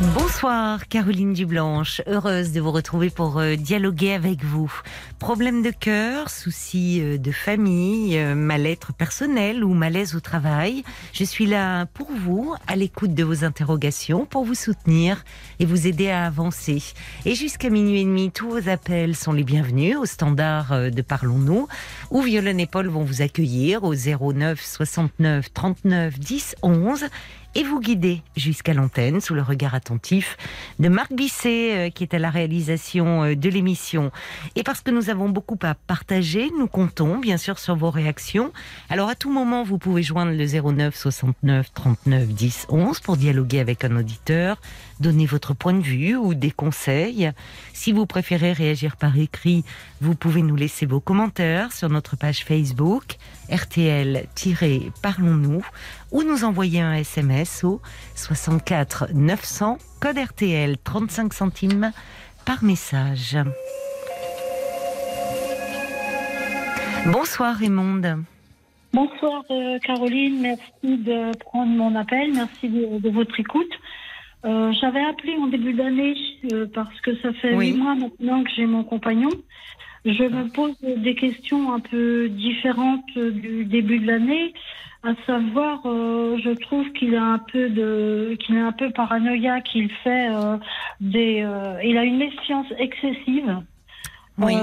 Bonsoir Caroline Dublanche, heureuse de vous retrouver pour euh, dialoguer avec vous. Problème de cœur, soucis euh, de famille, euh, mal-être personnel ou malaise au travail, je suis là pour vous, à l'écoute de vos interrogations, pour vous soutenir et vous aider à avancer. Et jusqu'à minuit et demi, tous vos appels sont les bienvenus. Au standard de Parlons-nous, où Violaine et Paul vont vous accueillir au 09 69 39 10 11 et vous guider jusqu'à l'antenne sous le regard attentif de Marc Bisset euh, qui est à la réalisation euh, de l'émission. Et parce que nous avons beaucoup à partager, nous comptons bien sûr sur vos réactions. Alors à tout moment, vous pouvez joindre le 09 69 39 10 11 pour dialoguer avec un auditeur, donner votre point de vue ou des conseils. Si vous préférez réagir par écrit, vous pouvez nous laisser vos commentaires sur notre page Facebook RTL-Parlons-nous ou nous envoyer un SMS au 64 900 code RTL 35 centimes par message. Bonsoir Raymonde. Bonsoir euh, Caroline, merci de prendre mon appel, merci de votre écoute. Euh, J'avais appelé en début d'année euh, parce que ça fait Oui. huit mois maintenant que j'ai mon compagnon. Je me pose des questions un peu différentes du début de l'année, à savoir, euh, je trouve qu'il a un peu de, qu'il est un peu paranoïaque, qu'il fait des, il a une méfiance excessive. Oui.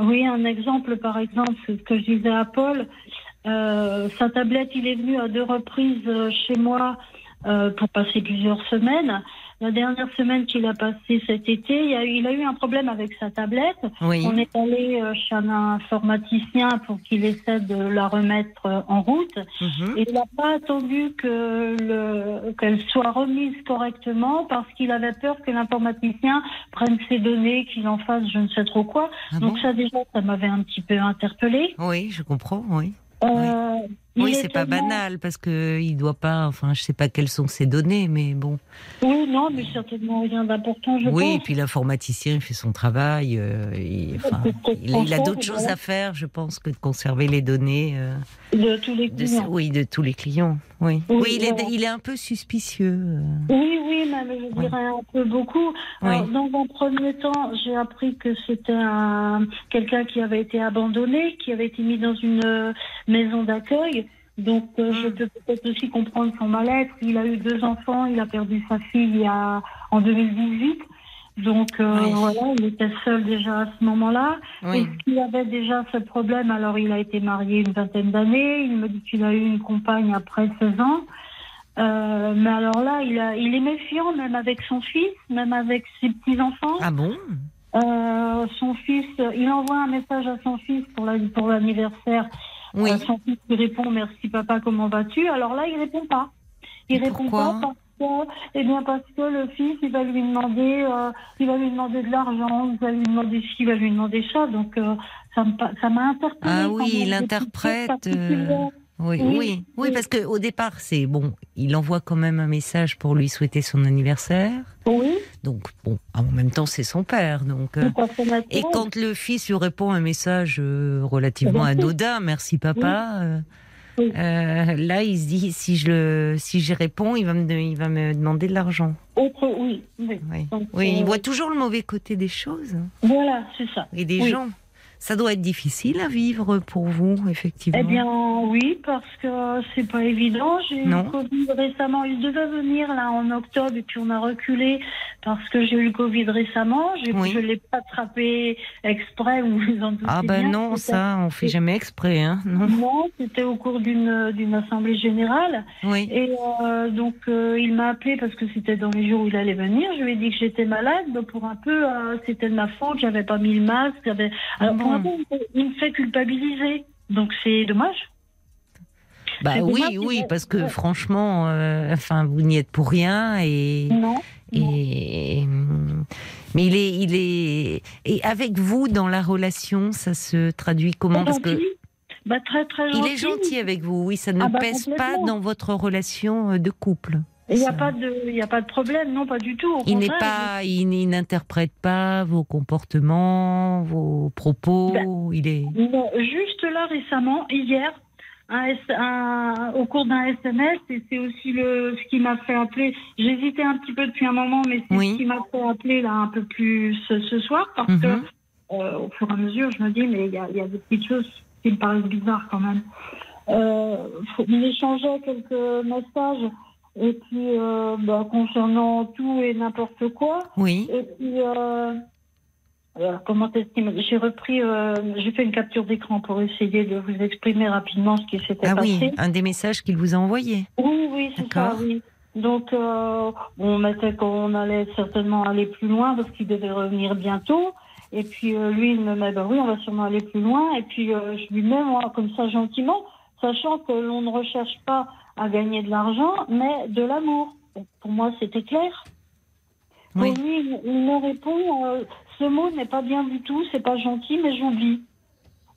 Oui, un exemple, par exemple, c'est ce que je disais à Paul. Sa tablette, il est venu à deux reprises chez moi euh, pour passer plusieurs semaines. La dernière semaine qu'il a passée cet été, il, a, eu- il a eu un problème avec sa tablette. Oui. On est allé euh, chez un informaticien pour qu'il essaie de la remettre euh, en route. Mhm. Et il n'a pas attendu que le- qu'elle soit remise correctement parce qu'il avait peur que l'informaticien prenne ses données, qu'il en fasse je ne sais trop quoi. Ah Donc bon? ça déjà, ça m'avait un petit peu interpellée. Oui, je comprends, oui. Euh, Oui, est c'est pas banal parce que il doit pas, enfin, je sais pas quelles sont ses données, mais bon. Oui, non, mais certainement rien d'important, oui, et puis l'informaticien il fait son travail. euh, il, enfin, Peut-être il, il a d'autres choses voilà. à faire, je pense, que de conserver les données euh, De tous les de, clients. oui, de tous les clients. Oui, Oui, oui, il, est, il est un peu suspicieux. euh. Oui, oui, même je Oui. dirais un peu beaucoup. Alors, dans un premier temps, j'ai appris que c'était un quelqu'un qui avait été abandonné, qui avait été mis dans une euh, maison d'accueil. Donc, euh, je peux peut-être aussi comprendre son mal-être. Il a eu deux enfants, il a perdu sa fille il y a, en 2018. Donc, euh, Oui. voilà, il était seul déjà à ce moment-là. Oui. Est-ce qu'il avait déjà ce problème Alors, il a été marié une vingtaine d'années. Il me dit qu'il a eu une compagne après 16 ans. Euh, mais alors là, il, a, il est méfiant, même avec son fils, même avec ses petits-enfants. Ah bon? Euh, son fils, il envoie un message à son fils pour la- pour l'anniversaire. Oui. Euh, son fils lui répond Merci papa, comment vas-tu? Alors là, il répond pas. Il Et répond pas que, eh bien parce que le fils, il va lui demander, euh, il va lui demander de l'argent, il va lui demander ci, il va lui demander ça. Donc euh, ça m'a interpellée. Ah oui, il interprète, particulières. Oui, Oui, oui, parce que au départ, c'est bon. Il envoie quand même un message pour lui souhaiter son anniversaire. Oui, Donc bon, en même temps, c'est son père, donc. euh. Et quand le fils lui répond un message euh, relativement Merci. anodin, merci papa, euh, Oui. euh, là il se dit si je le, si j'y réponds, il va me, il va me demander de l'argent. Autre, oui, oui. Oui, Donc, oui euh, il voit toujours le mauvais côté des choses Voilà, c'est ça. et des gens. Ça doit être difficile à vivre pour vous, effectivement. Eh bien, oui, parce que c'est pas évident. J'ai eu le Covid récemment. Il devait venir là en octobre et puis on a reculé parce que j'ai eu le Covid récemment. Oui. Je l'ai pas attrapé exprès ou ah ben bien. non, ça, on fait jamais exprès, hein Non. Non, c'était au cours d'une d'une assemblée générale. Oui. Et euh, donc, euh, il m'a appelé parce que c'était dans les jours où il allait venir. Je lui ai dit que j'étais malade. Donc, pour un peu, euh, c'était de ma faute. J'avais pas mis le masque. j'avais- Alors, bon. un il me fait- culpabiliser. Donc, c'est dommage. Bah oui, dommage, oui, mais- parce que ouais. franchement, euh, enfin, vous n'y êtes pour rien et. Non. non. Et, mais il est, il est, et avec vous dans la relation, ça se traduit comment? Parce que. Bah, très, très il est gentil avec vous, oui, ça ne Ah bah, pèse pas dans votre relation euh, de couple. Il n'y a pas de, y a pas de problème, non, pas du tout. au Il n'est pas, il, il n'interprète pas vos comportements, vos propos. Ben, il est. Non, juste là récemment, hier, un un- au cours d'un SMS, et c'est aussi le, ce qui m'a fait appeler. J'hésitais un petit peu depuis un moment, mais c'est Oui. ce qui m'a fait appeler là un peu plus ce, ce soir, parce Mhm. que euh, au fur et à mesure, je me dis, mais il y a, y a des petites choses qui me paraissent bizarres quand même. Euh, il échangeait quelques messages, et puis euh, bah, concernant tout et n'importe quoi. Oui. Et puis, euh, euh, comment m'a- J'ai repris, euh, j'ai fait une capture d'écran pour essayer de vous exprimer rapidement ce qui s'était Ah passé. oui, un des messages qu'il vous a envoyé. Oui, oui, c'est ça, oui. Donc, euh, on mettait qu'on allait certainement aller plus loin parce qu'il devait revenir bientôt. Et puis, euh, lui, il me met, ben oui, on va sûrement aller plus loin. Et puis, euh, je lui mets, moi, comme ça, gentiment, sachant que l'on ne recherche pas à gagner de l'argent, mais de l'amour. Pour moi, c'était clair. Oui. Lui, il me répond, euh, ce mot n'est pas bien du tout, c'est pas gentil, mais j'oublie.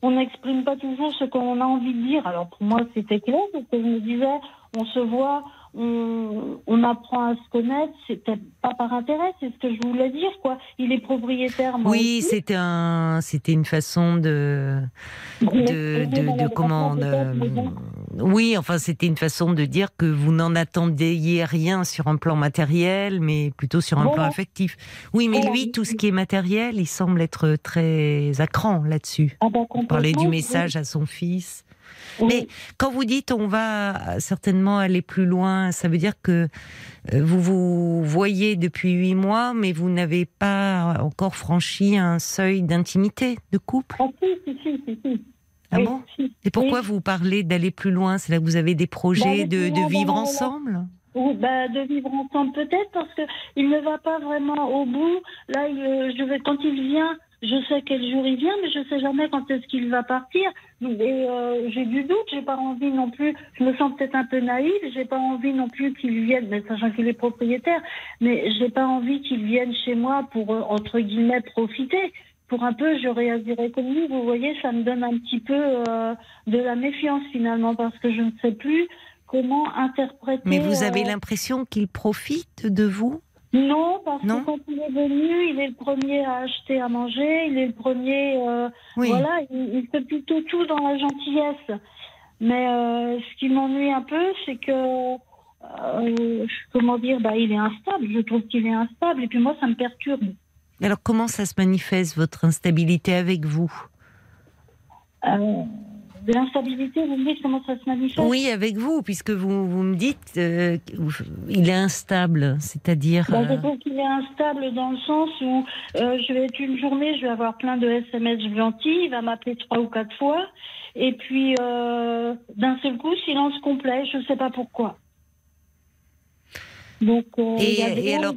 On n'exprime pas toujours ce qu'on a envie de dire. Alors pour moi, c'était clair, parce que je me disais, on se voit, on, on apprend à se connaître, c'était pas par intérêt, c'est ce que je voulais dire, quoi. Il est propriétaire, moi Oui, c'était un, c'était une façon de, de, de, comment, peut-être, bon. oui, enfin, c'était une façon de dire que vous n'en attendiez rien sur un plan matériel, mais plutôt sur un Voilà. plan affectif. Oui, mais Voilà. lui, tout ce qui est matériel, il semble être très à cran là-dessus. Ah bah, Vous parlez du message à son fils. Oui. Mais quand vous dites on va certainement aller plus loin, ça veut dire que euh, vous vous voyez depuis huit mois, mais vous n'avez pas encore franchi un seuil d'intimité, de couple? Ah si, si, si, si, si. Ah Oui, bon? si. Et pourquoi Oui. vous parlez d'aller plus loin? C'est là que vous avez des projets de, plus de loin, vivre ensemble? Oui, bah, de vivre ensemble peut-être parce que il ne va pas vraiment au bout. Là, il, euh, je vais quand il vient, je sais quel jour il vient, mais je sais jamais quand est-ce qu'il va partir. Et euh, j'ai du doute, j'ai pas envie non plus. Je me sens peut-être un peu naïve, j'ai pas envie non plus qu'il vienne, mais sachant qu'il est propriétaire, mais j'ai pas envie qu'il vienne chez moi pour euh, entre guillemets profiter. Pour un peu, je réagirais comme lui. Vous voyez, ça me donne un petit peu euh, de la méfiance finalement parce que je ne sais plus comment interpréter. Mais vous avez l'impression qu'il profite de vous? Non, parce Non que quand il est venu, il est le premier à acheter à manger, il est le premier. euh, Oui. Voilà, il, il fait plutôt tout dans la gentillesse. Mais euh, ce qui m'ennuie un peu, c'est que. euh, comment dire bah, Il est instable, je trouve qu'il est instable, et puis moi, ça me perturbe. Alors comment ça se manifeste votre instabilité avec vous? De l'instabilité, vous me dites comment ça se manifeste? Oui, avec vous, puisque vous, vous me dites euh, il est instable, c'est-à-dire. Je euh, trouve qu'il est instable dans le sens où euh, je vais être une journée, je vais avoir plein de SMS gentils, il va m'appeler trois ou quatre fois, et puis euh, d'un seul coup, silence complet, je ne sais pas pourquoi. Donc, euh, il et, y a des et grands alors,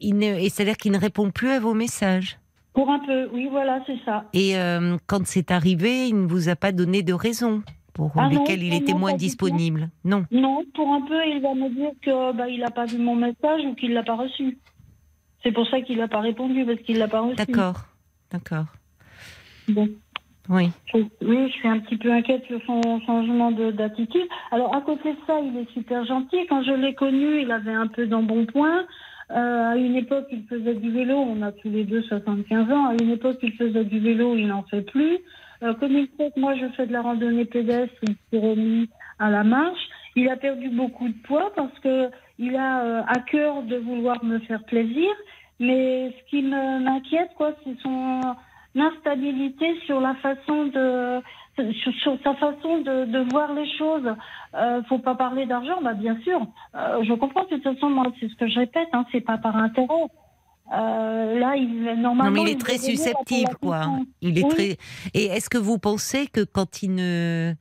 il ne- et c'est-à-dire qu'il ne répond plus à vos messages? Pour un peu, oui, voilà, c'est ça. Et euh, quand c'est arrivé, il ne vous a pas donné de raison pour Ah non, lesquelles il était non, moins disponible. Non. Non, pour un peu, il va me dire que bah, il n'a pas vu mon message ou qu'il l'a pas reçu. C'est pour ça qu'il n'a pas répondu parce qu'il l'a pas reçu. D'accord. D'accord. Bon. Oui. Oui, je suis un petit peu inquiète sur son changement de- d'attitude. Alors, à côté de ça, il est super gentil. Quand je l'ai connu, il avait un peu d'embonpoint. Euh, à une époque, il faisait du vélo. On a tous les deux 75 ans. À une époque, il faisait du vélo. Il n'en fait plus. Euh, comme il sait que moi, je fais de la randonnée pédestre, il s'est remis à la marche. Il a perdu beaucoup de poids parce que il a euh, à cœur de vouloir me faire plaisir. Mais ce qui m'inquiète, quoi, c'est son instabilité sur la façon de sur, sur sa façon de, de voir les choses. Euh, faut pas parler d'argent, bah bien sûr. Euh, je comprends de toute façon, moi c'est ce que je répète, hein, c'est pas par intérêt. Euh, là, il normalement. Non, mais il est très susceptible, quoi. Il est Oui. très. Et est-ce que vous pensez que quand il ne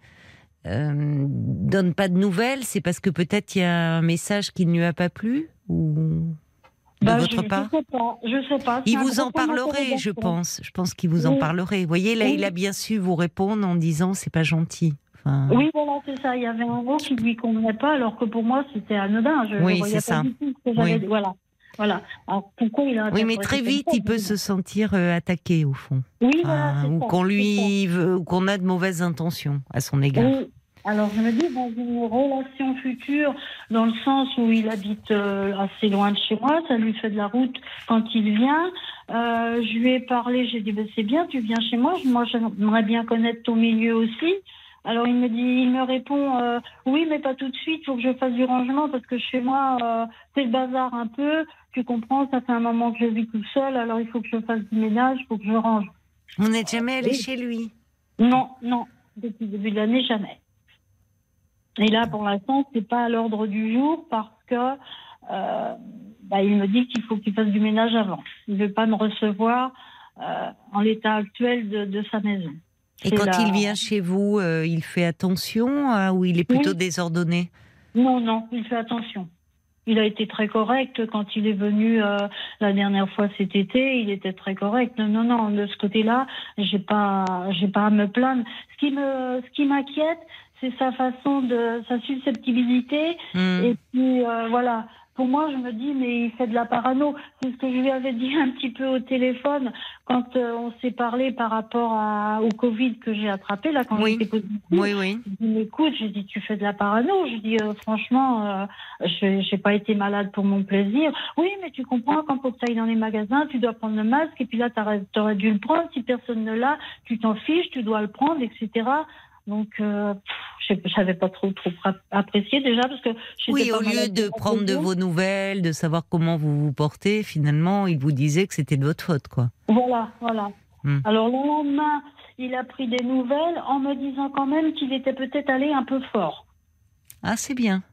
euh, donne pas de nouvelles, c'est parce que peut-être il y a un message qui ne lui a pas plu ou? De Bah, votre je, part Je sais pas. Je sais pas. Il vous en parlerait, je pense. Je pense qu'il vous en Oui. parlerait. Vous voyez, là, Oui. il a bien su vous répondre en disant c'est pas gentil. Enfin, Oui, voilà, c'est ça. Il y avait un mot qui lui convenait pas, alors que pour moi, c'était anodin. Je, Oui, c'est ça. Oui. Voilà. Voilà. Alors, pourquoi il a Oui, mais très vite, il peut se sentir euh, attaqué au fond, Oui, voilà, Enfin, ou qu'on lui ou qu'on a de mauvaises intentions à son égard. Oui, Alors je me dis dans une relation future, dans le sens où il habite euh, assez loin de chez moi, ça lui fait de la route quand il vient. Euh, je lui ai parlé, j'ai dit ben, c'est bien, tu viens chez moi. Moi j'aimerais bien connaître ton milieu aussi. Alors il me dit, il me répond euh, oui mais pas tout de suite, il faut que je fasse du rangement parce que chez moi euh, c'est le bazar un peu. Tu comprends, ça fait un moment que je vis tout seul, alors il faut que je fasse du ménage, il faut que je range. Vous n'êtes jamais allé Oui. chez lui? Non, non, depuis le début de l'année, jamais. Et là, pour l'instant, c'est pas à l'ordre du jour parce que euh, bah, il me dit qu'il faut qu'il fasse du ménage avant. Il veut pas me recevoir euh, en l'état actuel de, de sa maison. Et quand la- il vient chez vous, euh, il fait attention euh, ou il est plutôt Oui. désordonné? Non, non, il fait attention. Il a été très correct quand il est venu euh, la dernière fois cet été. Il était très correct. Non, non, non. De ce côté-là, j'ai pas, j'ai pas à me plaindre. Ce qui me, ce qui m'inquiète, c'est sa façon de, sa susceptibilité. Hmm. Et puis euh, voilà. Pour moi, je me dis, mais il fait de la parano. C'est ce que je lui avais dit un petit peu au téléphone quand euh, on s'est parlé par rapport à, au Covid que j'ai attrapé là quand Oui. j'étais positive. Oui, oui. Je dis, écoute, j'ai dit, tu fais de la parano. Je dis, euh, franchement, euh, je j'ai pas été malade pour mon plaisir. Oui, mais tu comprends, quand faut que tu ailles dans les magasins, tu dois prendre le masque, et puis là, tu aurais dû le prendre. Si personne ne l'a, tu t'en fiches, tu dois le prendre, etc. Donc, euh, je savais pas trop, trop apprécié déjà, parce que Oui, pas au lieu de prendre de vos nouvelles, de savoir comment vous vous portez, finalement, il vous disait que c'était de votre faute, quoi. Voilà, voilà. Hmm. Alors, le lendemain, il a pris des nouvelles en me disant quand même qu'il était peut-être allé un peu fort. Ah, c'est bien.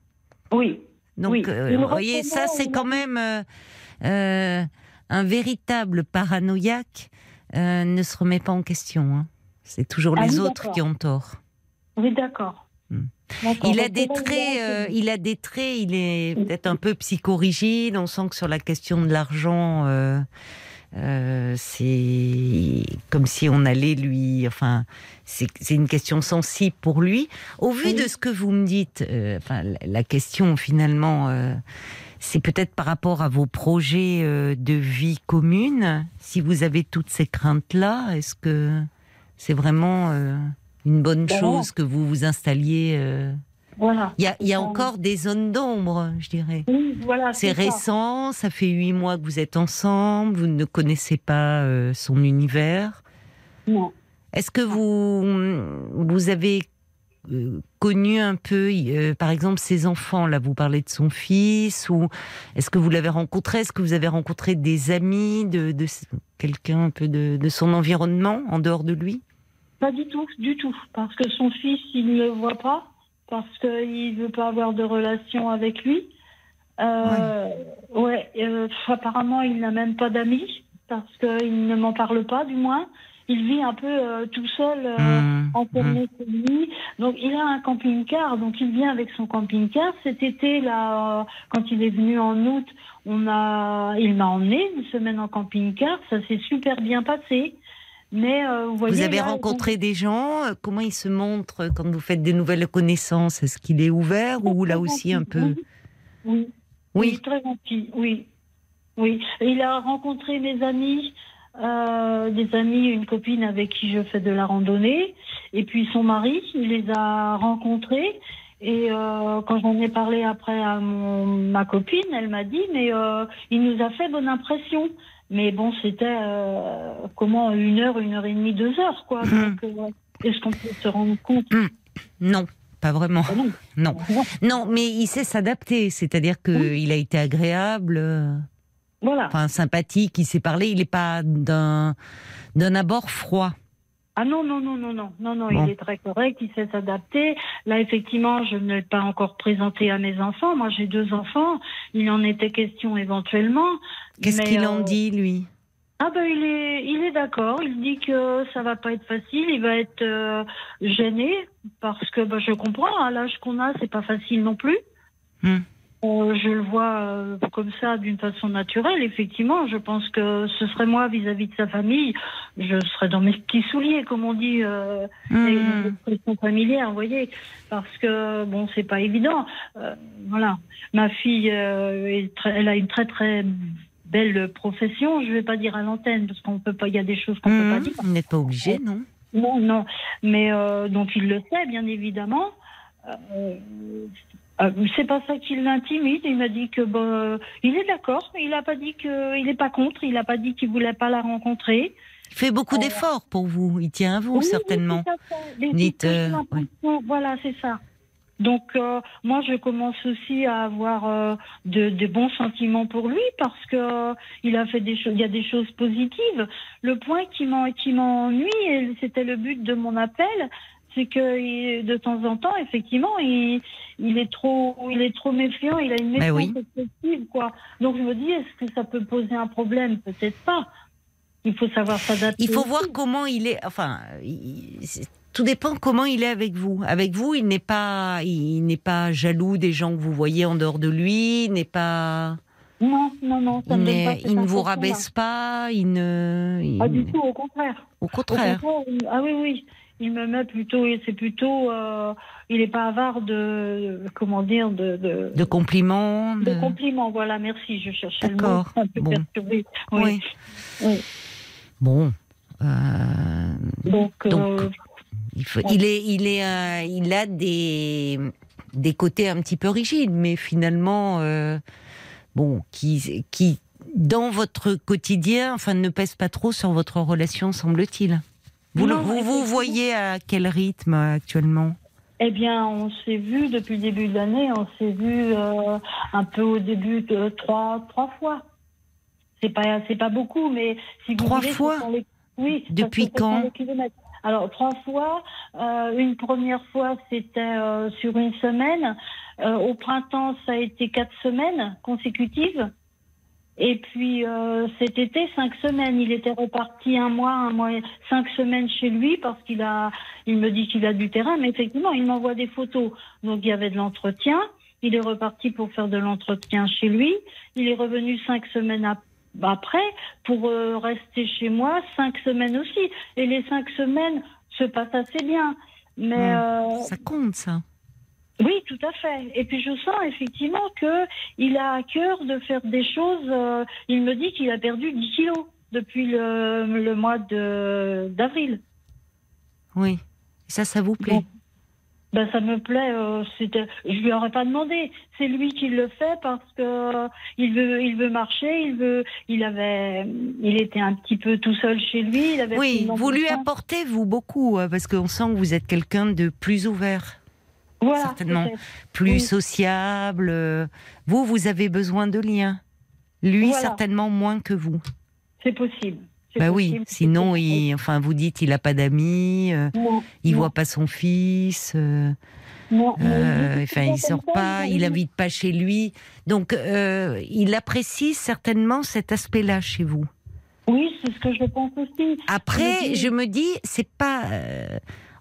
Oui. Donc, Oui. euh, vous voyez, ça, c'est quand même euh, euh, un véritable paranoïaque ne se remet pas en question. hein. C'est toujours Ah les oui, autres qui ont tort. Oui, d'accord. Hmm. D'accord. Il a des traits, euh, il a des traits, il est peut-être un peu psychorigide. On sent que sur la question de l'argent, euh, euh, c'est comme si on allait lui, enfin, c'est une question sensible pour lui. Au vu Oui. de ce que vous me dites, enfin, la- question finalement, c'est peut-être par rapport à vos projets de vie commune. Si vous avez toutes ces craintes-là, est-ce que c'est vraiment une bonne Ben chose que vous vous installiez euh, Voilà. il y a, il y a encore des zones d'ombre, je dirais. Oui, voilà. C'est ça. récent, ça fait huit mois que vous êtes ensemble, vous ne connaissez pas euh, son univers. Non. Est-ce que vous, vous avez euh, connu un peu, euh, par exemple, ses enfants Là, vous parlez de son fils, ou est-ce que vous l'avez rencontré? Est-ce que vous avez rencontré des amis, de, de quelqu'un un peu de, de son environnement, en dehors de lui? Pas du tout, du tout. Parce que son fils, il ne le voit pas. Parce qu'il ne veut pas avoir de relation avec lui. Euh, ouais. euh, apparemment, il n'a même pas d'amis. Parce qu'il ne m'en parle pas, du moins. Il vit un peu euh, tout seul. Mmh, enfermé chez lui. Donc il a un camping-car, donc il vient avec son camping-car. Cet été, là, quand il est venu en août, on a, il m'a emmené une semaine en camping-car. Ça s'est super bien passé. Mais euh, vous voyez, Vous avez là, rencontré des gens euh, Comment il se montre quand vous faites des nouvelles connaissances? Est-ce qu'il est ouvert ou là aussi un peu? Oui, oui, très gentil, oui. Oui, il a rencontré mes amis, euh, des amis, une copine avec qui je fais de la randonnée, et puis son mari, il les a rencontrés. Et euh, quand j'en ai parlé après à mon, ma copine, elle m'a dit, mais euh, il nous a fait bonne impression. Mais bon, c'était euh, comment une heure, une heure et demie, deux heures, quoi. Donc, euh, est-ce qu'on peut se rendre compte? Non, pas vraiment. Ah non. Non. Non. Mais il sait s'adapter, c'est-à-dire qu'il a été agréable, euh, Voilà. enfin sympathique, il s'est parlé, il n'est pas d'un d'un abord froid. Ah non, non, non, non, non, non, non, Bon. il est très correct, il sait s'adapter. Là, effectivement, je ne l'ai pas encore présenté à mes enfants. Moi, j'ai deux enfants. Il en était question éventuellement. Qu'est-ce qu'il en euh, dit, lui? Ah ben, il est, il est d'accord. Il dit que ça va pas être facile. Il va être euh, gêné parce que ben, je comprends. À l'âge qu'on a, c'est pas facile non plus. Hmm. Euh, je le vois euh, comme ça d'une façon naturelle. Effectivement, je pense que ce serait moi vis-à-vis de sa famille. Je serais dans mes petits souliers, comme on dit. Euh, et Hmm. l'expression familière, vous voyez, parce que bon, c'est pas évident. Euh, voilà, ma fille, est très- elle a une très très belle profession. Je vais pas dire à l'antenne parce qu'on peut pas, il y a des choses qu'on peut pas Hmm, dire. Vous n'êtes pas obligé, non? Non, non, mais donc il le sait bien évidemment. euh, euh, c'est pas ça qui l'intimide. Il m'a dit que bah, il est d'accord. Il n'a pas dit qu'il n'est pas contre. Il n'a pas dit qu'il voulait pas la rencontrer. Il fait beaucoup d'efforts pour vous. Il tient à vous, Oui, certainement. oui, Dites, euh, l'impression- Voilà, c'est ça. Donc, euh, moi, je commence aussi à avoir euh, de, de bons sentiments pour lui parce que euh, il a fait des choses. Il y a des choses positives. Le point qui m'ennuie, et c'était le but de mon appel, c'est que de temps en temps, effectivement, il, il est trop, il est trop méfiant. Il a une méfiance oui. excessive, quoi. Donc, je me dis, est-ce que ça peut poser un problème? Peut-être pas. Il faut savoir s'adapter. Il faut aussi. voir comment il est. Enfin, il- tout dépend comment il est avec vous. Avec vous, il n'est pas, il n'est pas jaloux des gens que vous voyez en dehors de lui. Il n'est pas, Non, non, non, ça donne n'est- pas il ne vous rabaisse pas. Il ne, Pas du tout, au contraire. au Au contraire. ah oui, oui. Il me met plutôt, c'est plutôt, euh, il n'est pas avare de, comment dire, de, de, De compliments. de de- compliments. Voilà, merci, je cherchais le mot. D'accord, Un peu bon. perturbé. Oui. Oui. Oui. Bon. euh, Donc, Donc, euh, il, faut- Ouais. il est, il est, il a des, des côtés un petit peu rigides, mais finalement, bon, qui, qui, dans votre quotidien, enfin, ne pèse pas trop sur votre relation, semble-t-il. Vous, Non, vous, vous voyez à quel rythme euh, actuellement? Eh bien, on s'est vu depuis le début de l'année, on s'est vu euh, un peu au début de trois, trois fois. C'est pas, c'est pas beaucoup, mais si vous Trois voulez, fois les- Oui. Depuis quand? Alors trois fois. euh, une première fois, c'était euh, sur une semaine. Euh, au printemps, ça a été quatre semaines consécutives. Et puis euh, cet été, cinq semaines. Il était reparti un mois, un mois, cinq semaines chez lui parce qu'il a, il me dit qu'il a du terrain, mais effectivement, il m'envoie des photos. Donc il y avait de l'entretien. Il est reparti pour faire de l'entretien chez lui. Il est revenu cinq semaines ap- après pour euh, rester chez moi cinq semaines aussi. Et les cinq semaines se passent assez bien. Mais Hmm. euh, Ça compte, ça. Oui, tout à fait. Et puis je sens effectivement que il a à cœur de faire des choses. euh, il me dit qu'il a perdu 10 kilos depuis le, le mois d'avril. Oui. Ça, ça vous plaît? Bon. Ben ça me plaît. euh, je lui aurais pas demandé. C'est lui qui le fait parce que euh, il veut, il veut marcher. Il veut. Il avait, il était un petit peu tout seul chez lui. Il avait Oui, vous lui apportez, vous, beaucoup, euh, parce qu'on sent que vous êtes quelqu'un de plus ouvert. Voilà, certainement. plus Oui. sociable. euh, Vous, vous avez besoin de liens. Lui, Voilà. certainement moins que vous. C'est possible. Bah oui, sinon, il, enfin, vous dites, il a pas d'amis, euh, il non, voit pas son fils, euh, non, euh, enfin, il sort pas, il invite pas chez lui. Donc, il apprécie certainement cet aspect-là chez vous. Oui, c'est ce que je pense aussi. Après, je me dis, c'est pas.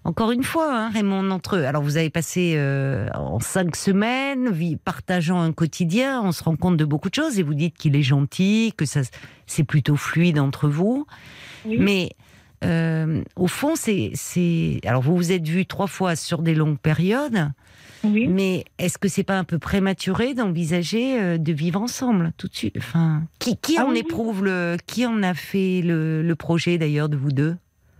Encore une fois, hein, Raymond, entre eux. Alors, vous avez passé euh, en cinq semaines, vie- partageant un quotidien, on se rend compte de beaucoup de choses et vous dites qu'il est gentil, que ça, c'est plutôt fluide entre vous. Oui. Mais euh, au fond, c'est. Alors, vous vous êtes vus trois fois sur des longues périodes, Oui. mais est-ce que c'est pas un peu prématuré d'envisager euh, de vivre ensemble tout de suite? Enfin, qui, qui Ah en oui. éprouve le, qui en a fait le, le projet d'ailleurs de vous deux?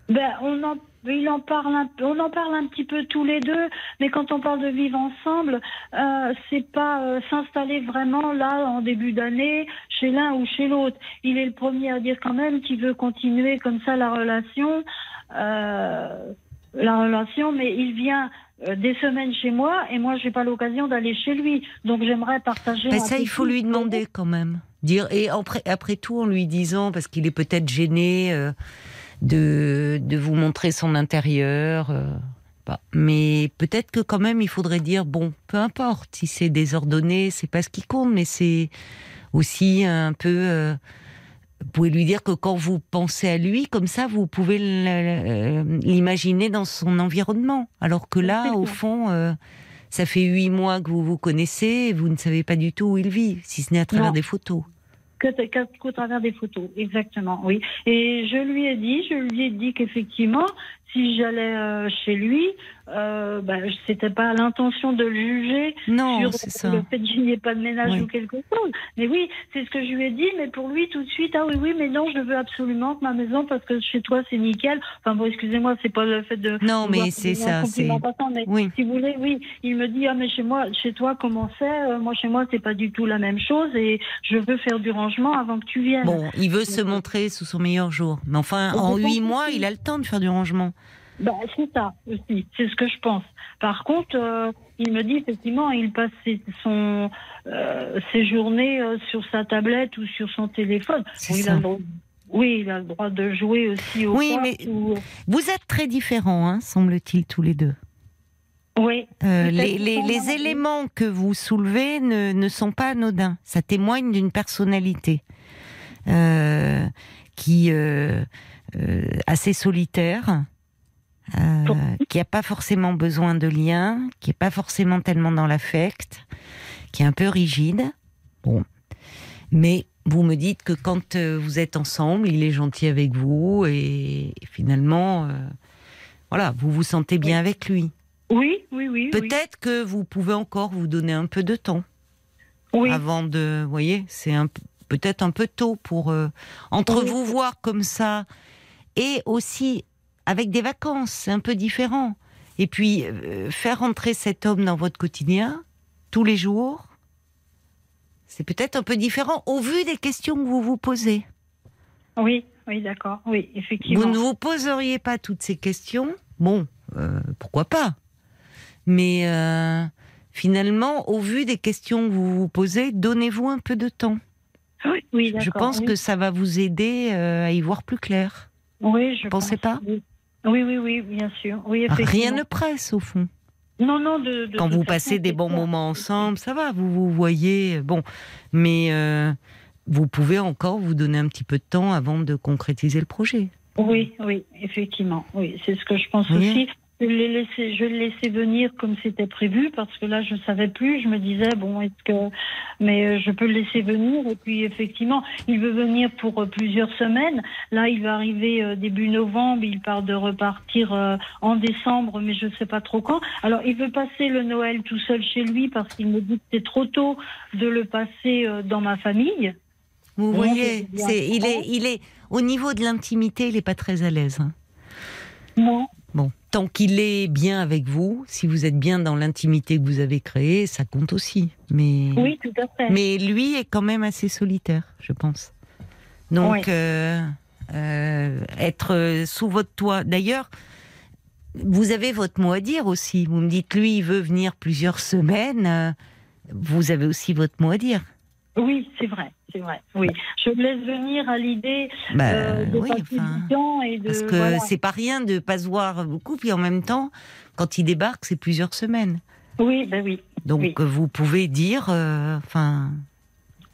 Ben, on en, il en parle un, on en parle un petit peu tous les deux, mais quand on parle de vivre ensemble, euh, c'est pas euh, s'installer vraiment là en début d'année chez l'un ou chez l'autre. Il est le premier à dire quand même qu'il veut continuer comme ça la relation, euh, la relation, mais il vient euh, des semaines chez moi et moi j'ai pas l'occasion d'aller chez lui, donc j'aimerais partager. Un ça, il faut lui demander quand même. Dire et après, après tout, en lui disant parce qu'il est peut-être gêné de de vous montrer son intérieur. euh, pas. Mais peut-être que quand même, il faudrait dire bon, peu importe si c'est désordonné, c'est pas ce qui compte, mais c'est aussi un peu. euh, vous pouvez lui dire que quand vous pensez à lui, comme ça, vous pouvez euh, l'imaginer dans son environnement. Alors que là, au fond, euh, ça fait huit mois que vous vous connaissez et vous ne savez pas du tout où il vit, si ce n'est à travers Non. des photos. Qu'au travers des photos, exactement, oui. Et je lui ai dit, je lui ai dit qu'effectivement, si j'allais euh, chez lui, euh, bah, c'était pas l'intention de le juger Non, sur ça. le fait qu'il n'y ait pas de ménage Oui. ou quelque chose. Mais oui, c'est ce que je lui ai dit, mais pour lui tout de suite, ah oui, oui, mais non, je veux absolument que ma maison, parce que chez toi c'est nickel. Enfin bon, excusez-moi, c'est pas le fait de. Non, mais c'est ça, c'est- mais Oui. si vous voulez, oui, il me dit ah mais chez moi, chez toi comment c'est Euh, Moi chez moi c'est pas du tout la même chose et je veux faire du rangement avant que tu viennes. Bon, il veut se montrer sous son meilleur jour. Mais enfin, en huit mois, il a le temps de faire du rangement. Bah, c'est ça aussi, c'est ce que je pense. Par contre, euh, il me dit effectivement, il passe ses, son, euh, ses journées euh, sur sa tablette ou sur son téléphone. C'est Bon, il ça. a le droit- oui, il a le droit de jouer aussi au Oui, mais- ou- Vous êtes très différents, hein, semble-t-il, tous les deux. Oui, Euh, les, éléments que vous soulevez ne, ne sont pas anodins. Ça témoigne d'une personnalité euh, qui euh, assez solitaire, euh, qui n'a pas forcément besoin de liens, qui n'est pas forcément tellement dans l'affect, qui est un peu rigide. Bon, mais vous me dites que quand euh, vous êtes ensemble, il est gentil avec vous et, et finalement, euh, voilà, vous vous sentez bien avec lui. oui, oui, oui. oui. Peut-être que vous pouvez encore vous donner un peu de temps Oui, avant de, vous voyez, c'est un, peut-être un peu tôt pour euh, entre Oui. vous voir comme ça et aussi avec des vacances, c'est un peu différent. Et puis euh, faire rentrer cet homme dans votre quotidien tous les jours, c'est peut-être un peu différent au vu des questions que vous vous posez. oui, oui, d'accord. Oui, effectivement. Vous ne vous poseriez pas toutes ces questions, bon, euh, pourquoi pas? Mais euh, finalement, au vu des questions que vous vous posez, donnez-vous un peu de temps. Oui, oui, Je pense oui. que ça va vous aider à y voir plus clair. Oui, je pensez pense, pas? oui. Oui, oui, oui, bien sûr. Oui, Rien ne presse au fond. Non, non, de, de Quand vous façon, passez des bons moments ensemble, ça va, vous vous voyez. Bon, mais euh, vous pouvez encore vous donner un petit peu de temps avant de concrétiser le projet. Oui, oui, effectivement. Oui, c'est ce que je pense aussi. Je l'ai laissé, je l'ai laissé venir comme c'était prévu parce que là, je savais plus. Je me disais bon, est-ce que, mais euh, je peux le laisser venir? Et puis effectivement, il veut venir pour euh, plusieurs semaines. Là, il va arriver euh, début novembre. Il part de repartir en décembre, mais je sais pas trop quand. Alors, il veut passer le Noël tout seul chez lui parce qu'il me dit que c'est trop tôt de le passer dans ma famille. Vous voyez, c'est il est, il est au niveau de l'intimité, il n'est pas très à l'aise. hein. Non. Bon, tant qu'il est bien avec vous, si vous êtes bien dans l'intimité que vous avez créée, ça compte aussi. Mais, Oui, tout à fait. mais lui est quand même assez solitaire, je pense. Donc, euh, euh, être euh, sous votre toit. D'ailleurs, vous avez votre mot à dire aussi. Vous me dites, lui, il veut venir plusieurs semaines. Vous avez aussi votre mot à dire. Oui, c'est vrai, c'est vrai. Oui, je me laisse venir à l'idée Bah, euh, de oui, enfin, et de. Parce que voilà. c'est pas rien de pas se voir beaucoup, puis en même temps, quand il débarque, c'est plusieurs semaines. Oui, ben oui. Donc Oui. vous pouvez dire, euh, enfin,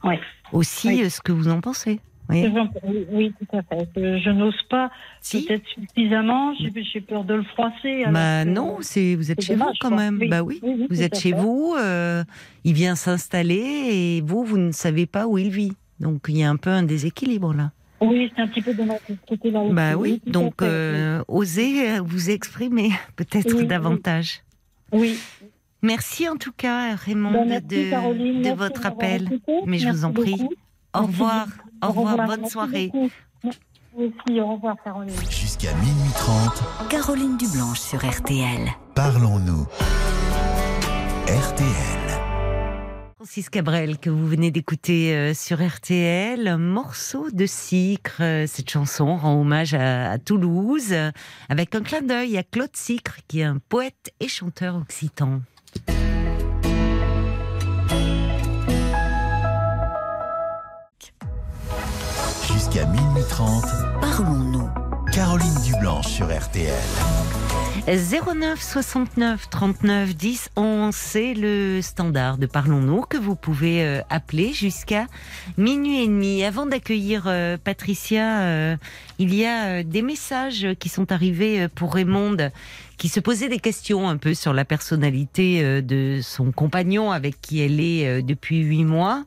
Ouais. aussi Oui. euh, ce que vous en pensez. Oui. Oui, oui, tout à fait. Je, je n'ose pas Si. peut-être suffisamment. J'ai peur de le froisser. Bah non, c'est vous êtes chez vous quand même. Oui. Bah oui, Oui, oui, vous êtes chez fait. vous. euh, il vient s'installer et vous, vous ne savez pas où il vit. Donc il y a un peu un déséquilibre là. Oui, c'est un petit peu de là. Bah aussi. oui, tout à donc euh, osez euh, vous exprimer peut-être Oui, oui. davantage. Oui. Merci en tout cas Raymond Ben, de, Caroline. votre appel. Mais je vous Merci en prie. beaucoup. Au revoir. Au revoir. Bonne Merci soirée. beaucoup. Merci. Au revoir, Caroline. Jusqu'à minuit 30, Caroline Dublanche sur RTL. parlons-nous. RTL. Francis Cabrel que vous venez d'écouter euh, sur RTL, un morceau de Sicre. Euh, Cette chanson rend hommage à, à Toulouse avec un clin d'œil à Claude Sicre qui est un poète et chanteur occitan. Jusqu'à minuit 30, Parlons-nous. Caroline Dublanche sur RTL. 09 69 39 10 11, c'est le standard de Parlons-nous que vous pouvez euh, appeler jusqu'à minuit et demi. Avant d'accueillir euh, Patricia, euh, il y a euh, des messages qui sont arrivés euh, pour Raymond qui se posait des questions un peu sur la personnalité euh, de son compagnon avec qui elle est euh, depuis huit mois.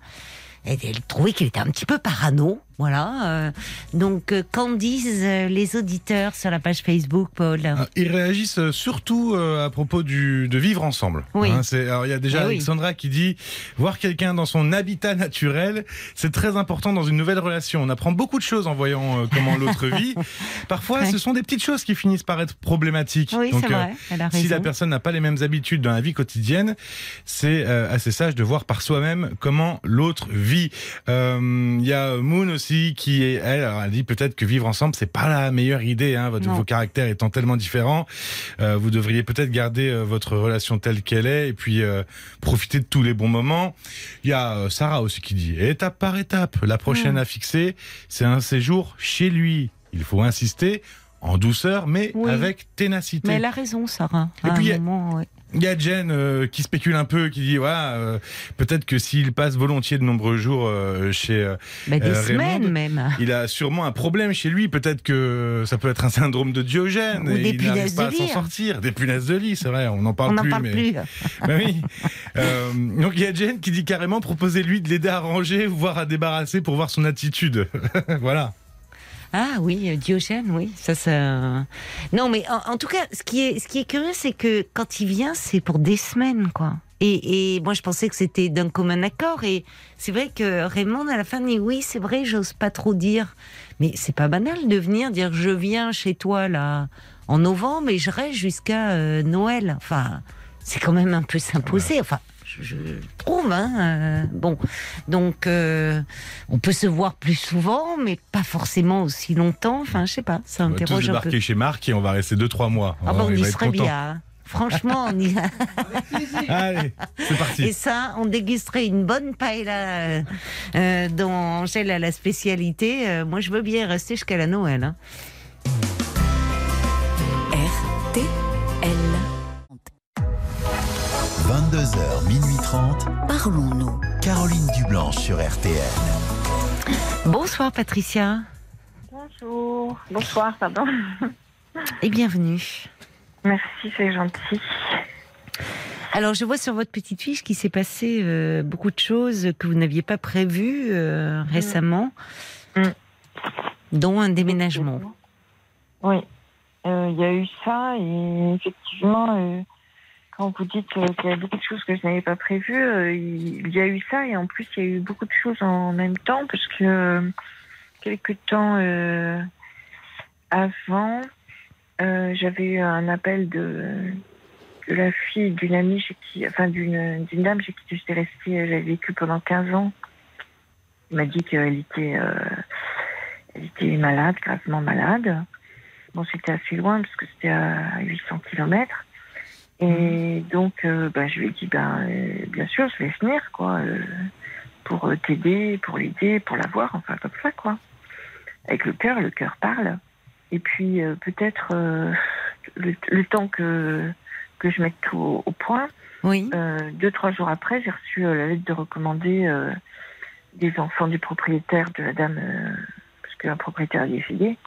Elle, elle trouvait qu'il était un petit peu parano. Voilà. euh, donc, euh, qu'en disent euh, les auditeurs sur la page Facebook, Paul Ah, Ils réagissent surtout à propos du, de vivre ensemble. Oui. Hein, c'est- alors il y a déjà oui. Alexandra qui dit voir quelqu'un dans son habitat naturel, c'est très important dans une nouvelle relation. On apprend beaucoup de choses en voyant comment l'autre vit. Parfois, Ouais. ce sont des petites choses qui finissent par être problématiques. Oui, Donc, c'est vrai. Elle a si la personne n'a pas les mêmes habitudes dans la vie quotidienne, c'est assez sage de voir par soi-même comment l'autre vit. Euh, Il y a Moon aussi qui est elle, alors elle dit peut-être que vivre ensemble c'est pas la meilleure idée. Hein, votre, vos caractères étant tellement différents, euh, vous devriez peut-être garder euh, votre relation telle qu'elle est et puis euh, profiter de tous les bons moments. Il y a Sarah aussi qui dit étape par étape. La prochaine à fixer, c'est un séjour chez lui. Il faut insister en douceur, mais Oui. avec ténacité. Mais elle a raison, Sarah. Et puis, moment, ouais. Il y a Jen euh, qui spécule un peu, qui dit voilà, euh, peut-être que s'il passe volontiers de nombreux jours euh, chez, euh, Bah, des euh, semaines même. il a sûrement un problème chez lui. Peut-être que ça peut être un syndrome de Diogène. Ou et des il n'arrive pas à s'en sortir. Des punaises de lit, c'est vrai. On n'en parle On n'en plus. parle mais... plus. Bah oui. Donc il y a Jen qui dit carrément proposez-lui de l'aider à ranger, voire à débarrasser pour voir son attitude. voilà. Ah oui, euh, Diogène, oui, ça, ça. Non, mais en, en tout cas, ce qui est, ce qui est curieux, c'est que quand il vient, c'est pour des semaines, quoi. Et, et moi, je pensais que c'était d'un commun accord. Et c'est vrai que Raymond, à la fin, dit oui, c'est vrai, j'ose pas trop dire. Mais c'est pas banal de venir dire je viens chez toi là en novembre et je reste jusqu'à euh, Noël. Enfin, c'est quand même un peu s'imposer. Enfin, je, je trouve. Hein, euh, bon, donc euh, on peut se voir plus souvent, mais pas forcément aussi longtemps. Enfin, je sais pas, ça On va tous interroge un peu. débarquer chez Marc et on va rester 2-3 mois. Ah bon, on y serait content. bien. hein. Franchement, on y... Allez, c'est parti. et ça, on dégusterait une bonne paella euh, euh, dont Angèle a la spécialité. Euh, moi, je veux bien rester jusqu'à la Noël. hein. 22h, minuit 30. Parlons-nous. Caroline Dublanche sur RTL. Bonsoir, Patricia, Bonjour. Bonsoir, pardon. et bienvenue. Merci, c'est gentil. Alors, je vois sur votre petite fiche qu'il s'est passé euh, beaucoup de choses que vous n'aviez pas prévues euh, récemment, Mm. dont un déménagement. Oui. Euh, Il y a eu ça et effectivement, euh, vous dites euh, qu'il y a beaucoup de choses que je n'avais pas prévues, euh, il il y a eu ça et en plus il y a eu beaucoup de choses en même temps parce que euh, quelque temps avant, j'avais eu un appel de, la fille d'une amie chez qui, enfin d'une dame chez qui j'étais restée, j'avais vécu pendant 15 ans. Elle m'a dit qu'elle était, était malade, gravement malade. Bon, c'était assez loin parce que c'était à 800 km. Et donc, euh, bah, je lui ai dit, ben, euh, bien sûr, je vais venir, quoi, euh, pour t'aider, pour l'aider, pour la voir, enfin, comme ça, quoi. Avec le cœur, le cœur parle. Et puis, peut-être, le, le temps que, que je mette tout au, au point, Oui. deux, trois jours après, j'ai reçu la lettre de recommandé euh, des enfants du propriétaire de la dame, parce qu'un propriétaire est décédé,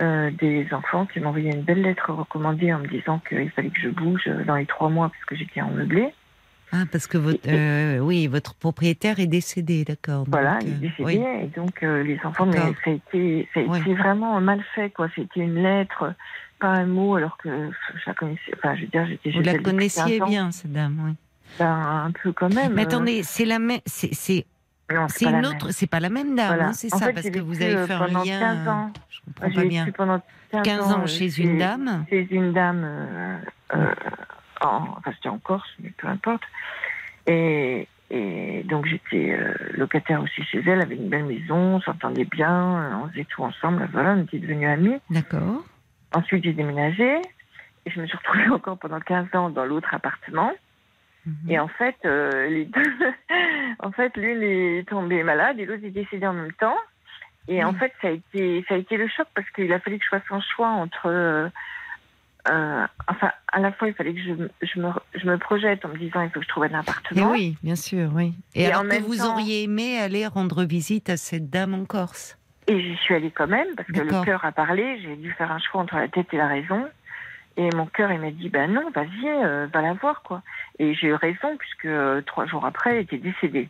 euh, des enfants qui envoyé une belle lettre recommandée en me disant qu'il fallait que je bouge euh, dans les trois mois parce que j'étais en meublé. Ah, parce que votre, euh, oui, votre propriétaire est décédé, d'accord. Voilà, il euh, est décédé. oui. Et donc, euh, les enfants, mais ça a été, ça a Ouais. été vraiment mal fait, quoi. C'était une lettre, pas un mot, alors que je la connaissais. Enfin, je veux dire, j'étais Vous la connaissiez 15 ans. bien, cette dame, oui. Ben, un peu quand même. Mais euh, attendez, c'est la même, c'est, c'est, une autre, c'est pas la même dame, Voilà. hein, c'est ça, fait, parce que vous avez euh, fait un lien. 15 ans. Je comprends pas bien. pendant 15, 15 ans euh, chez une dame. Chez une dame, euh, euh, en, enfin c'était en Corse, mais peu importe. Et, et donc j'étais euh, locataire aussi chez elle, avec une belle maison, on s'entendait bien, euh, on faisait tout ensemble, voilà, on était devenus amis. D'accord. Ensuite j'ai déménagé, et je me suis retrouvée encore pendant 15 ans dans l'autre appartement. Mhm. Et en fait, euh, les deux, en fait, l'une est tombée malade et l'autre est décédée en même temps. Et en Mm. fait, ça a été, ça a été le choc parce qu'il a fallu que je fasse un choix entre, euh, euh, enfin, à la fois il fallait que je, me- je me, je me projette en me disant il faut que je trouve un Et appartement. oui, bien sûr, oui. Et, Et alors en que vous temps- auriez aimé aller rendre visite à cette dame en Corse? Et j'y suis allée quand même parce que le cœur a parlé. J'ai dû faire un choix entre la tête et la raison. Et mon cœur, il m'a dit, ben non, vas-y, euh, va la voir, quoi. Et j'ai eu raison, puisque euh, trois jours après, elle était décédée.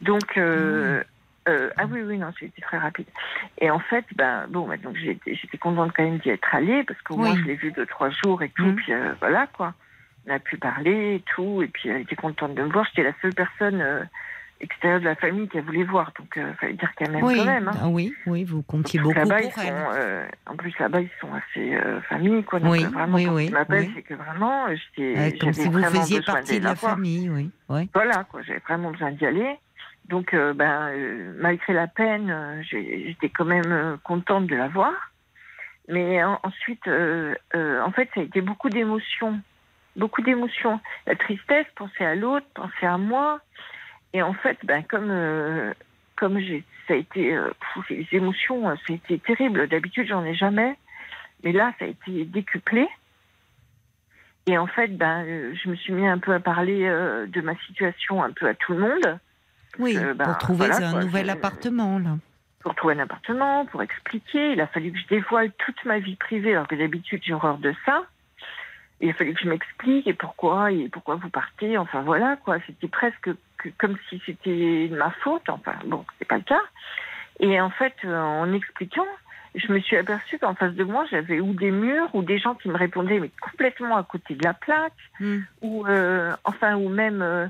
Donc, euh, Euh, ah oui, oui, non, c'était très rapide. Et en fait, ben, bon, ben, donc j'étais contente quand même d'y être allée, parce qu'au moins je l'ai vu deux, trois jours et tout, Mhm. puis voilà, quoi. On a pu parler et tout, et puis elle était contente de me voir. J'étais la seule personne extérieure de la famille qu'elle voulait voir, donc il fallait dire qu'elle m'aime Oui, quand même. Hein. ah oui, oui, vous comptiez beaucoup pour ils sont, elle. euh, en plus, là-bas, ils sont assez euh, famille, quoi. Donc, Oui, euh, vraiment, oui, quand oui, c'est que vraiment, euh, j'étais. Euh, comme si vous faisiez partie de la famille, oui. Voilà, quoi, j'avais vraiment besoin d'y aller. Donc, euh, ben, euh, malgré la peine, euh, j'étais quand même euh, contente de la voir. Mais en- ensuite, euh, euh, en fait, ça a été beaucoup d'émotions. Beaucoup d'émotions. La tristesse, penser à l'autre, penser à moi. Et en fait, ben, comme, euh, comme j'ai, ça a été, euh, pff, les émotions, euh, ça a été terrible. D'habitude, j'en ai jamais. Mais là, ça a été décuplé. Et en fait, ben, je me suis mis un peu à parler de ma situation un peu à tout le monde Oui, ben, pour trouver voilà, un quoi, nouvel appartement, là. pour trouver un appartement, pour expliquer. Il a fallu que je dévoile toute ma vie privée, alors que d'habitude j'ai horreur de ça. Il fallu que je m'explique et pourquoi et pourquoi vous partez. Enfin voilà quoi, c'était presque que- comme si c'était ma faute. Enfin bon, c'est pas le cas. Et en fait, euh, en expliquant, je me suis aperçue qu'en face de moi, j'avais ou des murs ou des gens qui me répondaient mais complètement à côté de la plaque Hmm. ou euh, enfin ou même euh,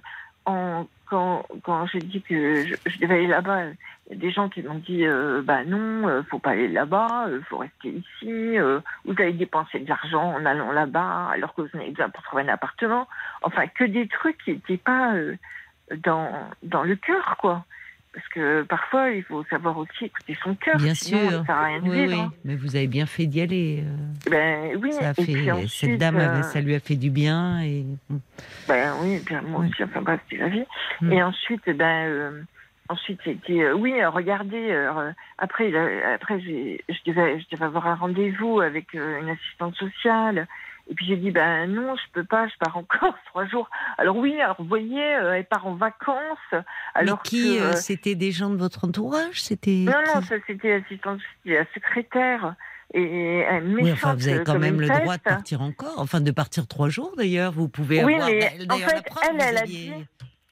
en quand quand j'ai dit que je, devais aller là-bas, des gens qui m'ont dit euh, bah non, euh, faut pas aller là-bas, euh, faut rester ici. euh, vous allez dépenser de l'argent en allant là-bas alors que vous en avez besoin pour trouver un appartement. Enfin que des trucs qui n'étaient pas euh, dans dans le cœur quoi. Parce que parfois il faut savoir aussi écouter son cœur. Bien sinon, sûr. ça à rien de Oui, vivre. oui, hein. mais vous avez bien fait d'y aller. euh, Ben oui. Ça a et puis fait, ensuite, cette dame, euh, ça lui a fait du bien et Ben oui, bien moi Oui. aussi, enfin bref, c'est la vie. Mm. Et ensuite, ben, euh, ensuite c'était, euh, oui, regardez, après, a- après je devais, je devais avoir un rendez-vous avec une assistante sociale. Et puis j'ai dit, ben non, je peux pas, je pars encore trois jours. Alors oui, alors vous voyez, euh, elle part en vacances. Alors mais qui euh, euh, C'était des gens de votre entourage? C'était non, non, ça c'était la secrétaire. Et elle méchante Oui, enfin, vous avez quand même le droit de partir encore, enfin de partir trois jours d'ailleurs. Vous pouvez Oui, avoir mais en fait, la preuve, elle, elle a dit-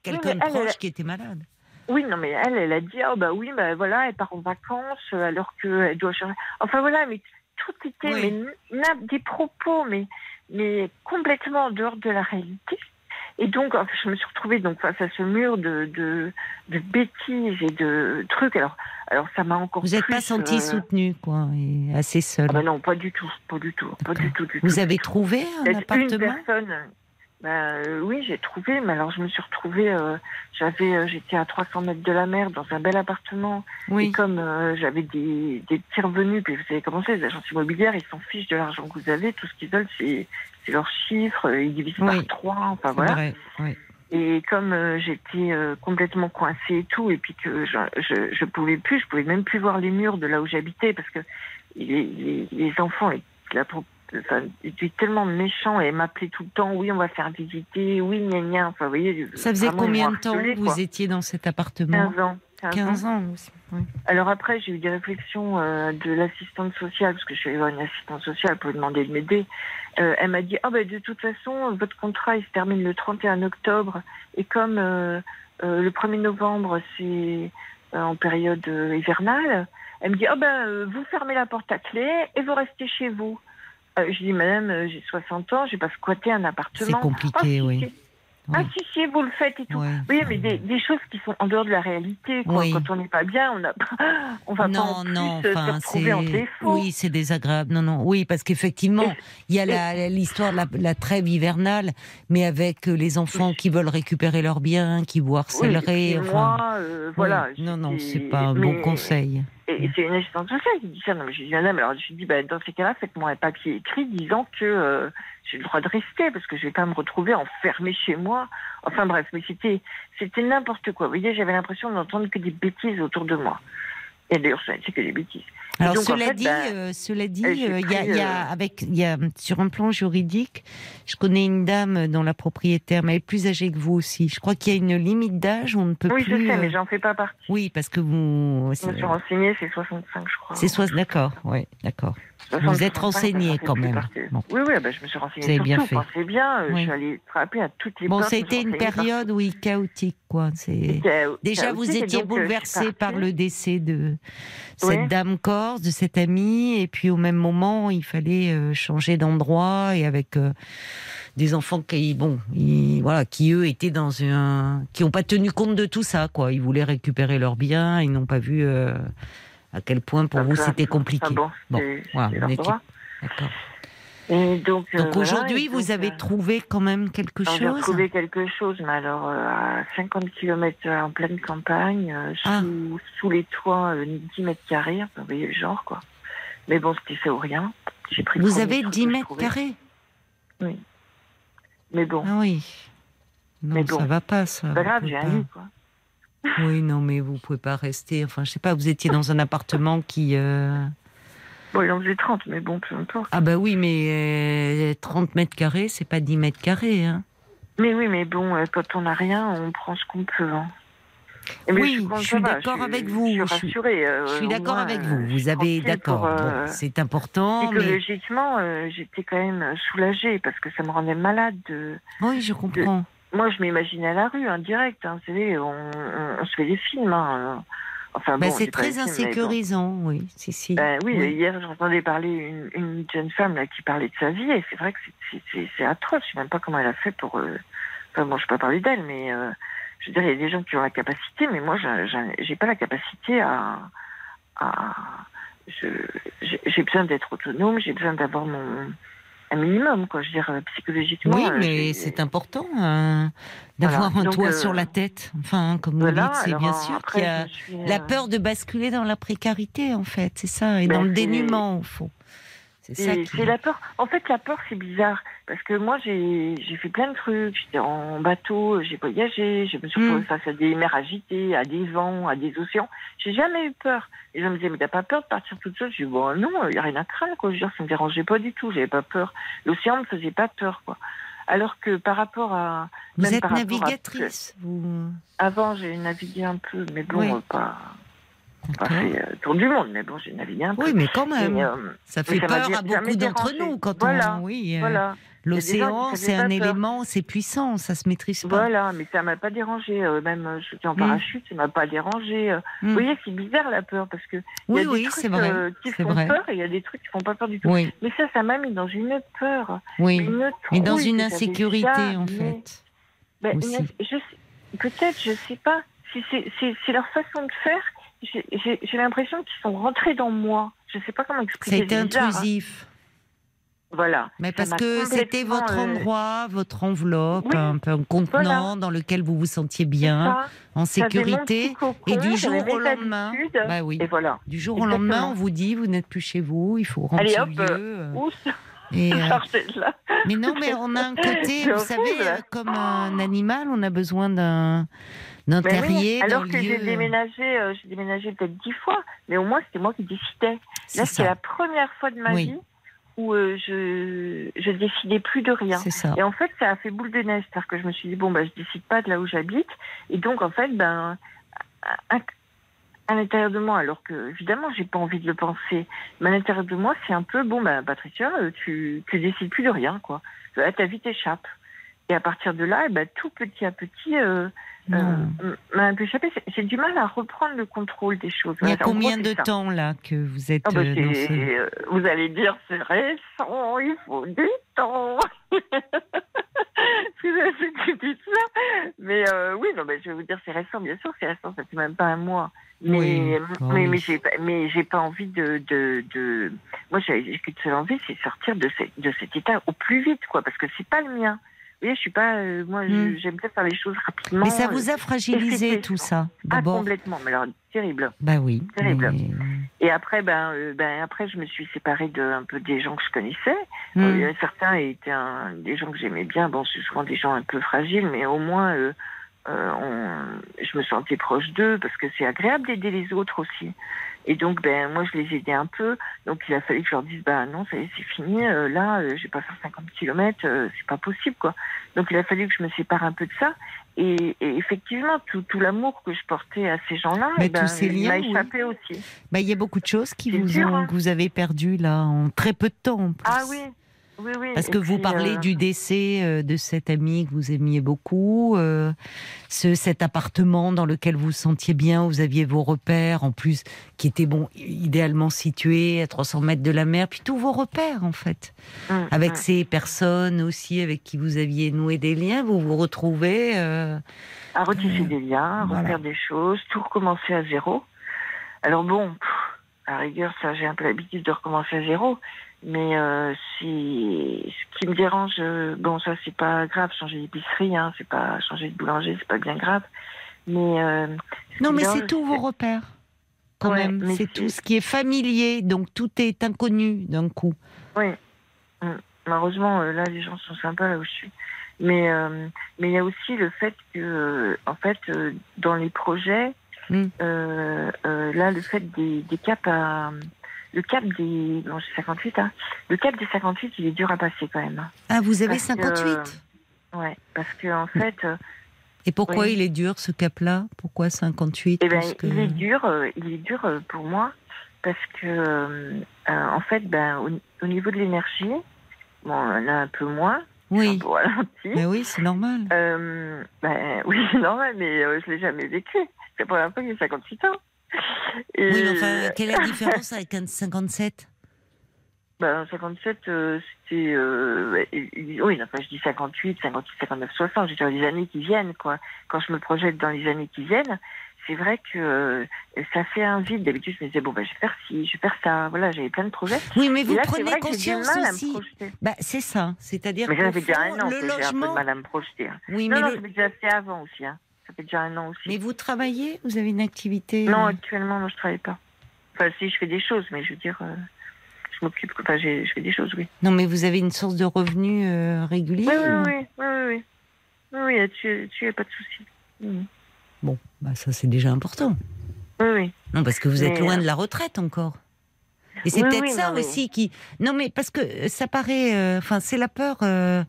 quelqu'un mais de proche elle- qui était malade. Oui, non, mais elle, elle a dit, oh bah oui, bah voilà, elle part en vacances alors qu'elle doit chercher. Enfin voilà, mais tout était, Oui. mais des propos, mais, mais complètement en dehors de la réalité. Et donc, je me suis retrouvée donc face à ce mur de, de, de bêtises et de trucs. Alors, alors ça m'a encore Vous n'êtes pas plus, senti euh, soutenu, quoi, et assez seul. ah bah non, pas du tout, pas du tout, pas du tout, du tout. vous avez trouvé un Il y a une appartement? personne. Ben, euh, oui, j'ai trouvé, mais alors je me suis retrouvée. euh, j'avais, euh, j'étais à 300 mètres de la mer dans un bel appartement. Et Oui. comme euh, j'avais des, des petits revenus, puis vous savez comment c'est, les agences immobilières, ils s'en fichent de l'argent que vous avez. Tout ce qu'ils veulent, c'est, c'est leurs chiffres. Ils divisent Oui. par trois. Enfin voilà. vrai, oui. Et comme j'étais complètement coincée et tout, et puis que je, je, je pouvais plus, je pouvais même plus voir les murs de là où j'habitais parce que les, les, les enfants étaient enfin, étaient tellement méchants et m'appelaient tout le temps. Oui, on va faire visiter. Oui, gna gna. Enfin, vous voyez. Ça faisait combien de temps que vous étiez dans cet appartement 15 ans. 15 ans. 15 ans aussi. oui. Alors après, j'ai eu des réflexions euh, de l'assistante sociale, parce que je suis allée voir une assistante sociale pour lui demander de m'aider. Euh, elle m'a dit, ah ben de toute façon, votre contrat, il se termine le 31 octobre, et comme euh, le 1er novembre, c'est en période hivernale, elle me dit, ah ben vous fermez la porte à clé et vous restez chez vous. Euh, je dis, madame, euh, j'ai 60 ans, j'ai pas squatté un appartement. C'est Ah, compliqué, si, oui. Ah Oui. si, si, vous le faites et tout. Ouais. Oui, mais des, des choses qui sont en dehors de la réalité. Quoi. Oui. Quand on n'est pas bien, on pas, on va pas non, en plus non, euh, se enfin, retrouver en défaut. oui, c'est désagréable. Non, non, oui, parce qu'effectivement, il y a l'histoire de la, la trêve hivernale, mais avec les enfants qui veulent récupérer leurs biens, qui vous harcèleraient. et enfin, moi, euh, voilà. oui. Non, non, c'est pas un bon conseil. Et, c'est une assistante sociale qui dit ça. Non, mais j'ai dit, madame, alors je lui dis, bah, dans ces cas-là, faites-moi un papier écrit disant que euh, j'ai le droit de rester parce que je vais pas me retrouver enfermée chez moi. Enfin bref, mais c'était, c'était n'importe quoi. Vous voyez, j'avais l'impression d'entendre que des bêtises autour de moi. Et d'ailleurs, c'est que des bêtises. Alors donc, en cela fait, dit, euh, cela dit, euh, il y a, euh, avec, il y a sur un plan juridique, je connais une dame dont la propriétaire, mais elle est plus âgée que vous aussi. Je crois qu'il y a une limite d'âge, on ne peut Oui, plus. je sais, euh, mais j'en fais pas partie. Oui, parce que vous. Je me suis renseignée, c'est 65, je crois. C'est soit d'accord, oui, d'accord. 60, Vous êtes 65, renseigné quand même. Bon. Oui, oui, bah, je me suis renseignée Vous avez bien fait. C'est bien, euh, Oui. je suis allée frapper à toutes les Bon, ça a été une période, oui, chaotique, quoi. C'est. Déjà, vous étiez euh, bouleversé par le décès de cette Oui. dame de cette amie, et puis au même moment, il fallait euh, changer d'endroit et avec euh, des enfants qui, bon, ils- voilà, qui eux étaient dans un, qui n'ont pas tenu compte de tout ça, quoi. Ils voulaient récupérer leurs biens, ils n'ont pas vu euh, à quel point pour Ah, vous c'était importe. compliqué. Ah bon, voilà, on est-. D'accord. Et donc, euh, Donc aujourd'hui, vous donc, avez euh, trouvé quand même quelque alors, J'ai chose. trouvé quelque chose, mais alors euh, à 50 km en pleine campagne, sous, Ah. sous les toits, euh, 10 mètres carrés, vous voyez le genre, quoi. Mais bon, c'était fait ou rien. J'ai pris Vous avez truc 10 que je mètres carrés. Mais bon, Ah oui. Non, Mais bon, ça va pas, ça. c'est pas grave, j'ai un lit, quoi. Oui, non, mais vous pouvez pas rester. Enfin, je sais pas, vous étiez dans un appartement qui. euh, Bon, il en faisait 30, mais bon, peu importe. Ah, bah oui, mais euh, 30 mètres carrés, c'est pas 10 mètres carrés. Hein. Mais oui, mais bon, euh, quand on n'a rien, on prend ce qu'on peut. hein. Mais Oui, je suis va, d'accord avec vous, je suis- rassurée. euh, Je suis d'accord avec euh, vous. Vous avez. D'accord. bon, c'est important. Psychologiquement, j'étais quand même soulagée parce que ça me rendait malade. De... Oui, je comprends. Moi, je m'imaginais à la rue, en direct. Hein, vous savez, on, on- on se fait des films. Hein. Enfin, Bah, bon, c'est très bon. insécurisant, oui. Si, si. Ben oui, Oui. hier j'entendais parler une, une jeune femme là, qui parlait de sa vie et c'est vrai que c'est- atroce. Je sais même pas comment elle a fait pour. euh, Enfin bon, je peux pas parler d'elle, mais euh, je veux dire, il y a des gens qui ont la capacité, mais moi, j'ai- pas la capacité à. j'ai besoin d'être autonome, j'ai besoin d'avoir mon un minimum, quoi. Je veux dire, euh, psychologiquement. Oui, euh, mais c'est important hein, d'avoir Voilà. un Donc, toit euh, sur la tête. Enfin, comme vous Voilà, dites, c'est bien euh, sûr qu'il y a suis, la euh, peur de basculer dans la précarité, en fait. C'est ça, et Ben, dans le dénuement, au fond. C'est ça C'est qui... c'est la peur. En fait, la peur, c'est bizarre. Parce que moi, j'ai j'ai fait plein de trucs. J'étais en bateau, j'ai voyagé, je me suis Mm. retrouvée face à des mers agitées, à des vents, à des océans. J'ai jamais eu peur. Les gens me disaient, mais t'as pas peur de partir toute seule? Je dis, bon, non, il n'y a rien à craindre, quoi. Je veux dire, ça me dérangeait pas du tout, j'avais pas peur. L'océan me faisait pas peur, quoi. Alors que par rapport à. Vous même êtes par rapport à- navigatrice, vous... Avant, j'ai navigué un peu, mais bon, Oui. pas, pas D'accord. fait euh, tour du monde, mais bon, j'ai navigué un peu. Oui, mais quand même, Et, euh, ça fait ça peur à beaucoup d'entre nous quand Voilà, on... Oui, euh, voilà. Des l'océan, c'est un peur. élément, c'est puissant, ça se maîtrise pas. Voilà, mais ça m'a pas dérangé. même je suis en Mm. parachute, ça m'a pas dérangé. Mm. Vous voyez, c'est bizarre la peur parce que il y Oui, a des oui, trucs c'est vrai. euh, qui c'est font vrai. peur et il y a des trucs qui font pas peur du tout. Oui, Mais ça, ça m'a mis dans une peur, oui. une Mais dans une insécurité, en fait. Peut-être, je sais pas. Si c'est c'est- c'est leur façon de faire. J'ai- l'impression qu'ils sont rentrés dans moi. Je sais pas comment Ça expliquer. bizarre, hein. intrusif. Voilà. Mais parce que c'était votre euh, endroit, votre enveloppe, oui, un peu un contenant dans lequel vous vous sentiez bien, en sécurité. cocon, Et du jour au lendemain, bah oui, Et voilà. du jour au lendemain, on vous dit vous n'êtes plus chez vous, il faut rendre Allez, hop, lieu. euh, et, euh, mais non, mais on a un côté, vous savez, euh, comme un animal, on a besoin d'un oui, d'un alors que j'ai déménagé, euh, j'ai déménagé peut-être dix fois, mais au moins c'était moi qui décidais. Là, c'est la première fois de ma Oui. vie où euh, je je décidais plus de rien. Et en fait, ça a fait boule de neige, c'est-à-dire que je me suis dit bon bah je décide pas de là où j'habite, et donc en fait ben à, à l'intérieur de moi, alors que évidemment j'ai pas envie de le penser, mais à l'intérieur de moi c'est un peu bon ben Patricia, euh, tu tu décides plus de rien quoi. Là, ta vie t'échappe. Et à partir de là, eh ben, tout petit à petit, euh. Euh, m'a un peu échappé. J'ai- du mal à reprendre le contrôle des choses. Il y a en combien gros, de ça. temps là que vous êtes Ah bah, euh, dans ce... euh, Vous allez dire c'est récent, il faut du temps. c'est ça. Mais euh, oui, non, mais je vais vous dire c'est récent, bien sûr, c'est récent, ça fait même pas un mois. Mais Oui, mais, oui. mais j'ai pas mais j'ai pas envie de de, de... moi j'ai j'ai qu'une seule envie, c'est sortir de ce- de cet état au plus vite quoi, parce que c'est pas le mien. Voyez, je suis pas euh, moi Hmm. j'aime bien faire les choses rapidement. Mais ça vous a fragilisé tout ça, ah, complètement, mais alors terrible. Bah oui. Terrible. mais- Et après, ben, euh, ben, après, je me suis séparée de un peu des gens que je connaissais. Hmm. Euh, certains étaient un- des gens que j'aimais bien. Bon, c'est souvent des gens un peu fragiles, mais au moins, on- je me sentais proche d'eux parce que c'est agréable d'aider les autres aussi. Et donc, ben, moi, je les aidais un peu. Donc, il a fallu que je leur dise, bah non, ça y est, c'est fini. euh, là, euh, je vais pas faire 50 km, c'est pas possible, quoi. Donc, il a fallu que je me sépare un peu de ça. Et, et effectivement, tout, tout l'amour que je portais à ces gens-là, ben, tous ces il m'a oui. échappé aussi. Bah, il y a beaucoup de choses qui vous, dur, ont, hein. que vous avez perdues là en très peu de temps. en plus. Ah oui, oui, oui. Parce que vous parlez euh, du décès euh, de cet ami que vous aimiez beaucoup, euh, ce, cet appartement dans lequel vous vous sentiez bien, où vous aviez vos repères, en plus, qui était bon, idéalement situé à 300 mètres de la mer, puis tous vos repères en fait. hum, Avec hum. ces personnes aussi avec qui vous aviez noué des liens, vous vous retrouvez. euh, à retisser des liens, à Voilà. refaire des choses, tout recommencer à zéro. Alors bon, pff, à rigueur, ça, j'ai un peu l'habitude de recommencer à zéro. Mais euh, si ce qui me dérange, euh, bon, ça c'est pas grave, changer d'épicerie, hein, c'est pas changer de boulanger, c'est pas bien grave. Mais euh, ce Non, mais c'est tous vos repères. Quand Ouais, même, c'est tout ce qui est familier, donc tout est inconnu d'un coup. Oui. Mm. Malheureusement, là, les gens sont sympas là où je suis. Mais mais il y a aussi le fait que, en fait, dans les projets, Mm. là, le fait des, des caps à le cap des non, j'ai 58, hein. Le cap des 58, il est dur à passer quand même. hein. Ah, vous avez Parce que, 58 Ouais, parce que en fait, euh, Et pourquoi oui. il est dur ce cap-là? Pourquoi 58 eh ben, que- il est dur, euh, il est dur euh, pour moi parce que, euh, euh, en fait, ben, au, au niveau de l'énergie, bon, on a un peu moins, Oui, un peu ralenti. mais oui, c'est normal. Euh, ben, oui, c'est normal, mais euh, je l'ai jamais vécu. C'est pour la fois que j'ai 58 ans. Et, Oui, mais enfin, quelle est la différence avec un 57 ben, 57, euh, c'était... Euh, oui, enfin, je dis 58, 58, 59, 60. Je dire, les années qui viennent, quoi. Quand je me projette dans les années qui viennent, c'est vrai que euh, ça fait un vide. D'habitude, je me disais, bon, ben, je vais faire ci, je vais faire ça. Voilà, j'avais plein de projets. Oui, mais vous là, prenez vrai que conscience mal me aussi. Bah, c'est ça, c'est-à-dire Mais que ça fait déjà un an que j'ai un peu de mal à me projeter. hein. Oui, Non, mais, non, le- ça fait déjà assez avant aussi. Hein. Ça fait déjà un an aussi. mais vous travaillez? Vous avez une activité Non, euh, actuellement, non, je travaille pas. Enfin, si, je fais des choses, mais je veux dire, euh, je m'occupe, enfin, je fais des choses, oui. Non, mais vous avez une source de revenus euh, régulier Oui, oui, ou- oui, oui, oui, oui. Oui, oui, là-dessus, a pas de souci. Mhm. Bon, bah, ça c'est déjà important. Oui, oui. Non, parce que vous êtes Mais, loin euh, de la retraite encore. Et c'est Oui, peut-être oui, ça non, mais- aussi qui. Non, mais parce que ça paraît. euh, Enfin, c'est la peur. euh,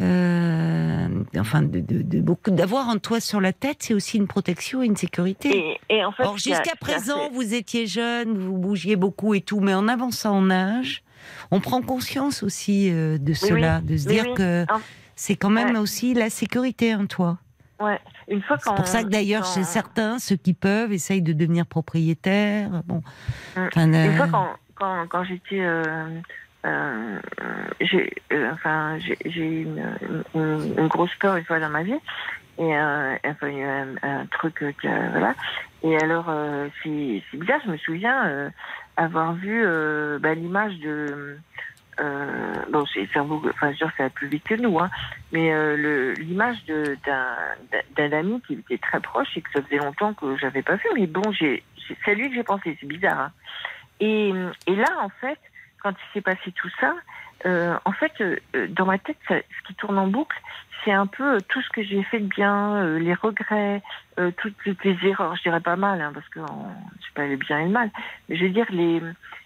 euh, enfin, de, de- de beaucoup d'avoir un toit sur la tête, c'est aussi une protection et une sécurité. Et, et en fait, Or, jusqu'à présent, fait- vous étiez jeune, vous bougiez beaucoup et tout, mais en avançant en âge, on prend conscience aussi de cela, de se dire que c'est quand même Ouais. aussi la sécurité, un toit. Ouais, une fois C'est pour ça que d'ailleurs, quand- chez certains, ceux qui peuvent essayent de devenir propriétaires. Bon, Mm. enfin, Une euh, fois quand, quand, j'étais. Euh, euh, j'ai euh, enfin, j'ai eu une, grosse peur une fois dans ma vie. Et euh, enfin, il y a eu un, truc euh, que, voilà. Et alors, euh, c'est bizarre, je me souviens euh, avoir vu euh, bah, l'image de. Euh, bon, c'est enfin, dire, ça va plus vite que nous, hein, mais euh, l'image de- d'un ami qui était très proche et que ça faisait longtemps que j'avais pas vu, mais bon, j'ai c'est lui que j'ai pensé, c'est bizarre. hein. Et, et là, en fait, quand il s'est passé tout ça, euh, en fait, euh, dans ma tête, ça- ce qui tourne en boucle, c'est un peu euh, tout ce que j'ai fait de bien, euh, les regrets, euh, toutes, toutes les erreurs. Je dirais pas mal, hein, parce que sais pas le bien et le mal, mais je veux dire les,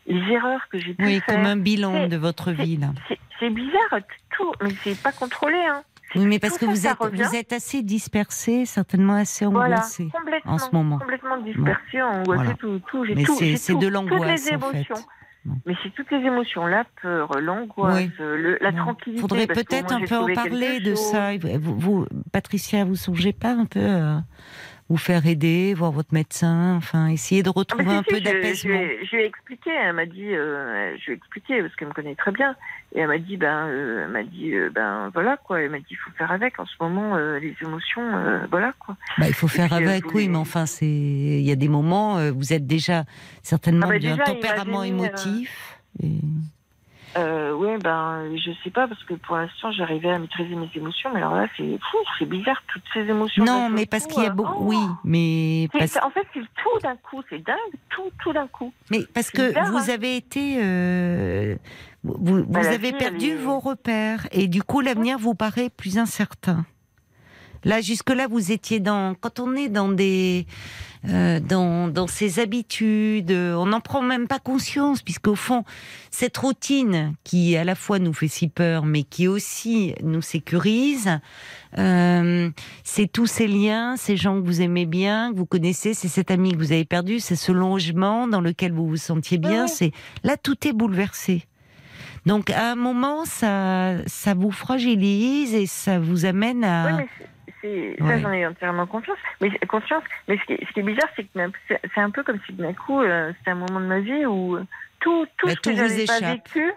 les erreurs que j'ai pu oui, faire. comme un bilan c'est- de votre vie, là. C'est- C'est bizarre, tout, mais c'est pas contrôlé. Hein. Oui, mais parce tout que vous ça êtes, revient. vous êtes assez dispersé, certainement assez Voilà, angoissé. complètement, en ce moment. complètement dispersé, angoissé, Voilà. tout, tout. J'ai tout, c'est- de l'angoisse, en fait. émotions. Bon. Mais c'est toutes les émotions, la peur, l'angoisse, Oui. la Bon. tranquillité. Faudrait parce que peut-être un peu en parler de ça. Vous, vous, Patricia, vous songez pas un peu à vous faire aider, voir votre médecin, enfin, essayer de Ah, retrouver un si, peu d'apaisement. je lui ai expliqué, elle m'a dit, euh, je lui ai expliqué parce qu'elle me connaît très bien, et elle m'a dit, ben, euh, elle m'a dit, euh, ben, voilà quoi, elle m'a dit, il faut faire avec. En ce moment, euh, les émotions, euh, voilà quoi. Bah, il faut faire puis, avec, oui, mais enfin, c'est, il y a des moments, euh, vous êtes déjà certainement Ah bah, d'un tempérament euh, émotif. et- Euh, ouais, ben, je sais pas parce que pour l'instant, j'arrivais à maîtriser mes émotions, mais alors là, c'est fou, c'est bizarre toutes ces émotions. Non, mais parce qu'il y a euh, beaucoup, oh. oui, mais parce, En fait, c'est tout d'un coup, c'est dingue, tout, tout d'un coup. mais parce que bizarre, vous hein. avez été, euh, vous, vous Bah, avez perdu est- vos repères et du coup l'avenir vous paraît plus incertain. Là, jusque-là, vous étiez dans. Quand on est dans des. Euh, dans, dans ses habitudes, euh, on n'en prend même pas conscience, puisqu'au fond, cette routine qui à la fois nous fait si peur, mais qui aussi nous sécurise, euh, c'est tous ces liens, ces gens que vous aimez bien, que vous connaissez, c'est cet ami que vous avez perdu, c'est ce logement dans lequel vous vous sentiez bien. C'est là, tout est bouleversé. Donc à un moment, ça, ça vous fragilise et ça vous amène à. Oui, c'est- ça, j'en ai entièrement confiance. Mais, conscience. Mais ce qui, est, ce qui est bizarre, c'est que c'est un peu comme si d'un coup, euh, c'était un moment de ma vie où euh, tout, tout Bah, ce tout que j'avais pas vécu,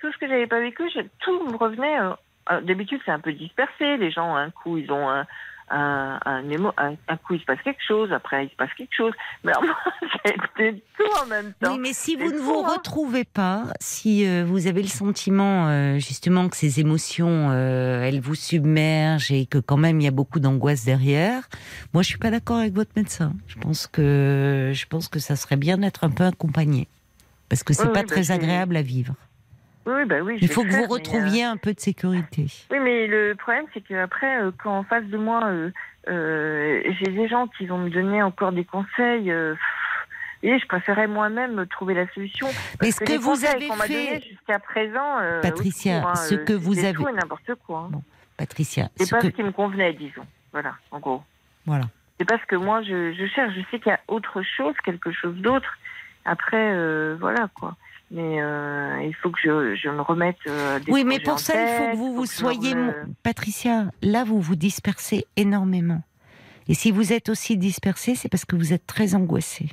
tout ce que j'avais pas vécu, je- tout me revenait. euh, euh, D'habitude, c'est un peu dispersé. Les gens, un coup, ils ont un, un, un, émo- un, un coup, il se passe quelque chose. Après, il se passe quelque chose. Mais alors, c'était tout en même temps. Oui, mais si vous ne vous hein. retrouvez pas, si euh, vous avez le sentiment euh, justement que ces émotions, euh, elles vous submergent et que quand même il y a beaucoup d'angoisse derrière, moi je suis pas d'accord avec votre médecin. Je pense que je pense que ça serait bien d'être un peu accompagné parce que c'est Oui, pas oui, bah, très agréable à vivre. Oui, bah oui. Il faut que vous euh, retrouviez un peu de sécurité. Oui, mais le problème, c'est qu'après, euh, quand en face de moi, euh, euh, j'ai des gens qui vont me donner encore des conseils. et je préférais moi-même trouver la solution. Mais ce que vous avez m'a fait- jusqu'à présent, Patricia, hein, ce que vous avez- n'importe quoi. hein. Bon, Patricia, C'est ce pas que ce qui me convenait, disons. Voilà, en gros. voilà. C'est parce que moi, je, je cherche. Je sais qu'il y a autre chose, quelque chose d'autre. Après, voilà, quoi. Mais euh, il faut que je, je me remette euh, des Oui, mais pour ça, il faut que vous vous me soyez. Patricia, là, vous vous dispersez énormément. Et si vous êtes aussi dispersé, c'est parce que vous êtes très angoissé.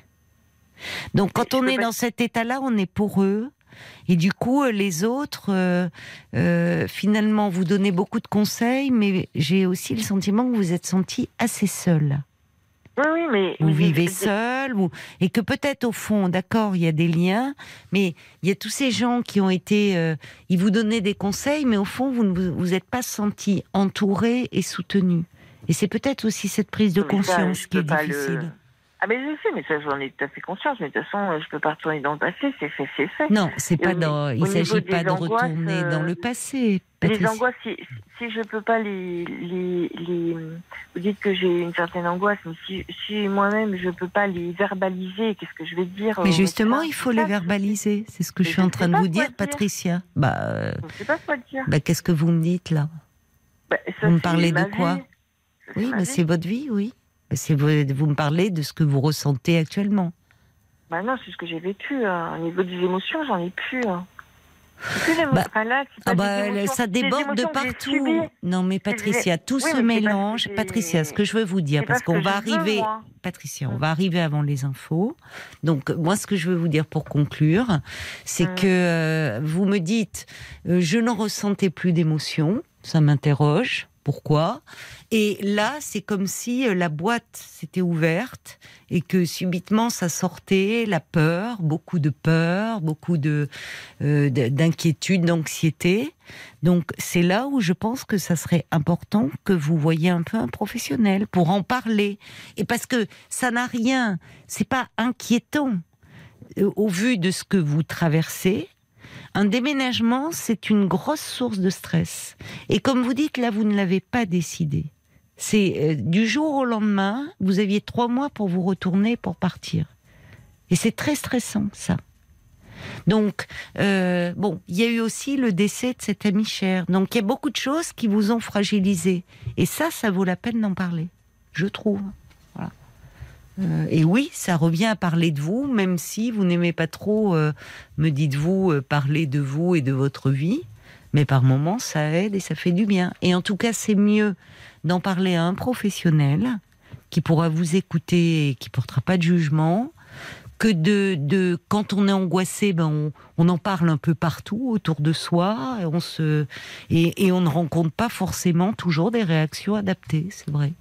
Donc, quand on est pas- dans cet état-là, on est pour eux. Et du coup, euh, les autres, euh, euh, finalement, vous donnez beaucoup de conseils, mais j'ai aussi le sentiment que vous êtes senti assez seul. Oui, oui, mais Vous vivez seul, et que peut-être au fond, d'accord, il y a des liens, mais il y a tous ces gens qui ont été, euh, ils vous donnaient des conseils, mais au fond, vous ne vous, vous êtes pas senti entouré et soutenu. Et c'est peut-être aussi cette prise de Mais conscience qui est le- difficile. Ah, mais je sais, mais ça, j'en ai tout à fait conscience. Mais de toute façon, euh, je peux pas retourner dans le passé. C'est fait, c'est fait. Non, c'est pas dans. Il s'agit pas de angoisses, retourner euh, dans le passé. Les angoisses, si, si je peux pas les, les, les, vous dites que j'ai une certaine angoisse, mais si, si moi-même je peux pas les verbaliser, qu'est-ce que je vais dire Mais justement, il faut les verbaliser. C'est ce que Mais je suis je en train de vous dire, dire. Patricia. Bah, euh, Je sais pas quoi dire. bah, qu'est-ce que vous me dites là? Bah, ça, vous me parlez de quoi? vie. Oui, ma mais vie. c'est votre vie, oui. C'est vous, vous me parlez de ce que vous ressentez actuellement. Bah non, c'est ce que j'ai vécu. hein. Au niveau des émotions, j'en ai plus. hein. Bah, enfin, là, Ah bah, émotions, ça déborde de partout. Non, mais Patricia, tout Oui, que mélange. Patricia, ce que je veux vous dire, parce ce qu'on va veux, arriver. Patricia, on Mm. va arriver avant les infos. Donc, moi, ce que je veux vous dire pour conclure, c'est Mm. que euh, vous me dites, euh, je ne ressentais plus d'émotion. Ça m'interroge. Pourquoi? Et là, c'est comme si euh, la boîte s'était ouverte et que subitement ça sortait la peur, beaucoup de peur, beaucoup de euh, d- d'inquiétude, d'anxiété. Donc c'est là où je pense que ça serait important que vous voyiez un peu un professionnel pour en parler. Et parce que ça n'a rien, c'est pas inquiétant euh, au vu de ce que vous traversez. Un déménagement, c'est une grosse source de stress. Et comme vous dites, là, vous ne l'avez pas décidé. C'est euh, du jour au lendemain, vous aviez trois mois pour vous retourner, pour partir. Et c'est très stressant, ça. Donc, euh, bon, il y a eu aussi le décès de cet ami cher. Donc, il y a beaucoup de choses qui vous ont fragilisé. Et ça, ça vaut la peine d'en parler, je trouve. Voilà. Euh, et oui, ça revient à parler de vous, même si vous n'aimez pas trop, me dites-vous, parler de vous et de votre vie. Mais par moments, ça aide et ça fait du bien. Et en tout cas, c'est mieux d'en parler à un professionnel qui pourra vous écouter et qui portera pas de jugement que de, de quand on est angoissé, ben on, on en parle un peu partout autour de soi et on se et, et on ne rencontre pas forcément toujours des réactions adaptées, c'est vrai,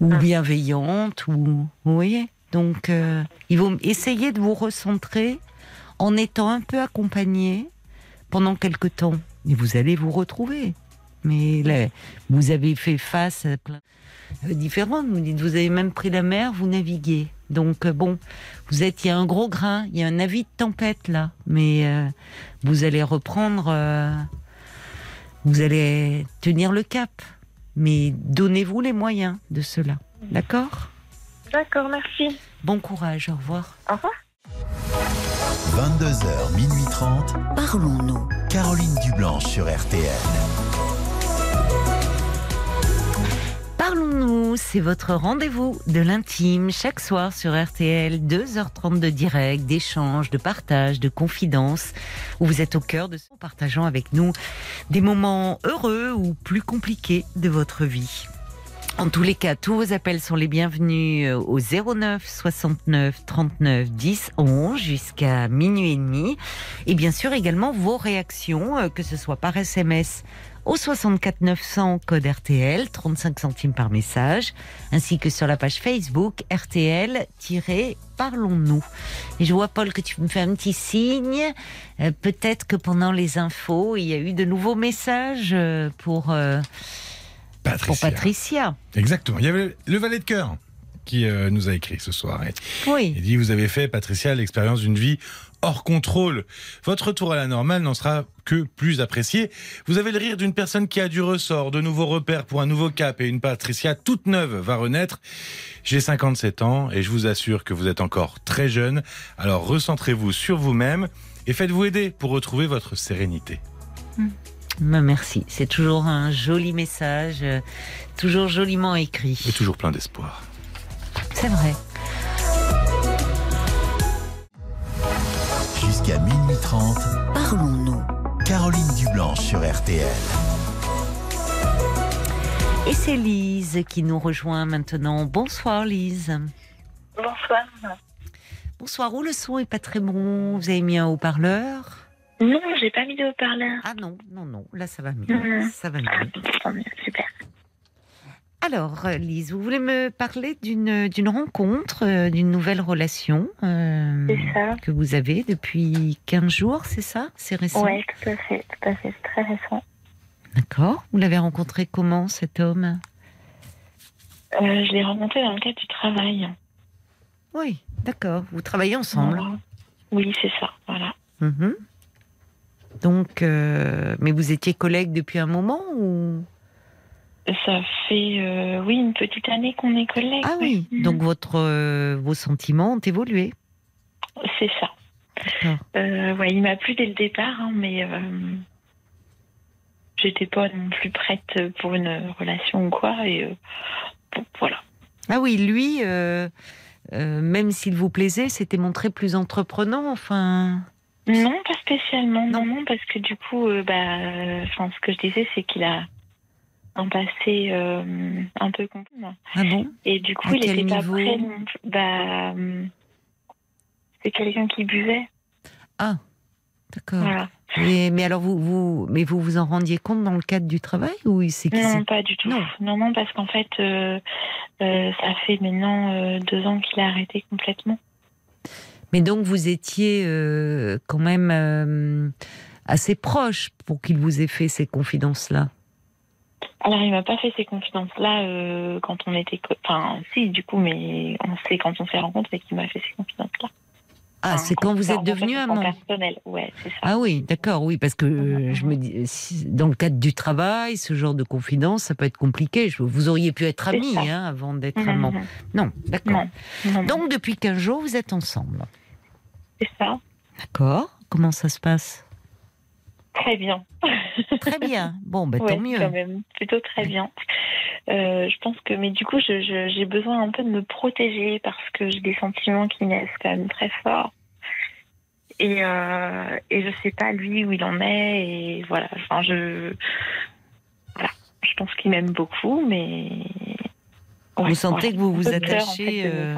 ou bienveillantes ou vous voyez. Donc euh, il faut essayer de vous recentrer en étant un peu accompagné pendant quelque temps et vous allez vous retrouver. Mais là, vous avez fait face à plein euh, différentes. Vous dites, vous avez même pris la mer, vous naviguez. Donc euh, bon, vous êtes, il y a un gros grain, il y a un avis de tempête là, mais euh, vous allez reprendre, euh, vous allez tenir le cap. Mais donnez-vous les moyens de cela. D'accord? D'accord, merci. Bon courage, au revoir. Au revoir. 22h, minuit 30. Parlons-nous. Caroline Dublanche sur RTL. Parlons-nous, c'est votre rendez-vous de l'intime chaque soir sur RTL, 2h30 de direct, d'échange, de partage, de confidence, où vous êtes au cœur de ce partageant avec nous des moments heureux ou plus compliqués de votre vie. En tous les cas, tous vos appels sont les bienvenus euh, au 09 69 39 10 11 jusqu'à minuit et demi. Et bien sûr également vos réactions, euh, que ce soit par SMS au 64 900 code RTL, 35 centimes par message, ainsi que sur la page Facebook RTL-Parlons-nous. Et je vois Paul que tu me fais un petit signe. Euh, Peut-être que pendant les infos, il y a eu de nouveaux messages pour, pour Patricia. Patricia. Exactement. Il y avait le valet de cœur qui euh, nous a écrit ce soir. Et Oui. Il dit Vous avez fait, Patricia, l'expérience d'une vie hors contrôle. Votre retour à la normale n'en sera que plus apprécié. Vous avez le rire d'une personne qui a du ressort, de nouveaux repères pour un nouveau cap et une Patricia toute neuve va renaître. J'ai 57 ans et je vous assure que vous êtes encore très jeune. Alors recentrez-vous sur vous-même et faites-vous aider pour retrouver votre sérénité. Ben, Merci. C'est toujours un joli message, euh, toujours joliment écrit. Et toujours plein d'espoir. C'est vrai. Jusqu'à minuit 30. Parlons-nous. Caroline Dublanche sur RTL. Et c'est Lise qui nous rejoint maintenant. Bonsoir Lise. Bonsoir. Bonsoir, où le son est pas très bon? Vous avez mis un haut-parleur? Non, j'ai pas mis de haut-parleur. Ah non, non, non, là ça va mieux. Mhm. Ça va Ah, mieux. mieux, super. Alors euh, Lise, vous voulez me parler d'une d'une rencontre, euh, d'une nouvelle relation euh, que vous avez depuis 15 jours, c'est ça? C'est récent? Ouais, tout à fait, tout à fait, c'est très récent. D'accord. Vous l'avez rencontré comment cet homme? Euh, je l'ai rencontré dans le cadre du travail. Oui, d'accord. Vous travaillez ensemble. Voilà. Oui, c'est ça, voilà. Mhm. Donc, euh, mais vous étiez collègues depuis un moment ou? Ça fait, euh, oui, une petite année qu'on est collègues. Ah oui. Mhm. Donc votre euh, vos sentiments ont évolué. C'est ça. Ouais, il m'a plu dès le départ, hein, mais j'étais pas non plus prête pour une relation ou quoi. Et bon, voilà. Ah oui, lui, même s'il vous plaisait, s'était montré plus entreprenant. Enfin, Non, pas spécialement. Non. Non, parce que du coup, euh, bah, euh, enfin, ce que je disais, c'est qu'il a un passé euh, un peu compliqué. ah bon? Et du coup, À il quel était pas prêt. non plus. Bah, c'est quelqu'un qui buvait. D'accord. Voilà. Mais alors vous, vous, mais vous vous en rendiez compte dans le cadre du travail ou c'est Non, pas du tout. Non. Non, non, parce qu'en fait, euh, ça fait maintenant deux ans qu'il a arrêté complètement. Mais donc vous étiez euh, quand même euh, assez proche pour qu'il vous ait fait ces confidences-là. Alors, il m'a pas fait ces confidences-là euh, quand on était. Enfin, si, du coup, mais on sait quand on s'est rencontrés qu'il m'a fait ces confidences-là. Ah, Enfin, c'est quand vous êtes devenu amant. personnel, ouais, c'est ça. Ah oui, d'accord, oui, parce que euh, je me dis, si- dans le cadre du travail, ce genre de confidence, ça peut être compliqué. Je- Vous auriez pu être amis hein, avant d'être Mhm, amant. mhm. Non, d'accord. Donc depuis 15 jours, vous êtes ensemble. C'est ça. D'accord. Comment ça se passe? Très bien. Très bien. Bon, bah, Ouais, tant mieux. quand même, plutôt très bien. Euh, je pense que, mais du coup, j'ai besoin un peu de me protéger parce que j'ai des sentiments qui naissent quand même très forts. Et, euh, et je sais pas lui où il en est. Et voilà, enfin, je. Voilà. Je pense qu'il m'aime beaucoup, mais. Ouais, Vous sentez voilà. que vous vous peur, en attachez, fait, euh.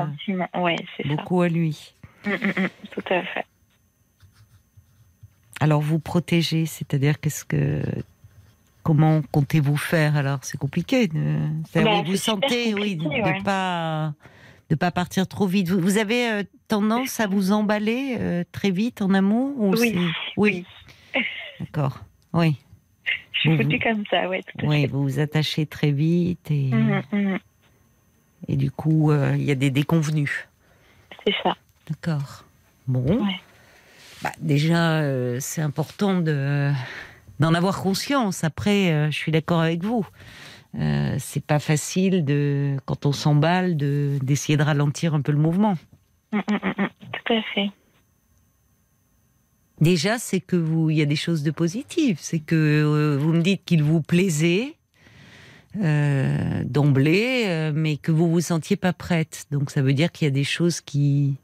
Ouais, ça. Beaucoup à lui. Tout à fait. Alors vous protégez, c'est-à-dire qu'est-ce que comment comptez-vous faire? Alors C'est compliqué. De... Bah, oui, vous sentez, oui, de, ouais. pas de pas partir trop vite. Vous, vous avez euh, tendance à vous emballer euh, très vite en amour ou Oui, oui, d'accord. Oui, Je suis Mhm. foutue comme ça, ouais, tout oui, fait. vous vous attachez très vite et, Mm, mm, et du coup euh, il y a des déconvenus. C'est ça. D'accord. Bon. Ouais. Bah, déjà, euh, c'est important de d'en avoir conscience. Après, euh, je suis d'accord avec vous. euh, c'est pas facile de, quand on s'emballe, de d'essayer de ralentir un peu le mouvement. Mm, mm, mm. Tout à fait. Déjà, c'est que vous, il y a des choses de positives. C'est que euh, vous me dites qu'il vous plaisait euh, d'emblée, euh, mais que vous vous sentiez pas prête. Donc ça veut dire qu'il y a des choses qui,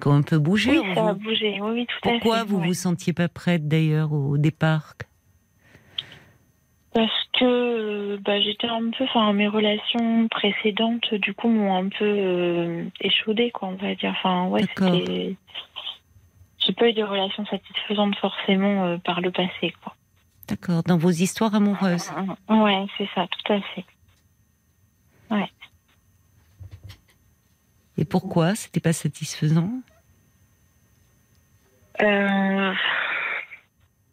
qui ont un peu bougé. Oui, ça a bougé. Oui, oui, tout à fait. Pourquoi vous ouais. vous sentiez pas prête d'ailleurs au départ Parce que euh, bah, j'étais un peu, enfin mes relations précédentes, du coup, m'ont un peu euh, échaudée, quoi, on va dire. Enfin, ouais, c'était. J'ai pas eu de relations satisfaisantes forcément euh, par le passé, quoi. D'accord. Dans vos histoires amoureuses. Ouais, c'est ça, tout à fait. Et pourquoi c'était pas satisfaisant? Euh,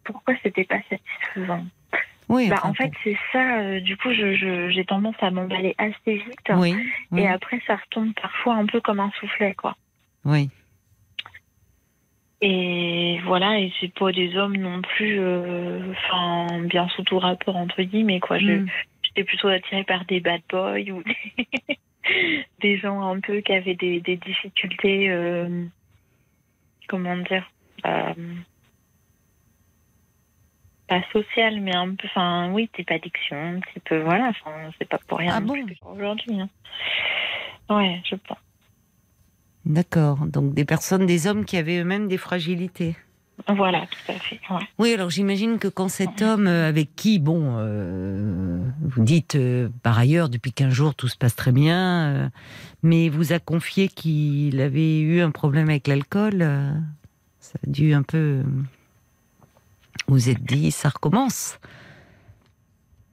Pourquoi c'était pas satisfaisant? Oui. bah, En fait, c'est ça. euh, du coup, j'ai tendance à m'emballer assez vite. oui. oui, Et après, ça retombe parfois un peu comme un soufflet, quoi. oui. Et voilà, et c'est pas des hommes non plus, euh, enfin, bien sous tout rapport, entre guillemets, quoi. Je- Mm. J'étais plutôt attirée par des bad boys ou des, des gens un peu qui avaient des, des difficultés, euh, comment dire, euh, pas sociales, mais un peu, enfin, oui, type addiction, un petit peu, voilà, enfin, c'est pas pour rien Ah bon aujourd'hui. hein. Ouais, je pense. D'accord. Donc des personnes, des hommes qui avaient eux-mêmes des fragilités. Voilà, tout à fait, ouais. Oui, alors j'imagine que quand cet homme euh, avec qui, bon, euh, vous dites euh, par ailleurs depuis 15 jours tout se passe très bien, euh, mais vous a confié qu'il avait eu un problème avec l'alcool, ça a dû un peu. Vous êtes dit, ça recommence.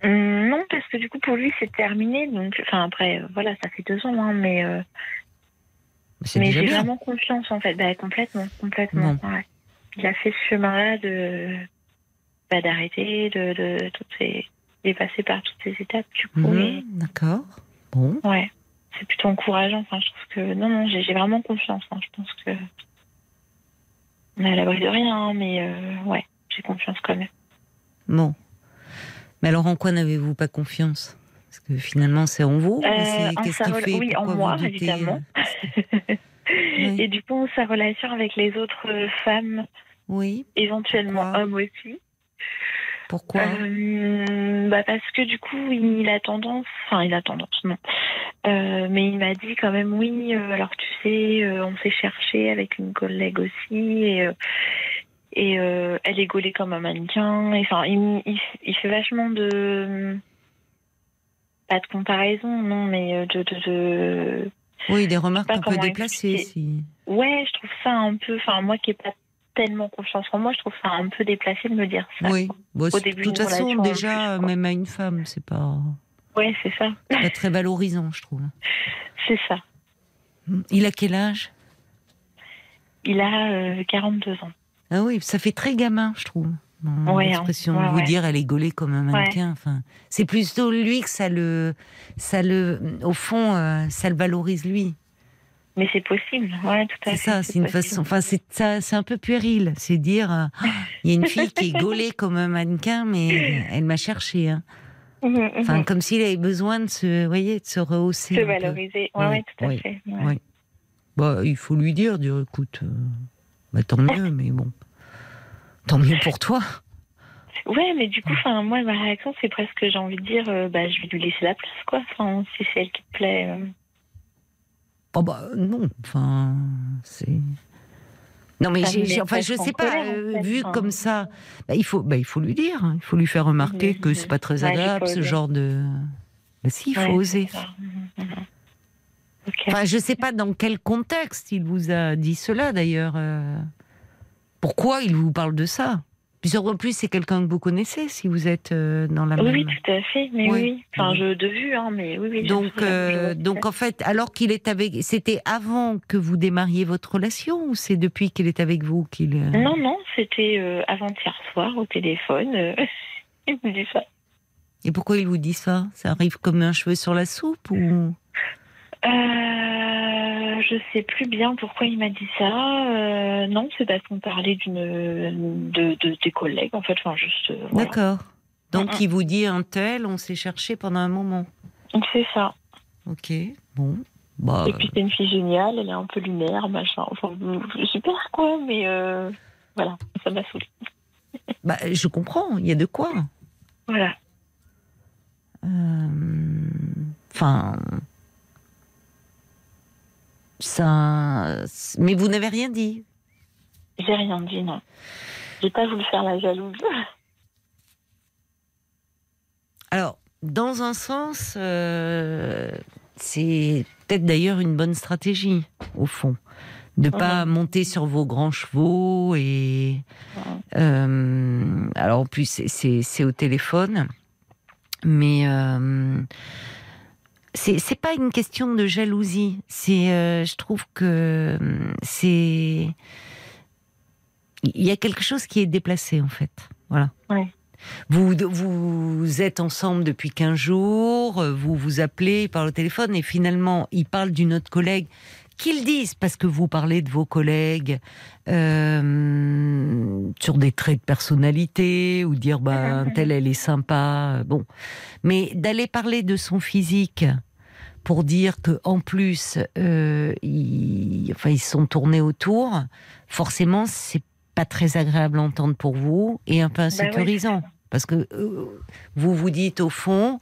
Non, parce que du coup, pour lui, c'est terminé. Donc, enfin, après, voilà, ça fait deux ans, hein, mais, mais j'ai vraiment confiance, en fait. Bah, complètement, complètement. ouais. Il a fait ce chemin-là de bah, d'arrêter, de, de toutes ces. Est passé par toutes ces étapes, du coup. Mhm, D'accord. Bon. ouais, c'est plutôt encourageant. Enfin, je trouve que. Non, non, j'ai vraiment confiance. hein. Je pense que. On est à l'abri de rien, hein, mais euh, ouais, j'ai confiance quand même. Bon. Mais alors en quoi n'avez-vous pas confiance? Parce que finalement c'est en vous. Euh, Qu'est-ce qui fait oui, en moi, évidemment. euh, Oui. Et du coup, sa relation avec les autres femmes, Oui. éventuellement Pourquoi hommes aussi. Pourquoi? Euh, bah parce que du coup, il a tendance, enfin, il a tendance, non. Euh, mais il m'a dit quand même, oui, euh, alors tu sais, on s'est cherché avec une collègue aussi, et, et elle est gaulée comme un mannequin. Enfin, il, il, il fait vachement de. Pas de comparaison, non, mais de. de, de... Oui, des remarques un peu déplacées. Si. Ouais, je trouve ça un peu. Enfin, moi qui n'ai pas tellement confiance en moi, je trouve ça un peu déplacé de me dire ça. Oui. Bon, c'est- de début toute façon, déjà, plus, même à une femme, c'est pas, Ouais, c'est ça. pas très valorisant, je trouve. C'est ça. Il a quel âge? Il a euh, 42 ans. Ah oui, ça fait très gamin, je trouve. Bon, Ouais, L'expression hein. de Ouais, vous ouais. dire elle est gaulée comme un mannequin. Enfin, c'est plutôt lui que ça le, ça le, au fond, euh, ça le valorise lui. Mais c'est possible. Ouais, tout à C'est fait. ça, c'est une possible. façon. Enfin, c'est ça, c'est un peu puéril. C'est dire, euh, il y a une fille qui est gaulée comme un mannequin, mais elle m'a cherché. Hein. Mhm, Enfin, mhm. comme s'il avait besoin de se, voyez, de se rehausser. Se valoriser. Ouais, Oui, ouais, tout à fait. ouais. oui. Bah, il faut lui dire, dire, écoute, euh, bah, tant mieux, mais bon, tant mieux pour toi. Ouais, mais du coup, enfin, moi, ma réaction, c'est presque, j'ai envie de dire, euh, bah, je vais lui laisser la place, quoi. Enfin, si c'est elle qui te plaît. euh. Oh bah non, enfin, c'est. Non mais j'ai, me j'ai- met enfin je sais pas, en euh, fait, vu comme ça, bah, il faut, bah, il faut lui dire, hein. il faut lui faire remarquer Mhm, que c'est pas très Ouais, agréable ce genre de. Bah, si, il faut oser. Ok. Enfin, je sais pas dans quel contexte il vous a dit cela d'ailleurs. euh. Pourquoi il vous parle de ça? Puis en plus, c'est quelqu'un que vous connaissez si vous êtes euh, dans la Oui, même. oui, tout à fait. Mais Oui. Enfin, je, de vue, hein, mais oui, oui. Donc, euh, donc en fait, alors qu'il est avec, c'était avant que vous démarriez votre relation ou c'est depuis qu'il est avec vous qu'il euh. Non, non, c'était euh, avant-hier soir au téléphone. euh, il me dit ça. Et pourquoi il vous dit ça? Ça arrive comme un cheveu sur la soupe ou Euh, je sais plus bien pourquoi il m'a dit ça. Euh, non, c'est parce qu'on parlait d'une de, de tes collègues en fait. Enfin, juste. euh, voilà. D'accord. Donc, il vous dit un tel, on s'est cherché pendant un moment. C'est ça. Ok, bon. Bah, Et puis c'est une fille géniale, elle est un peu lunaire, machin. Enfin, super quoi, mais euh, voilà, ça m'a saoulée. bah, je comprends, il y a de quoi. Voilà. Enfin. Ça. Mais vous n'avez rien dit. J'ai rien dit, non. J'ai pas voulu faire la jalouse. Alors, dans un sens, euh, c'est peut-être d'ailleurs une bonne stratégie, au fond. De pas monter sur vos grands chevaux et. euh, alors, en plus, c'est au téléphone. Mais. euh, c'est pas une question de jalousie. C'est, euh, je trouve que euh, c'est. Il y a quelque chose qui est déplacé, en fait. Voilà. Ouais. Vous, vous êtes ensemble depuis 15 jours, vous vous appelez par le téléphone et finalement, il parle d'une autre collègue. Qu'ils disent, parce que vous parlez de vos collègues euh, sur des traits de personnalité ou dire, bah, telle, elle est sympa. Bon. Mais d'aller parler de son physique pour dire que en plus, euh, ils, enfin, ils sont tournés autour, forcément, c'est pas très agréable à entendre pour vous et un peu ouais, insécurisant. Parce que euh, vous vous dites au fond,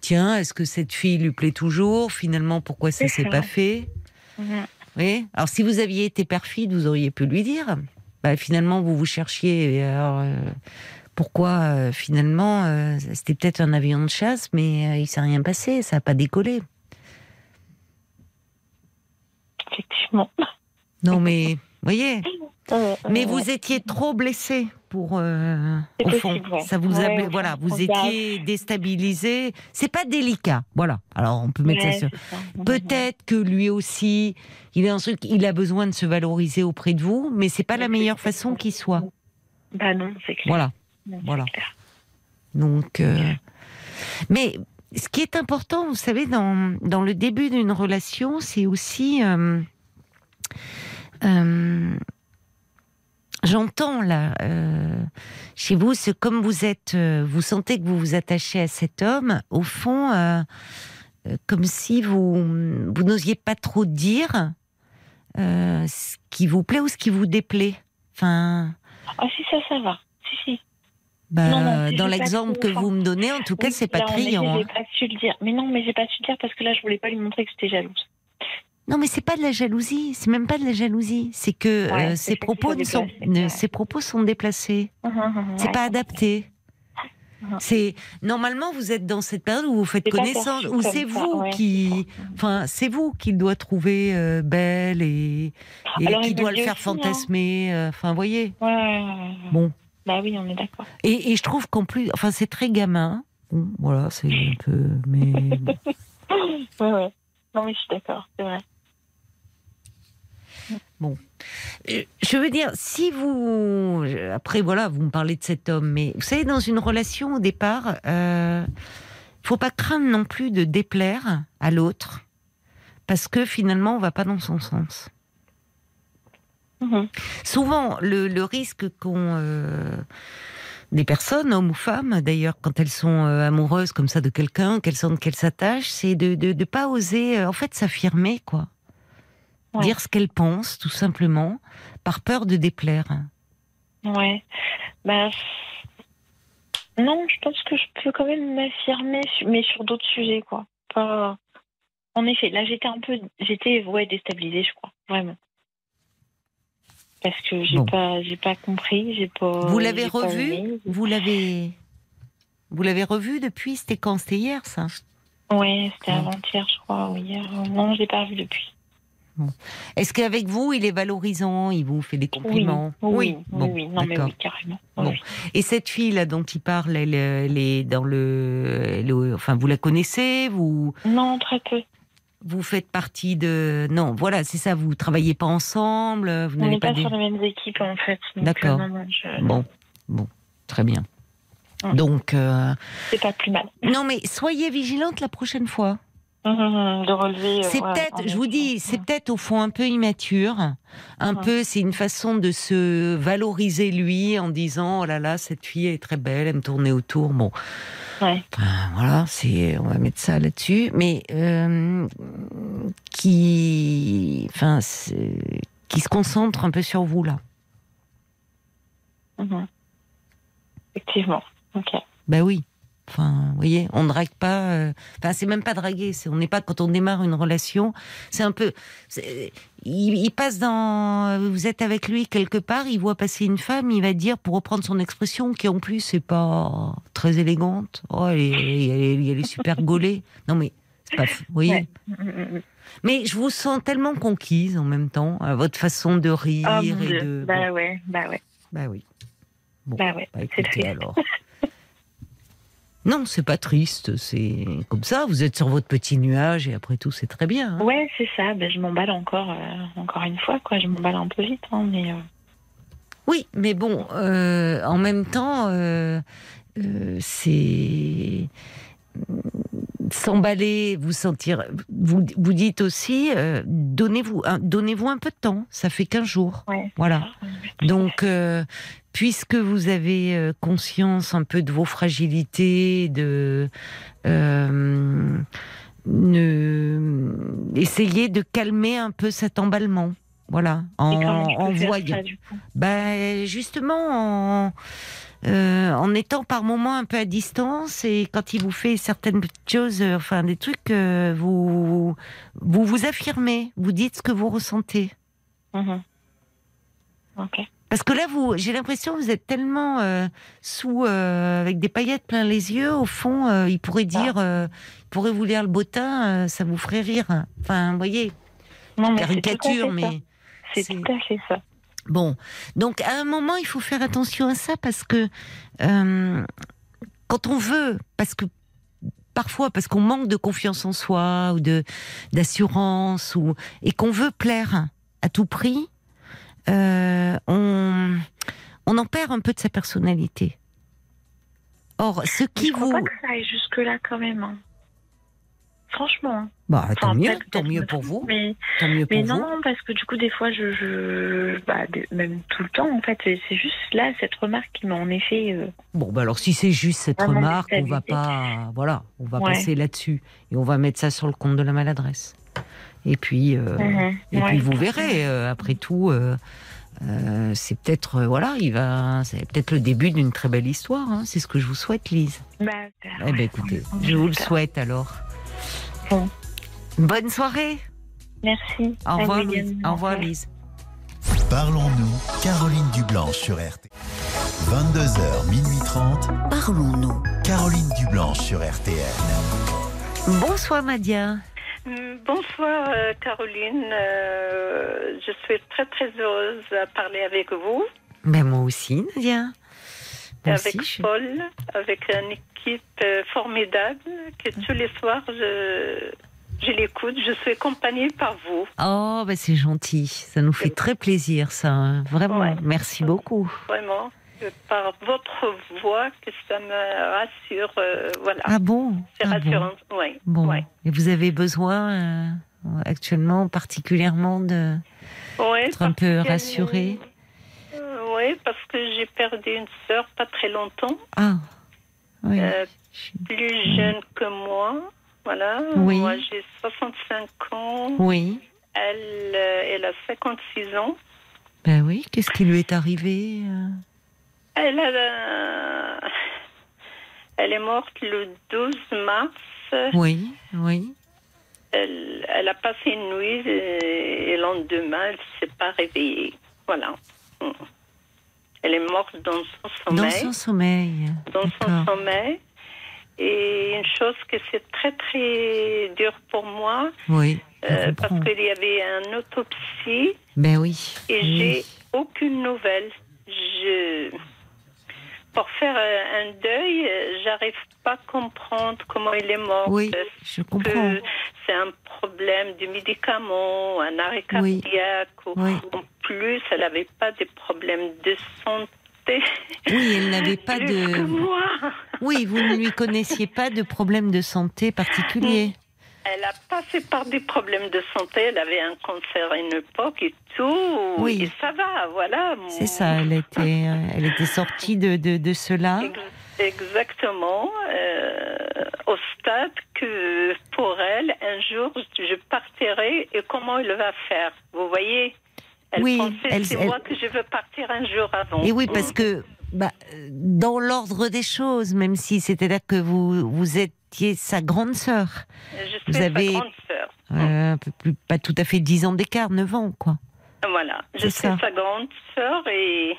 tiens, est-ce que cette fille lui plaît toujours? Finalement, pourquoi ça s'est pas fait? Mhm. Oui. Alors, si vous aviez été perfide, vous auriez pu lui dire. Bah, finalement, vous vous cherchiez. et alors, euh, pourquoi euh, finalement C'était peut-être un avion de chasse, mais il s'est rien passé. Ça n'a pas décollé. Effectivement. Non, mais voyez. Euh, Mais euh, vous étiez trop blessé pour euh, au fond. possible. Ça vous a Ouais, voilà, vous étiez déstabilisé. C'est pas délicat. Voilà. Alors on peut mettre ouais, ça sur. Peut-être que lui aussi, il est un truc, il a besoin de se valoriser auprès de vous, mais c'est pas la meilleure façon qui soit. Bah non, c'est clair. Voilà. Non, voilà. clair. Donc, euh, mais ce qui est important, vous savez, dans, dans le début d'une relation, c'est aussi. euh, euh, J'entends là, euh, chez vous, c'est comme vous êtes, vous sentez que vous vous attachez à cet homme, au fond, comme si vous, vous n'osiez pas trop dire ce qui vous plaît ou ce qui vous déplaît. Enfin, Ah si, ça, ça va. Si, si. Bah, Non, non, si, dans l'exemple que vous me donnez, en tout cas, Oui, c'est pas criant. hein. Pas su le dire. Mais non, mais j'ai pas su le dire parce que là, je voulais pas lui montrer que j'étais jalouse. Non, mais c'est pas de la jalousie. C'est même pas de la jalousie. C'est que Ouais, euh, c'est ses propos ne sont, ouais. ses propos sont déplacés. C'est Ouais. pas adapté. C'est normalement vous êtes dans cette période où vous faites C'est connaissance, où c'est vous qui, enfin c'est vous qui le doit trouver euh, belle et, et Alors, qui doit le faire aussi, hein. fantasmer. euh, Enfin, voyez. Bon. Bah oui, on est d'accord. Et, et je trouve qu'en plus, enfin c'est très gamin. Bon, voilà, c'est un peu, mais bon. Ouais, ouais. Non, mais je suis d'accord, c'est vrai. Euh, Je veux dire, si vous. Après, voilà, vous me parlez de cet homme, mais vous savez, dans une relation, au départ, euh, faut pas craindre non plus de déplaire à l'autre, parce que finalement, on va pas dans son sens. Mhm. Souvent, le, le risque qu'ont euh, des personnes, hommes ou femmes, d'ailleurs, quand elles sont euh, amoureuses comme ça de quelqu'un, qu'elles sentent qu'elles s'attachent, c'est de ne pas oser, euh, en fait, s'affirmer, quoi. Ouais. Dire ce qu'elles pensent, tout simplement, par peur de déplaire. Ouais. Bah. Non, je pense que je peux quand même m'affirmer, mais sur d'autres sujets, quoi. Pas. En effet, là, j'étais un peu. J'étais, ouais, déstabilisée, je crois. Vraiment. Parce que j'ai Bon. pas, j'ai pas compris, j'ai pas. Vous l'avez revu? Vous l'avez vous l'avez revu depuis? C'était quand? C'était hier, ça? Ouais, c'était Ouais. avant-hier, je crois, ou hier. Non, je l'ai pas revu depuis. Est-ce qu'avec vous, il est valorisant? Il vous fait des compliments? Oui, oui, oui, Bon, oui. Non, mais oui, carrément. Bon. Oui. Et cette fille là dont il parle, elle, elle est dans le, est- enfin, vous la connaissez? Vous Non, très peu. Vous faites partie de Non, voilà, c'est ça. Vous travaillez pas ensemble Vous On n'est pas pas des- sur les mêmes équipes, en fait. D'accord. euh, je- Bon, bon, très bien. Donc, euh, C'est pas plus mal. non, mais soyez vigilante la prochaine fois. Mhm, de relever. euh, C'est ouais, peut-être, je vous dis, c'est peut-être au fond un peu immature. Un Mhm. peu, c'est une façon de se valoriser lui en disant oh là là, cette fille est très belle, elle me tournait autour. Bon, Ouais. Voilà, c'est, on va mettre ça là-dessus, mais euh, qui, enfin, qui se concentre un peu sur vous là. Mhm. Effectivement. Ok. Ben oui. Enfin, vous voyez, on ne drague pas. euh, Enfin, c'est même pas draguer. C'est, on n'est pas quand on démarre une relation. C'est un peu. c'est- il, il passe dans. Vous êtes avec lui quelque part. Il voit passer une femme. Il va dire, pour reprendre son expression, qui en plus c'est pas très élégante. Oh, elle est, elle est- elle est super gaulée. Non mais c'est pas. Vous voyez. Ouais. Mais je vous sens tellement conquise en même temps à votre façon de rire Ah, et de. Bah bon, ouais, bah ouais. bah oui. Bon, Bah ouais, bah écoutez alors. Non, c'est pas triste, c'est comme ça. Vous êtes sur votre petit nuage et après tout, c'est très bien. hein. Ouais, c'est ça. Ben, je m'emballe encore, euh, encore une fois, quoi. Je m'emballe un peu vite, hein, mais. euh, Oui, mais bon, euh, en même temps, c'est s'emballer, vous sentir. Vous, vous dites aussi, euh, donnez-vous, un, un peu de temps. Ça fait 15 jours. Ouais. Voilà. Donc, euh, puisque vous avez euh, conscience un peu de vos fragilités, de euh, ne, essayez de calmer un peu cet emballement. Voilà, en, voyant. ça, Ben, justement, en, euh, en étant par moments un peu à distance et quand il vous fait certaines choses, euh, enfin des trucs, euh, vous, vous vous affirmez, vous dites ce que vous ressentez. Mhm. Ok. Parce que là, vous, j'ai l'impression que vous êtes tellement euh, sous, euh, avec des paillettes plein les yeux. Au fond, euh, il pourrait dire, euh, il pourrait vous lire le bottin, ça vous ferait rire. Enfin, vous voyez, Non, mais caricature, mais c'est- tout à fait ça. Bon. Donc, à un moment, il faut faire attention à ça parce que euh, quand on veut, parce que parfois, parce qu'on manque de confiance en soi ou de d'assurance ou et qu'on veut plaire à tout prix, euh, on on en perd un peu de sa personnalité. Or, ce qui je crois vous, pas que ça aille jusque-là quand même. Franchement. bah tant Enfin, mieux, tant pour vous, Mais, tant mieux pour mais vous. non, parce que du coup, des fois, je. je bah, même tout le temps, en fait. C'est juste là, cette remarque qui m'a en effet. euh, Bon, bah alors si c'est juste cette remarque, on va pas, voilà, on va Ouais. passer là-dessus et on va mettre ça sur le compte de la maladresse. Et puis, euh, mhm, et ouais. puis vous verrez. euh, après tout, c'est peut-être, voilà, il va, c'est peut-être le début d'une très belle histoire. hein. C'est ce que je vous souhaite, Lise. Bah, Eh ben, écoutez, je vous le souhaite alors. Bon. Bonne soirée. Merci. Au revoir, Lise. Au revoir, Lise. Parlons-nous, Caroline Dublanche sur RTL. 22h, minuit 30, Parlons-nous. Caroline Dublanche sur RTL. Bonsoir, Madia. Mm, Bonsoir euh, Caroline, Euh, je suis très très heureuse à parler avec vous, Ben moi aussi, Nadia. Avec aussi, Paul, avec une équipe euh, formidable que tous les soirs je, je l'écoute, je suis accompagnée par vous. Oh, ben c'est gentil. Ça nous fait très plaisir, ça. hein. Vraiment. Ouais. Merci beaucoup. Vraiment, Euh, par votre voix que ça me rassure, euh, voilà, Ah bon? C'est Ah bon? rassurant, oui. Bon. ouais. Et vous avez besoin euh, actuellement particulièrement de Ouais, d'être un peu Euh, oui, parce que j'ai perdu une sœur pas très longtemps. Ah. Oui. Euh, plus jeune que moi. Voilà. Oui. Moi, j'ai 65 ans. Oui. Elle, euh, elle a 56 ans. Ben oui. Qu'est-ce qui lui est arrivé euh? Elle, a, elle est morte le 12 mars. Oui. Oui. Elle, elle a passé une nuit et, et le lendemain, elle ne s'est pas réveillée. Voilà. Elle est morte dans son Dans sommeil. son sommeil. dans son sommeil. Et une chose que c'est très très dur pour moi, Oui. euh, parce qu'il y avait un autopsie Ben oui. et oui. j'ai aucune nouvelle. Je pour faire euh, un deuil, euh, j'arrive pas à comprendre comment il est mort. Oui, je comprends. c'est un problème de médicaments, un arrêt Oui. cardiaque. ou- Oui. En plus, elle n'avait pas de problème de santé. Oui, elle n'avait pas Plus que de. moi. Oui, vous ne lui connaissiez pas de problème de santé particulier. Elle a passé par des problèmes de santé. Elle avait un cancer à une époque et tout. Oui. Et ça va, voilà. C'est ça, elle était, euh, elle était sortie de, de, de cela. Ex- Exactement. euh, au stade que pour elle, un jour, je partirai et comment elle va faire? Vous voyez? Elle Oui, pensait, elle- c'est elle- moi que je veux partir un jour avant. Et oui, parce que bah, euh, dans l'ordre des choses, même si c'est-à-dire que vous, vous étiez sa grande sœur, Je suis vous avez- sa grande sœur. euh, un peu plus, pas tout à fait 10 ans d'écart, 9 ans, quoi. Voilà. Je suis ça. sa grande sœur et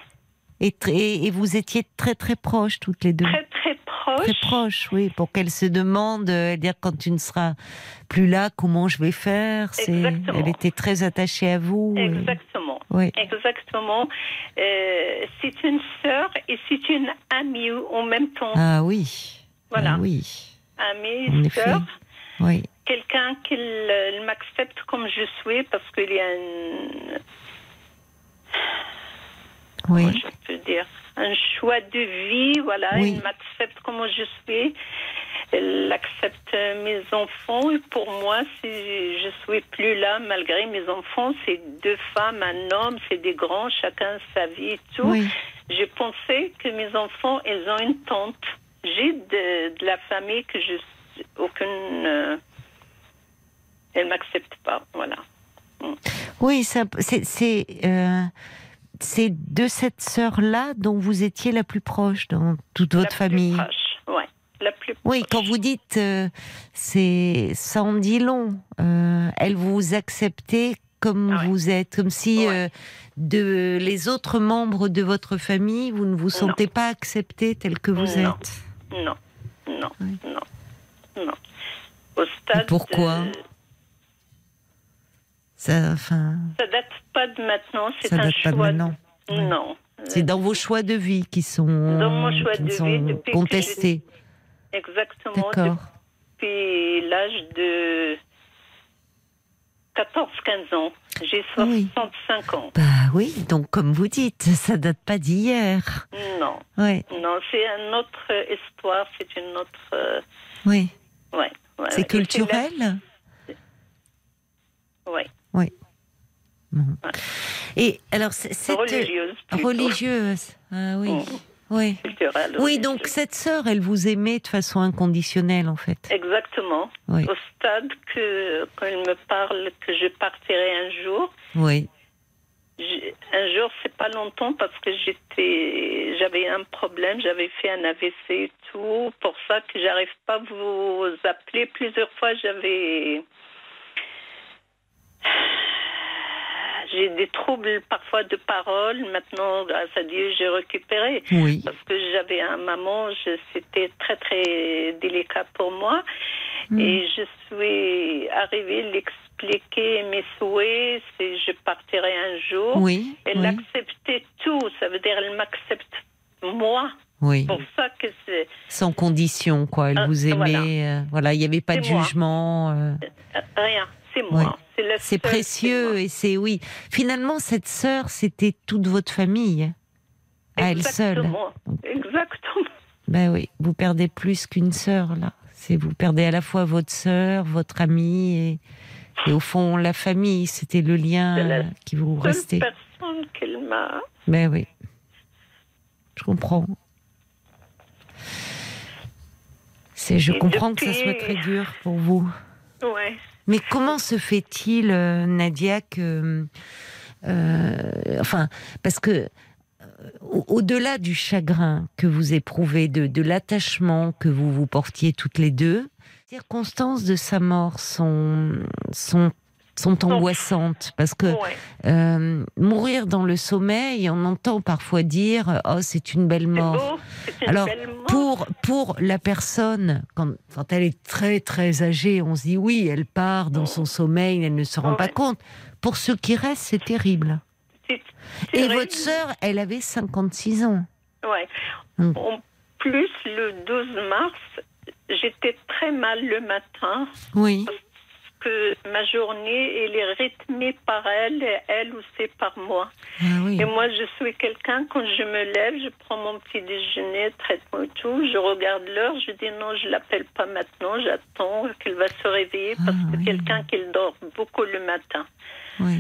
Et, vous étiez très très proches toutes les deux. très très proche. Très proches, oui, pour qu'elle se demande, euh, dire quand tu ne seras plus là, comment je vais faire. Exactement. elle était très attachée à vous. et- Exactement. Oui. Exactement. Euh, c'est une sœur et c'est une amie en même temps. Ah oui. Voilà. Ah oui. Amie, sœur. Oui. Quelqu'un qui l- m'accepte comme je suis parce qu'il y a un, Oui. comment je peux dire, un choix de vie. Voilà, Oui. il m'accepte comme je suis. Elle accepte mes enfants. Et pour moi, si je suis plus là, malgré mes enfants, c'est deux femmes, un homme, c'est des grands, chacun sa vie et tout. Oui. Je pensais que mes enfants, ils ont une tante. J'ai de, de la famille que je aucune. euh, elle m'accepte pas, voilà. Oui, ça- c'est c'est de cette sœur-là dont vous étiez la plus proche dans toute votre la famille. Plus proche, ouais, la plus Oui, quand vous dites euh, c'est ça en dit long. Euh, elle vous acceptait comme Ah ouais. vous êtes, comme si Ouais. euh, de les autres membres de votre famille, vous ne vous sentez pas accepté tel que vous Non. êtes. Non, non, Oui. non, non. Au stade. pourquoi? de- Ça, enfin, ça date pas de maintenant, c'est un date pas de choix. maintenant. Ouais. Non. C'est dans vos choix de vie qui sont, Dans mon choix qui de vie, sont depuis que contestés. Exactement. D'accord. Depuis l'âge de 14-15 ans. J'ai Oui. 65 ans. Bah oui, donc comme vous dites, ça date pas d'hier. Non, Ouais, non, c'est une autre histoire, c'est une autre. oui. ouais, ouais, C'est culturel? Oui, Et alors, cette religieuse. religieuse. Ah oui, Mm. oui. Culturelle, Oui, religieuse. donc cette sœur, elle vous aimait de façon inconditionnelle, en fait. Exactement. Oui, Au stade que, quand il me parle que je partirai un jour, oui, un jour, c'est pas longtemps parce que j'étais, j'avais un problème, j'avais fait un AVC et tout. Pour ça que j'arrive pas à vous appeler. Plusieurs fois, j'avais. J'ai des troubles parfois de parole. Maintenant, grâce à Dieu, j'ai récupéré. oui. Parce que j'avais un maman, c'était très très délicat pour moi. Mm. Et je suis arrivée à l'expliquer mes souhaits, si je partirais un jour. Oui, Elle oui, acceptait tout, ça veut dire elle m'accepte moi. oui. Pour ça que c'est Sans condition, quoi. Elle Ah, vous voilà. aimait. euh, Voilà, il n'y avait pas de moi. jugement. euh, euh, rien, c'est moi. Oui. C'est précieux et c'est oui. Finalement, cette sœur, c'était toute votre famille, à elle seule. Exactement. Ben oui, vous perdez plus qu'une sœur là. C'est vous perdez à la fois votre sœur, votre amie et, et au fond la famille. C'était le lien la qui vous Seule restait. personne qu'elle m'a. Ben oui, je comprends. C'est, je Et comprends que ça soit très dur pour vous. Ouais. Mais comment se fait-il, euh, Nadia, que. euh, enfin, parce que. euh, au- Au-delà du chagrin que vous éprouvez, de, de l'attachement que vous vous portiez toutes les deux, les circonstances de sa mort sont, sont, sont angoissantes. Parce que ouais. euh, mourir dans le sommeil, on entend parfois dire Oh, c'est une belle mort. beau, Alors, belle mort. Pour, pour la personne, quand, quand elle est très très âgée, on se dit oui, elle part dans son sommeil, elle ne se rend pas Ouais. compte. Pour ceux qui restent, c'est terrible. Et vrai. votre sœur, elle avait 56 ans. Ouais. Mm. En plus, le 12 mars, j'étais très mal le matin Oui, que ma journée, elle est rythmée par elle, et elle aussi par moi. Ah oui. Et moi, je suis quelqu'un, quand je me lève, je prends mon petit déjeuner, traitement et tout, je regarde l'heure, je dis non, je l'appelle pas maintenant, j'attends qu'elle va se réveiller parce Ah que oui. quelqu'un qui dort beaucoup le matin. Oui.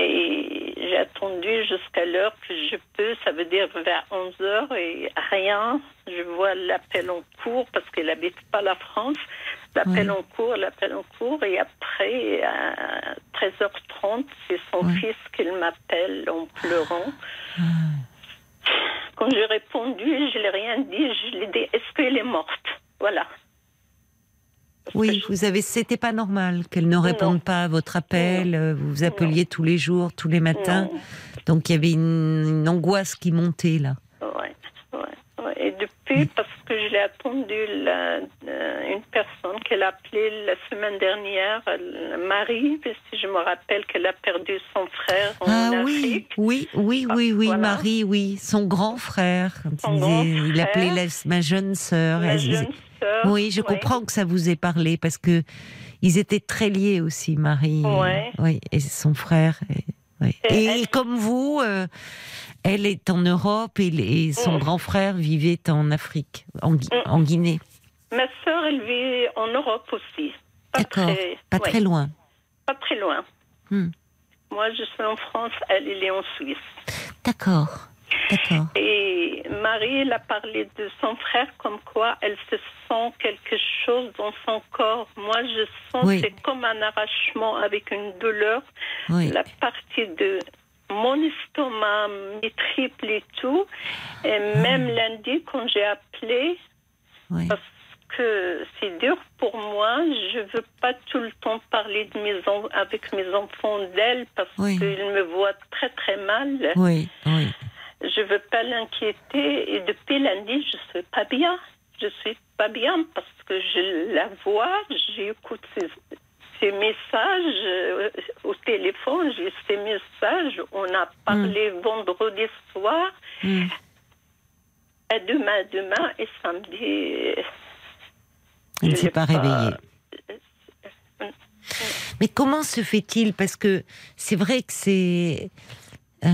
Et j'ai attendu jusqu'à l'heure que je peux, ça veut dire vers 11 heures et rien. Je vois l'appel en cours parce qu'elle n'habite pas la France. L'appel Oui. en cours, l'appel en cours. Et après, à 13h30, c'est son Oui. fils qui m'appelle en pleurant. Ah. Quand j'ai répondu, je l'ai rien dit. Je lui ai dit, est-ce qu'elle est morte? Voilà. Parce Oui, je- vous avez, c'était pas normal qu'elle ne réponde Non. pas à votre appel. Vous vous appeliez tous les jours, tous les matins. Donc il y avait une, une angoisse qui montait là. Depuis, parce que je l'ai attendu la- euh, une personne qu'elle a appelée la semaine dernière, euh, Marie, que je me rappelle qu'elle a perdu son frère en Ah oui, Afrique. oui, oui, Ah, oui, oui, voilà. Marie, oui, son grand frère. Son il, grand il appelait frère. la- ma jeune sœur. Ma Elle jeune disait- sœur. oui, je ouais. comprends que ça vous ait parlé parce que ils étaient très liés aussi, Marie. oui, et son frère. Et, oui. Et Et elle- comme vous, euh, elle est en Europe et, et son Mm. grand frère vivait en Afrique, en, Gui- Mm. en Guinée. Ma sœur, elle vit en Europe aussi. Pas D'accord, très, pas ouais, très loin. Pas très loin. Hmm. Moi, je suis en France, elle, elle est en Suisse. D'accord, d'accord. Et Marie, elle a parlé de son frère comme quoi elle se sent quelque chose dans son corps. Moi, je sens Oui. c'est comme un arrachement avec une douleur. Oui. La partie de mon estomac, mes triples et tout. Et même lundi, quand j'ai appelé, oui. parce que c'est dur pour moi, je veux pas tout le temps parler de mes avec mes enfants d'elle parce Oui. qu'ils me voient très très mal. Oui, oui. Je veux pas l'inquiéter et depuis lundi, je suis pas bien. Je suis pas bien parce que je la vois, j'écoute ses, ses messages euh, au téléphone, j'ai ses messages. On a parlé vendredi soir, à demain, demain et samedi. Elle ne s'est pas pas- réveillée. Mais comment se fait-il? Parce que c'est vrai que c'est. euh,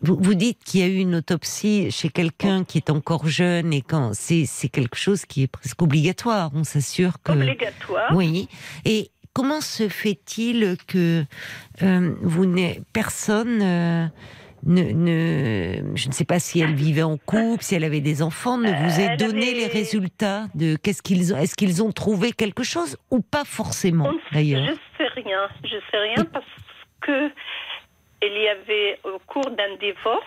vous, vous dites qu'il y a eu une autopsie chez quelqu'un qui est encore jeune et quand c'est c'est quelque chose qui est presque obligatoire. On s'assure que. Obligatoire. Oui. Et comment se fait-il que euh, vous personne euh, ne, ne, je ne sais pas si elle vivait en couple, si elle avait des enfants, ne vous ait Elle donné avait- les résultats de qu'est-ce qu'ils ont, est-ce qu'ils ont trouvé quelque chose ou pas forcément d'ailleurs? Je sais rien. Je sais rien parce que il y avait au cours d'un divorce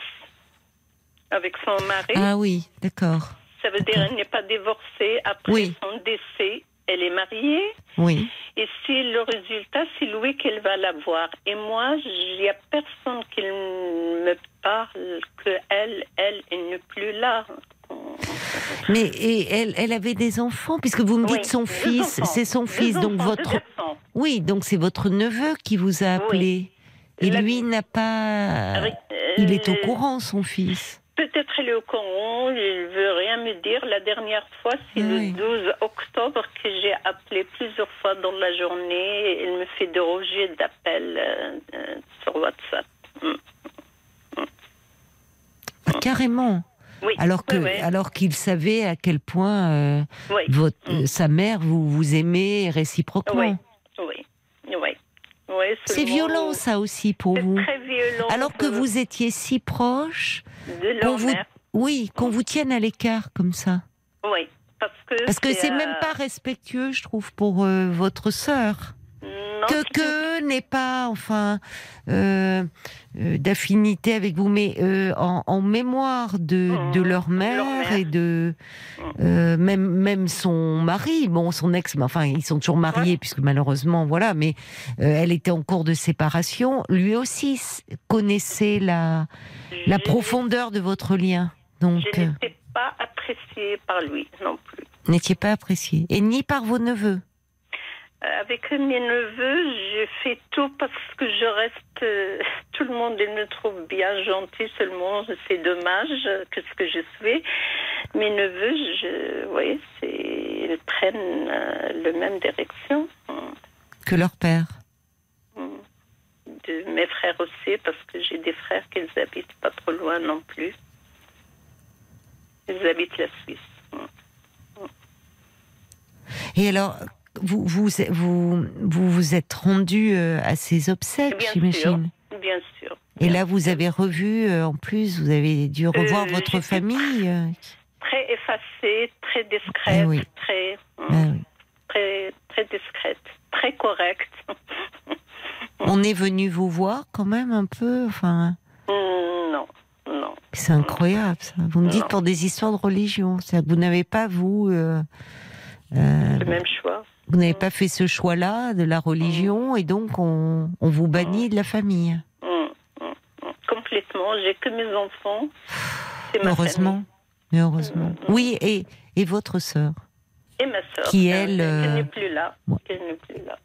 avec son mari. Ah oui, d'accord. Ça veut dire qu'elle n'est pas divorcée après Oui. son décès. Elle est mariée. Oui, Et si le résultat, c'est lui qu'elle va l'avoir. Et moi, il n'y a personne qui me parle que elle, elle, elle n'est plus là. mais et elle, elle avait des enfants puisque vous me dites Oui, son fils, c'est son fils, donc enfants, votre oui, donc c'est votre neveu qui vous a appelé. Et La- lui n'a pas. Il est au euh, courant, son fils. Peut-être il est au courant, il veut rien me dire. La dernière fois, c'est Oui. le 12 octobre que j'ai appelé plusieurs fois dans la journée. Il me fait des rejets d'appels euh, euh, sur WhatsApp. Ah, carrément. Oui. Alors que, oui, alors qu'il savait à quel point euh, votre, Mm. sa mère vous vous aimait réciproquement. Oui. Oui. Oui. C'est violent ça aussi pour C'est vous. très violent. Alors que de- vous étiez si proche, De qu'on vous, oui, qu'on vous tienne à l'écart comme ça. Oui. Parce que Parce que c'est euh, même pas respectueux, je trouve, pour euh, votre sœur. non, que que n'est pas enfin euh, euh, d'affinité avec vous, mais euh, en, en mémoire de, de leur mère, mère. et de euh, même même son mari, bon son ex, mais enfin ils sont toujours mariés puisque malheureusement voilà, mais elle était en cours de séparation. Lui aussi connaissait la la profondeur de votre lien, donc Je n'étais pas appréciée par lui non plus. n'étiez pas apprécié et ni par vos neveux. Avec mes neveux, je fais tout parce que je reste. euh, tout le monde il me trouve bien gentil, seulement c'est dommage que ce que je suis. Mes neveux, je, oui, ils prennent euh, la même direction. que leur père. De mes frères aussi, parce que j'ai des frères qui habitent pas trop loin non plus. Ils habitent la Suisse. Et alors, vous vous vous vous, vous êtes rendu euh, à ces obsèques, j'imagine. Bien sûr. Et là, vous avez revu, euh, en plus, vous avez dû revoir Euh, votre j'étais famille. Très effacée, très discrète, Ah oui. très, ah oui. très, très discrète, très correcte. On est venu vous voir quand même un peu. Enfin, Mm, non, non. c'est incroyable. Ça. Vous me dites Non. pour des histoires de religion. C'est-à-dire que vous n'avez pas vous. euh, euh, Le même choix. Vous n'avez pas fait ce choix-là de la religion et donc on, on vous bannit de la famille. Mm, mm, mm. Complètement. J'ai que mes enfants. Ma Heureusement. Mais heureusement. Mm. Oui, et, et votre sœur. Et ma soeur. Qui, elle, Qui euh, n'est plus là. ouais. Qui n'est plus là.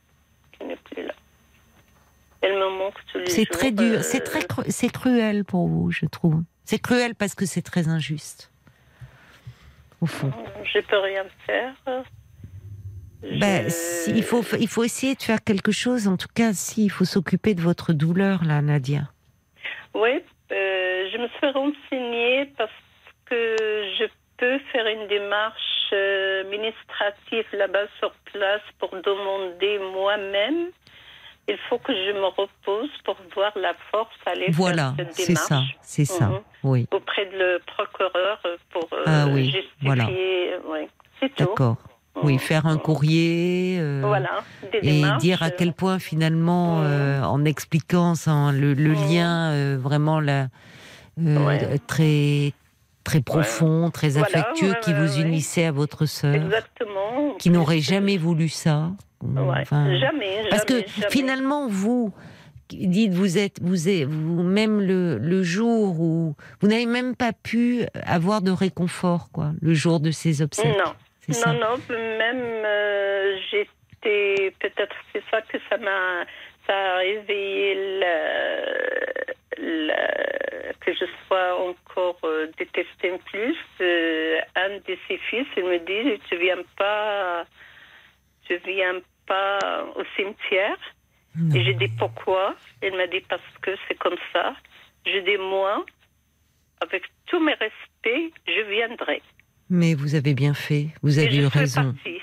Qui n'est plus là. Elle me manque tous les C'est très dur, euh, c'est très cru- c'est cruel pour vous, je trouve. C'est cruel parce que c'est très injuste. Au fond. Je peux rien faire. Ben, si, il, faut, il faut essayer de faire quelque chose. En tout cas, si, il faut s'occuper de votre douleur, là, Nadia. Oui, euh, je me suis renseignée parce que je peux faire une démarche euh, administrative là-bas sur place pour demander moi-même. Il faut que je me repose pour voir la force aller Voilà, faire cette c'est démarche ça, c'est ça. Mhm. Oui, auprès de le procureur pour euh, Ah oui, justifier. voilà. oui, c'est tout. d'accord. Oui, faire un courrier. euh, Voilà, Et dire à quel point finalement, Mhm. euh, en expliquant ça, le, le Mhm. lien euh, vraiment euh, Ouais. très très profond, très Voilà, affectueux ouais, qui vous unissait à votre sœur, Exactement. qui n'aurait jamais voulu ça. Ouais, Enfin, jamais, Parce que jamais, finalement, vous dites, vous êtes, vous êtes, vous même le, le jour où vous n'avez même pas pu avoir de réconfort, quoi, le jour de ces obsèques. Non. Non, non, même euh, j'étais, peut-être c'est ça que ça m'a, ça a réveillé le, le- que je sois encore euh, détestée plus. Euh, un de ses fils, il me dit, tu viens pas, tu viens pas au cimetière. Et j'ai dit pourquoi? Il m'a dit parce que c'est comme ça. Je dis moi, avec tous mes respects, je viendrai. Mais vous avez bien fait, vous avez eu raison. partie.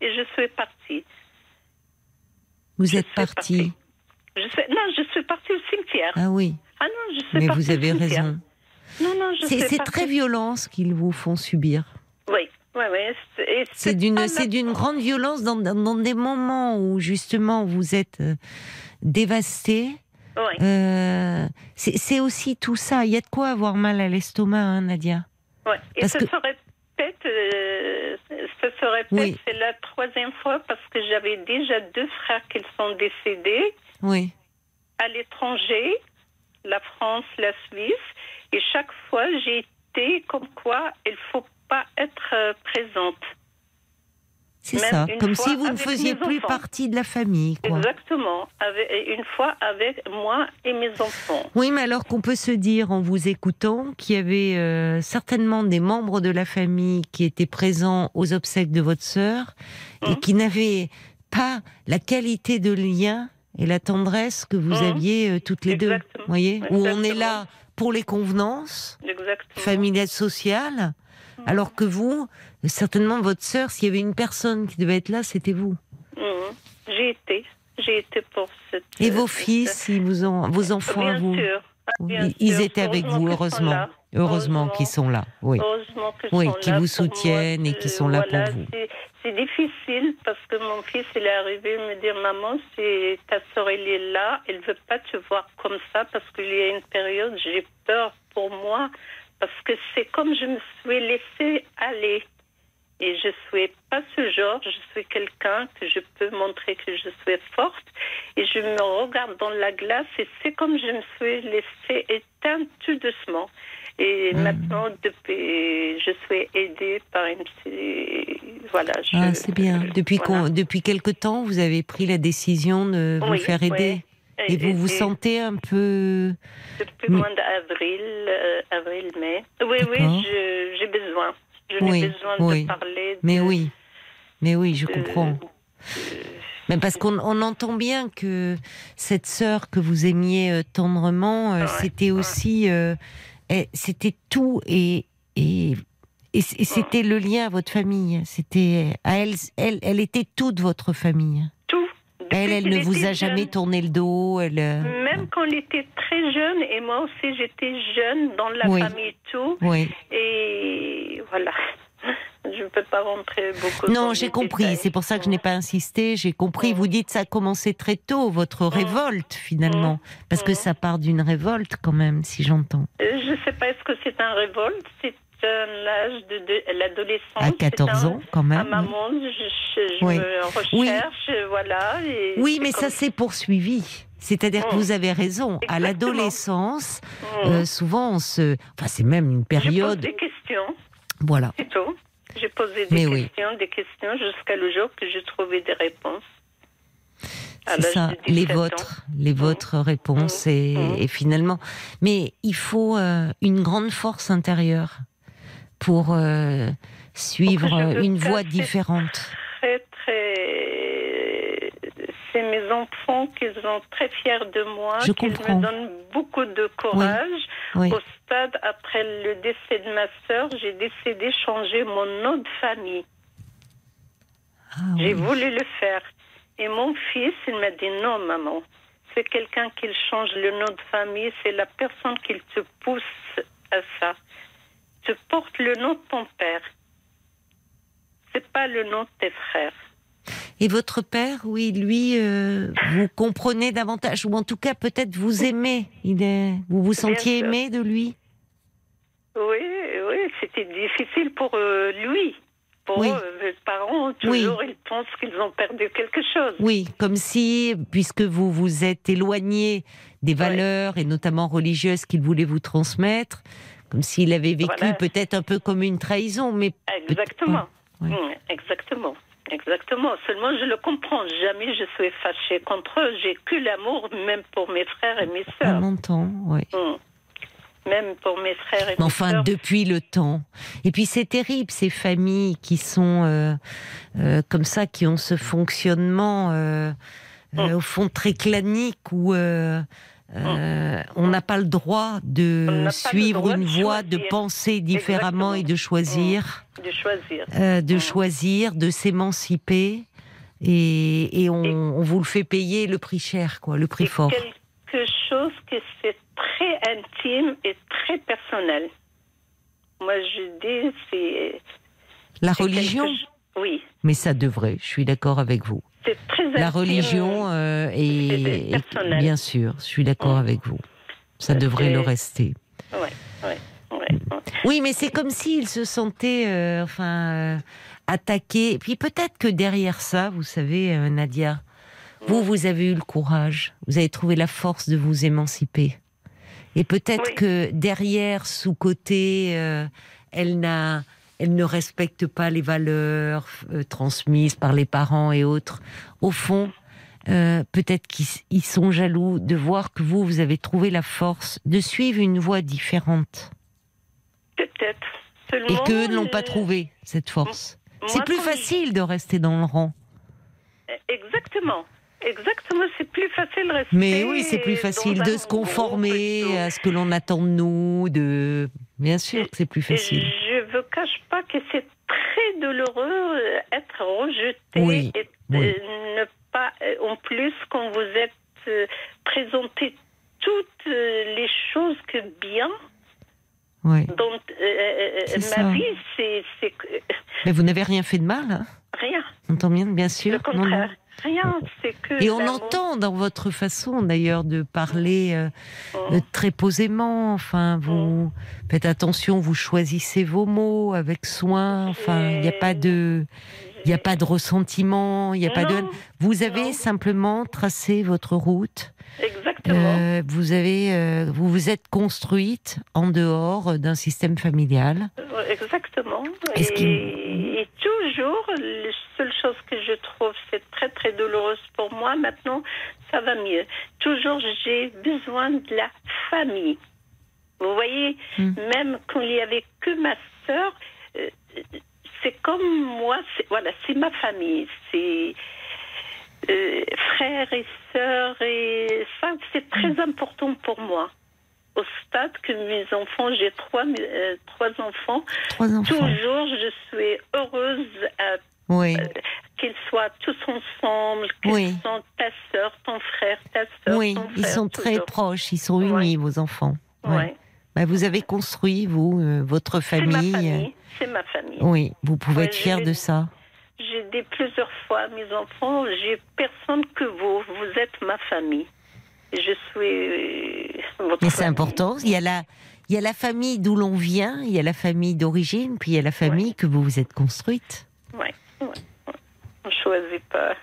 Et je suis partie. Vous Je êtes suis parti. Je suis... Non, je suis partie au cimetière. Ah oui, Ah non, je suis mais partie vous avez raison. Non, non, je C'est c'est partie. très violent ce qu'ils vous font subir. Oui, oui, oui. c'est- d'une c'est d'une grande violence dans, dans, dans des moments où justement vous êtes euh, dévasté. Oui. Euh, c'est aussi tout ça. Il y a de quoi avoir mal à l'estomac, hein, Nadia? Ouais. Et Parce ça que- se répète, euh, ça se répète, Oui. c'est la troisième fois parce que j'avais déjà deux frères qui sont décédés Oui. à l'étranger, la France, la Suisse, et chaque fois j'ai été comme quoi il faut pas être euh, présente. C'est ça. Comme si vous ne faisiez plus enfants. partie de la famille, quoi. Exactement, avec, une fois avec moi et mes enfants. Oui, mais alors qu'on peut se dire en vous écoutant qu'il y avait euh, certainement des membres de la famille qui étaient présents aux obsèques de votre sœur et Mhm. qui n'avaient pas la qualité de lien et la tendresse que vous Mhm. aviez euh, toutes les deux. Vous voyez Où on est là pour les convenances Exactement. familiales, sociales, Mhm. alors que vous, certainement votre sœur, s'il y avait une personne qui devait être là, c'était vous. Mhm. J'ai été, j'ai été pour cette. Et vos cette- fils, ils vous ont, vos enfants Bien vous sûr. Bien ils, sûr. étaient avec vous, heureusement. Heureusement qu'ils sont là, oui. Oui, qui vous soutiennent et qui Euh, sont là pour vous. c'est- C'est difficile parce que mon fils, il est arrivé me dire Maman, si ta soeur, elle est là, elle veut pas te voir comme ça parce qu'il y a une période, j'ai peur pour moi parce que c'est comme je me suis laissée aller. Et je suis pas ce genre, je suis quelqu'un que je peux montrer que je suis forte. Et je me regarde dans la glace et c'est comme je me suis laissée éteindre tout doucement. Et Mhm. maintenant, depuis, je suis aidée par une Voilà. Je, Ah, c'est bien. Depuis, voilà. depuis quelque temps, vous avez pris la décision de vous Oui, faire aider. oui. Et vous vous et- sentez un peu... Depuis le Mm. mois d'avril, euh, avril-mai. Oui, oui, j'ai besoin. Je Oui, n'ai besoin oui. de parler. Mais de- oui, mais oui, je de- comprends. Mais parce qu'on on entend bien que cette sœur que vous aimiez euh, tendrement, euh, Ouais, c'était ouais. aussi, euh, eh, c'était tout et et, et c'était le lien à votre famille. C'était à elle, elle, elle était toute votre famille. Elle, elle ne vous a jamais jeune. tourné le dos. Elle, euh, Même quand il était très jeune, et moi aussi j'étais jeune dans la Oui. famille et tout, oui. et voilà. Je ne peux pas rentrer beaucoup Non, j'ai compris. C'est pour ça que je n'ai pas insisté. J'ai compris. Mm. Vous dites ça a commencé très tôt, votre révolte finalement, parce que Mm. ça part d'une révolte quand même, si j'entends. Euh, Je ne sais pas, est-ce que c'est un révolte? C'est un âge de, l'adolescence À 14 c'est un- ans quand À même. maman, je, je, je Oui. me recherche, voilà. et Oui, mais ça s'est poursuivi. C'est-à-dire que Mm. vous avez raison. À l'adolescence, Mm. euh, souvent on se. Enfin, c'est même une Je pose période. des questions, Voilà. c'est tout. J'ai posé des Mais oui. questions, des questions, jusqu'à le jour que j'ai trouvé des réponses. À C'est l'âge ça, les 17 ans. vôtres, les vôtres réponses Mm. et, Mm. et finalement, mais il faut euh, une grande force intérieure pour euh, suivre euh, une voie différente. Très, très. C'est mes enfants qui sont très fiers de moi, Je qui me donnent beaucoup de courage. Oui, Au stade, après le décès de ma sœur, j'ai décidé de changer mon nom de famille. Ah J'ai voulu le faire. Et mon fils, il m'a dit non, maman. C'est quelqu'un qui change le nom de famille, c'est la personne qui te pousse à ça. Tu portes le nom de ton père. C'est pas le nom de tes frères. Et votre père, oui, lui, euh, vous comprenez davantage, ou en tout cas peut-être vous aimez. Il est, vous vous sentiez aimé de lui? Oui, oui, c'était difficile pour euh, lui. Pour Oui. eux, les parents, Oui. toujours, ils pensent qu'ils ont perdu quelque chose. Oui, comme si, puisque vous vous êtes éloigné des valeurs et notamment religieuses qu'il voulait vous transmettre, comme s'il avait vécu Voilà. peut-être un peu comme une trahison, mais Exactement. Ouais, ouais. Mm, exactement. Exactement. Seulement, je le comprends. Jamais je suis fâchée contre eux. J'ai que l'amour, même pour mes frères et mes sœurs. entend, oui. Mm. Même pour mes frères et Mais mes enfin, sœurs. depuis le temps. Et puis c'est terrible, ces familles qui sont euh, euh, comme ça, qui ont ce fonctionnement, euh, euh, Mm. au fond, très clanique, où euh, on n'a pas le droit de suivre droit une de voie, de penser différemment et de choisir, de choisir. euh, de Mm. choisir, de s'émanciper. Et, et on, on vous le fait payer le prix cher, quoi, le prix C'est fort. quelque chose que c'est très intime et très personnel. Moi, je dis, c'est. La religion, Oui, mais ça devrait, je suis d'accord avec vous. C'est très intime. La religion euh, est, personnel. bien sûr, je suis d'accord Mm. avec vous. Ça devrait le rester. Ouais, ouais. Oui, mais c'est comme s'il se sentait, euh, enfin, euh, attaqué. Et puis peut-être que derrière ça, vous savez, Nadia, vous, vous avez eu le courage, vous avez trouvé la force de vous émanciper. Et peut-être Oui. que derrière, sous côté, euh, elle n'a, elle ne respecte pas les valeurs euh, transmises par les parents et autres. Au fond, euh, peut-être qu'ils ils sont jaloux de voir que vous, vous avez trouvé la force de suivre une voie différente Peut-être. et qu'eux ne l'ont pas euh, trouvée, cette force. C'est plus facile de rester dans le rang. je- Exactement. Exactement, c'est plus facile de rester. Mais oui, c'est plus facile de se conformer à ce que l'on attend de nous, de... Bien sûr que c'est plus facile. je ne cache pas que c'est très douloureux euh, être rejeté Oui, et oui. euh, ne pas, euh, en plus, quand vous êtes présenté toutes les choses que bien euh, euh, C'est ma ça. vie, c'est Mais vous n'avez rien fait de mal, hein? Rien. On entend bien, bien sûr. Le Non, non. Contraire. Rien. C'est que. Et on l'amour. entend dans votre façon d'ailleurs de parler euh, Mm. euh, très posément. Enfin, vous faites attention, vous choisissez vos mots avec soin. Enfin, il n'y a pas de, il n'y a pas de ressentiment, il n'y a pas de. Vous avez non. simplement tracé votre route. Exactement. Euh, vous avez, euh, vous vous êtes construite en dehors d'un système familial. Exactement. Et, toujours, la seule chose que je trouve, c'est très très douloureuse pour moi. Maintenant, ça va mieux. Toujours, j'ai besoin de la famille. Vous voyez, Hmm. même quand il y avait que ma sœur, euh, c'est comme moi. c'est- Voilà, c'est ma famille. C'est euh, frères et sœurs, et ça, c'est très Mm. important pour moi. Au stade que mes enfants, j'ai trois, euh, trois enfants, Trois enfants. toujours je suis heureuse à Oui. qu'ils soient tous ensemble, qu'ils Oui. sont ta sœur, ton frère, ta sœur, Oui, ton ils frère, sont très proches, ils sont Ouais. unis, vos enfants. Ouais. Ouais. Bah, vous avez construit, vous, euh, votre C'est ma famille. famille. C'est ma famille. Oui, vous pouvez être fier de ça. J'ai dit plusieurs fois à mes enfants, j'ai personne que vous. Vous êtes ma famille. Je suis votre Mais c'est important. Il y a la, il y a la famille d'où l'on vient, il y a la famille d'origine, puis il y a la famille que vous vous êtes construite. Ouais, ouais. On choisit pas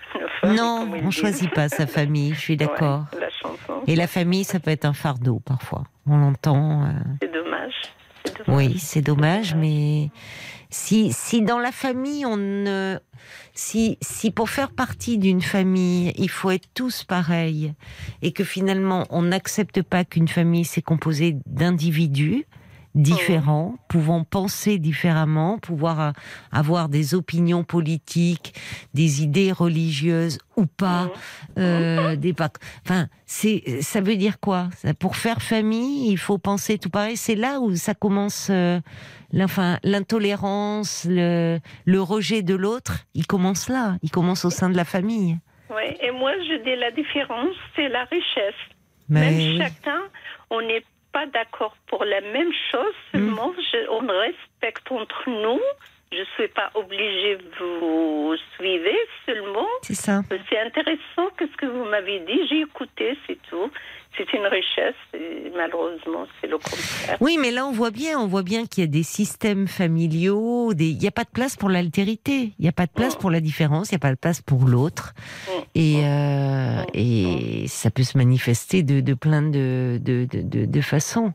non, on disent. choisit pas sa famille. Je suis d'accord. Ouais, la chanson. Et la famille, ça peut être un fardeau parfois. On l'entend. euh, C'est dommage. Oui, c'est dommage, mais si, si dans la famille, on ne. Si, si pour faire partie d'une famille, il faut être tous pareils, et que finalement, on n'accepte pas qu'une famille, c'est composé d'individus différents, pouvant penser différemment, pouvoir euh, avoir des opinions politiques, des idées religieuses ou pas, euh, des pas. Enfin, c'est ça veut dire quoi? Pour faire famille, il faut penser tout pareil? C'est là où ça commence. euh, l'intolérance, le, le rejet de l'autre, il commence là. Il commence au sein de la famille. Ouais, Et moi, je dis la différence, c'est la richesse. Mais même oui. chacun, on n'est pas d'accord pour la même chose, Mm. seulement je- on respecte entre nous. Je ne suis pas obligée, vous suivez seulement. c'est ça. C'est intéressant que ce que vous m'avez dit, j'ai écouté, c'est tout. C'est une richesse, et malheureusement, c'est le contraire. Oui, mais là, on voit bien, on voit bien qu'il y a des systèmes familiaux, des... il n'y a pas de place pour l'altérité, il n'y a pas de place Mm. pour la différence, il n'y a pas de place pour l'autre. Mm. Et, euh, et ça peut se manifester de, de plein de, de, de, de- de façons.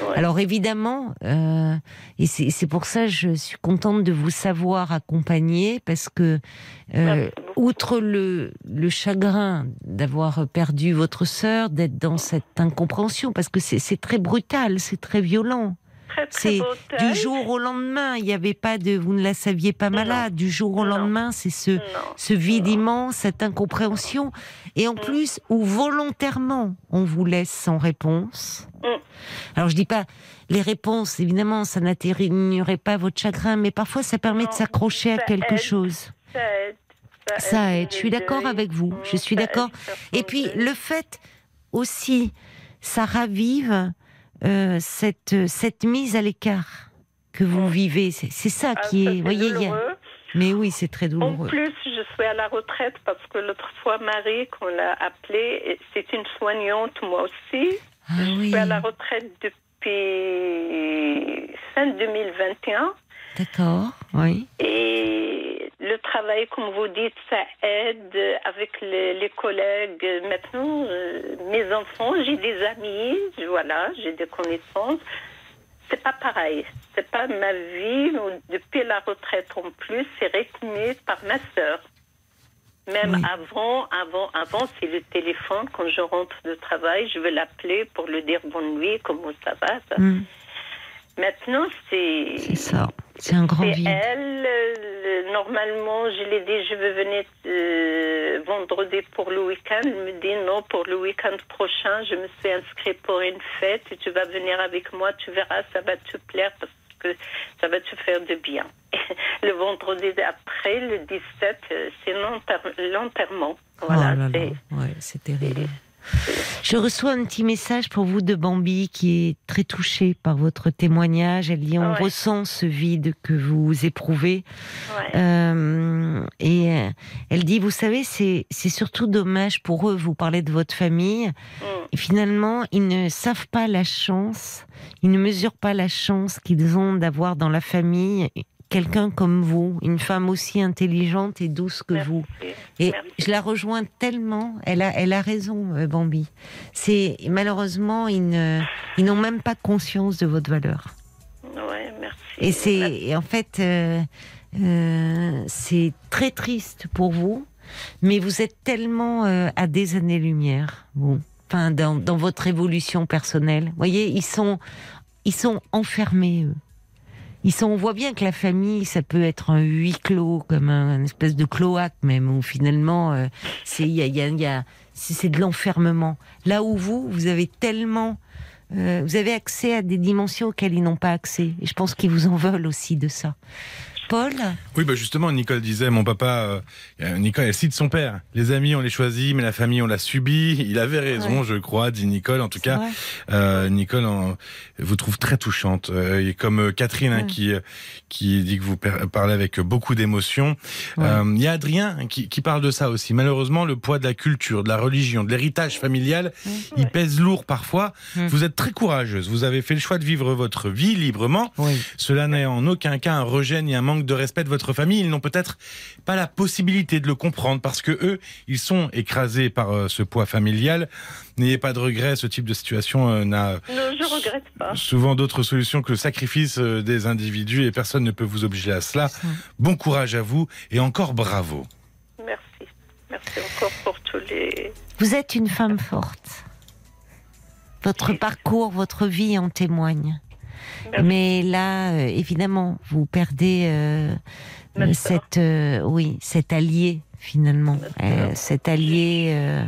Ouais. Alors évidemment, euh, et c'est pour ça que je suis contente de vous savoir accompagner, parce que euh. Outre le, le chagrin d'avoir perdu votre sœur, d'être dans cette incompréhension, parce que c'est très brutal, c'est très violent. C'est du jour au lendemain, il n'y avait pas de, vous ne la saviez pas Non. malade. Du jour au Non. lendemain, c'est ce, Non. ce vide immense, cette incompréhension, et en Mm. plus où volontairement on vous laisse sans réponse. Mm. Alors je dis pas les réponses, évidemment, ça n'atténuerait pas votre chagrin, mais parfois ça permet de s'accrocher à quelque aide. chose. Ça aide. Ça aide. Je suis d'accord avec vous. Je suis d'accord. Et puis le fait aussi, ça ravive euh, cette cette mise à l'écart que vous vivez. C'est ça Ah, qui ça, est, c'est voyez, il y a- mais oui, c'est très En douloureux. plus, je suis à la retraite parce que l'autre fois, Marie, qu'on l'a appelée, c'est une soignante, moi aussi. Ah Je oui, suis à la retraite depuis fin 2021. D'accord, oui. Et le travail, comme vous dites, ça aide avec les, les collègues. Maintenant, euh, mes enfants, j'ai des amis, voilà, j'ai des connaissances. C'est pas pareil. C'est pas ma vie. Depuis la retraite en plus, c'est rythmé par ma sœur. Même Oui. avant, avant, avant, c'est le téléphone. Quand je rentre de travail, je veux l'appeler pour lui dire bonne nuit, comment ça va. ça. Mm, Maintenant, c'est c'est ça, c'est un grand vide. elle. euh, le- normalement, je l'ai dit, je veux venir euh, vendredi pour le week-end. Elle me dit non, pour le week-end prochain, je me suis inscrite pour une fête et tu vas venir avec moi, tu verras, ça va te plaire parce que ça va te faire de bien. le vendredi d'après, le 17, euh, c'est l'enter- l'enterrement. Voilà, oh ouais, c'est terrible. Je reçois un petit message pour vous de Bambi qui est très touchée par votre témoignage. Elle dit on Ouais. ressent ce vide que vous éprouvez. ouais. Euh, et euh, elle dit, vous savez, c'est c'est surtout dommage pour eux. Vous parlez de votre famille. Mm. Et finalement, ils ne savent pas la chance, ils ne mesurent pas la chance qu'ils ont d'avoir dans la famille quelqu'un comme vous, une femme aussi intelligente et douce que Merci. vous. Et Merci. je la rejoins tellement. Elle a, elle a raison, euh, Bambi. C'est malheureusement, ils n'ont même pas conscience de votre valeur. Ouais, merci. Et c'est et en fait, euh, euh, c'est très triste pour vous, mais vous êtes tellement euh, à des années-lumière, vous. Enfin, dans, dans votre évolution personnelle. Vous voyez, ils sont, ils sont enfermés, eux. Ils sont, on voit bien que la famille, ça peut être un huis clos, comme un, espèce de cloaque même, où finalement, euh, c'est y a, y a- y a- c'est de l'enfermement. Là où vous, vous avez tellement, euh, vous avez accès à des dimensions auxquelles ils n'ont pas accès. Et je pense qu'ils vous en veulent aussi de ça. Paul, Oui, bah justement, Nicole disait, mon papa, euh, Nicole, elle cite son père. Les amis, on les choisit, mais la famille, on l'a subi. Il avait raison, je crois, dit Nicole. En tout cas, euh, Nicole en- vous trouve très touchante. Euh, et comme euh, Catherine, hein, qui euh, qui dit que vous parlez avec beaucoup d'émotion. Ouais. Euh, Il y a Adrien qui, qui parle de ça aussi. Malheureusement, le poids de la culture, de la religion, de l'héritage familial, il pèse lourd parfois. Mm. Vous êtes très courageuse. Vous avez fait le choix de vivre votre vie librement. Cela n'est en aucun cas un rejet ni un manque de respect de votre famille. Ils n'ont peut-être pas la possibilité de le comprendre parce que eux, ils sont écrasés par euh, ce poids familial. N'ayez pas de regret. Ce type de situation euh, n'a souvent d'autres solutions que le sacrifice euh, des individus et personne ne peut vous obliger à cela. Bon courage à vous et encore bravo. Merci. Merci encore pour tous les. vous êtes une femme forte. Votre parcours, votre vie en témoigne. Mais là, euh, évidemment, vous perdez euh, cette, euh, oui, cet allié finalement, Euh, cet allié, euh,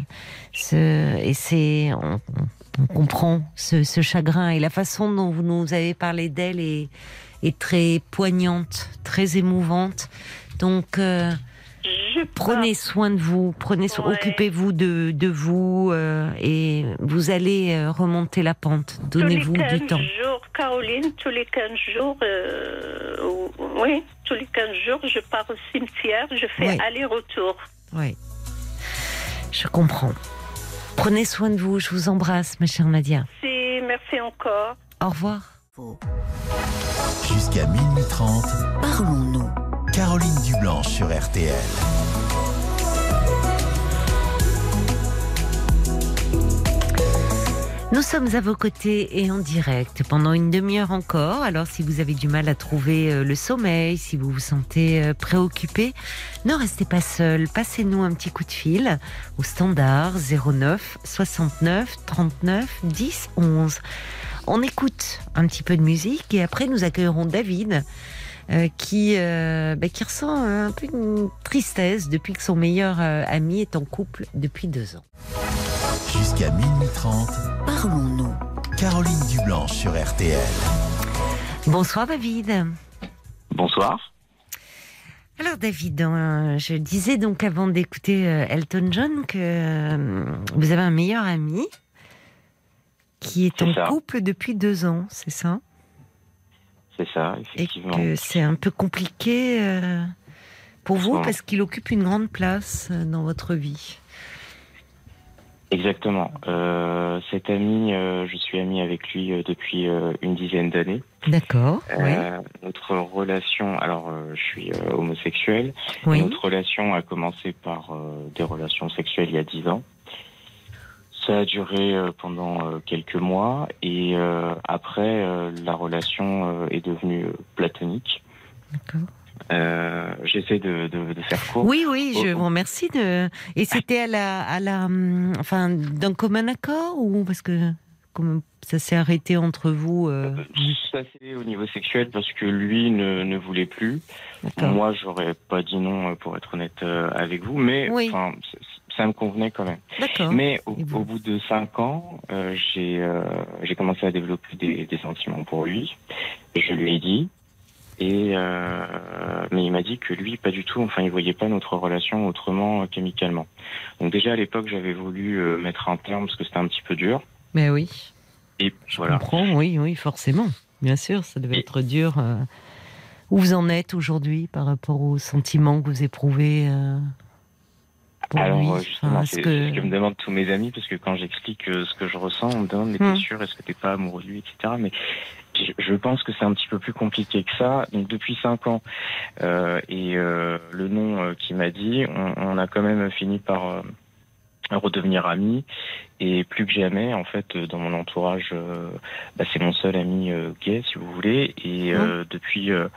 ce, et c'est, on, on comprend ce, ce chagrin et la façon dont vous nous avez parlé d'elle est, est très poignante, très émouvante. Donc, Je prenez soin de vous, prenez soin, Ouais. occupez-vous de, de vous euh, et vous allez euh, remonter la pente. Donnez-vous tous les du 15 temps. jours, Caroline, tous les 15 jours, euh, ou- oui, tous les 15 jours, je pars au cimetière, je fais Oui. aller-retour. Oui. Je comprends. Prenez soin de vous. Je vous embrasse, ma chère Nadia. Merci, merci encore. Au revoir. Jusqu'à minuit 30, Parlons-nous. Caroline Dublanche sur RTL. Nous sommes à vos côtés et en direct pendant une demi-heure encore. Alors si vous avez du mal à trouver euh, le sommeil, si vous vous sentez euh, préoccupé, ne restez pas seul. Passez-nous un petit coup de fil au standard 09 69 39 10 11. On écoute un petit peu de musique et après nous accueillerons David. Euh, qui, euh, bah, qui ressent un peu une tristesse depuis que son meilleur euh, ami est en couple depuis deux ans. Jusqu'à minuit 30, Parlons-nous. Caroline Dublanche sur RTL. Bonsoir David. Bonsoir. Alors David, euh, je disais donc avant d'écouter euh, Elton John que euh, vous avez un meilleur ami qui est en ça. couple depuis deux ans, c'est ça? C'est ça, Et effectivement. que c'est un peu compliqué euh, pour vous parce qu'il occupe une grande place euh, dans votre vie. Exactement. Euh, cet ami, euh, je suis ami avec lui euh, depuis une dizaine d'années. D'accord, oui. Notre relation, alors je suis homosexuel. oui. Notre relation a commencé par des relations sexuelles il y a dix ans. Ça a duré euh, pendant euh, quelques mois et euh, après la relation est devenue platonique. D'accord. Euh, J'essaie de, de, de faire court. Oui, oui, je Oh. vous remercie de. Et c'était à la, à la, hum, enfin, d'un commun accord ou parce que comme ça s'est arrêté entre vous euh, Ça c'est au niveau sexuel parce que lui ne, ne voulait plus. Moi, j'aurais pas dit non pour être honnête avec vous, mais Oui. Ça me convenait quand même. Mais au, bout de cinq ans, euh, j'ai euh, j'ai commencé à développer des, des sentiments pour lui. Je lui ai dit. Et euh, mais il m'a dit que lui, pas du tout. Enfin, il voyait pas notre relation autrement qu'amicalement. Donc déjà à l'époque, j'avais voulu mettre un terme parce que c'était un petit peu dur. Mais oui. Et Je voilà. comprends, oui, oui, forcément. Bien sûr, ça devait Et- être dur. Où vous en êtes aujourd'hui par rapport aux sentiments que vous éprouvez pour Alors lui justement, Enfin, c'est ce que me demandent tous mes amis, parce que quand j'explique euh, ce que je ressens, on me demande mais Hmm. t'es sûr, est-ce que t'es pas amoureux de lui, etc. Mais je, pense que c'est un petit peu plus compliqué que ça. Donc depuis cinq ans euh, et euh, le nom euh, qu'il m'a dit, on, on a quand même fini par euh, redevenir amis et plus que jamais en fait dans mon entourage, bah, c'est mon seul ami gay si vous voulez et euh, depuis euh,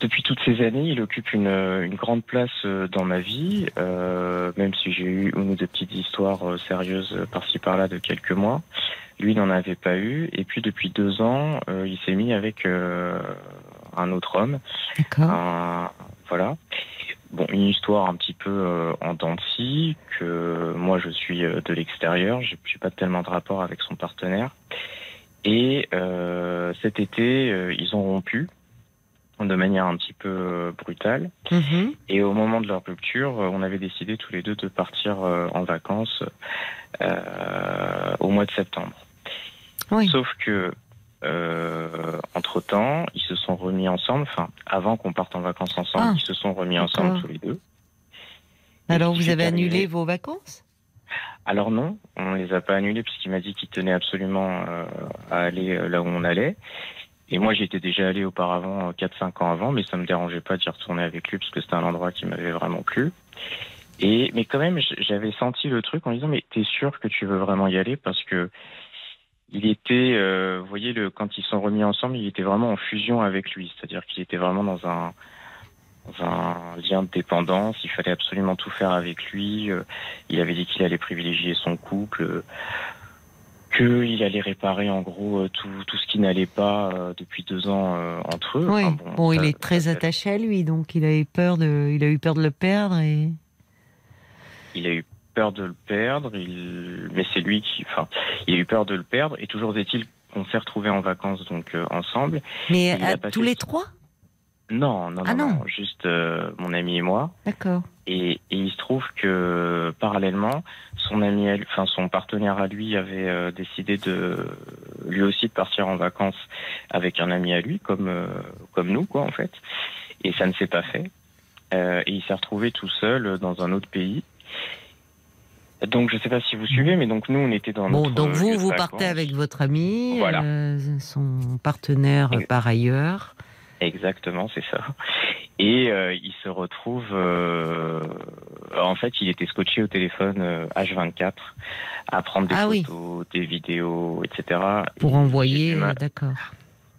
depuis toutes ces années, il occupe une, une grande place euh, dans ma vie, euh, même si j'ai eu une ou deux petites histoires euh, sérieuses par-ci par-là de quelques mois. Lui n'en avait pas eu. Et puis depuis deux ans, euh, il s'est mis avec euh, un autre homme. D'accord. Un- voilà. Bon, une histoire un petit peu euh, en dents que moi je suis euh, de l'extérieur, j'ai pas tellement de rapport avec son partenaire. Et euh, cet été, euh, ils ont rompu de manière un petit peu euh, brutale. Mhm. Et au moment de leur rupture, euh, on avait décidé tous les deux de partir euh, en vacances euh, au mois de septembre. Oui. Sauf que euh, entre temps, ils se sont remis ensemble. Enfin, avant qu'on parte en vacances ensemble, Ah, ils se sont remis ensemble tous les deux. Alors vous avez annulé vos vacances? Alors non, on les a pas annulés puisqu'il m'a dit qu'il tenait absolument euh, à aller là où on allait. Et moi, j'étais déjà allé auparavant, euh, 4-5 ans avant, mais ça me dérangeait pas d'y retourner avec lui parce que c'était un endroit qui m'avait vraiment plu. Et mais quand même, j'avais senti le truc en disant mais t'es sûr que tu veux vraiment y aller? Parce que il était, euh, vous voyez, le, quand ils sont remis ensemble, il était vraiment en fusion avec lui, c'est-à-dire qu'il était vraiment dans un, dans un lien de dépendance. Il fallait absolument tout faire avec lui. euh, il avait dit qu'il allait privilégier son couple, euh, qu'il allait réparer en gros euh, tout, tout ce qui n'allait pas euh, depuis deux ans euh, entre eux. Oui. Enfin, Bon, il ça- est très ça- attaché à lui, donc il a eu peur de, il a eu peur de le perdre et. Il a eu peur de le perdre, il... mais c'est lui qui, enfin, il a eu peur de le perdre. Et toujours est-il qu'on s'est retrouvés en vacances donc euh, ensemble. Mais à tous les trois? Non, non, Ah non, non. juste euh, mon ami et moi. D'accord. Et, et il se trouve que parallèlement, son ami, enfin son partenaire à lui avait euh, décidé de lui aussi de partir en vacances avec un ami à lui, comme euh, comme nous quoi en fait. Et ça ne s'est pas fait. Euh, et il s'est retrouvé tout seul dans un autre pays. Donc je sais pas si vous suivez, mais donc nous on était dans Bon, notre donc vous, vous partez avec votre ami, Voilà. euh, son partenaire euh, par ailleurs. Exactement, c'est ça. Et euh, il se retrouve, euh, en fait, il était scotché au téléphone euh, H24 à prendre des Ah oui. photos, des vidéos, etc. Pour Et envoyer, d'accord.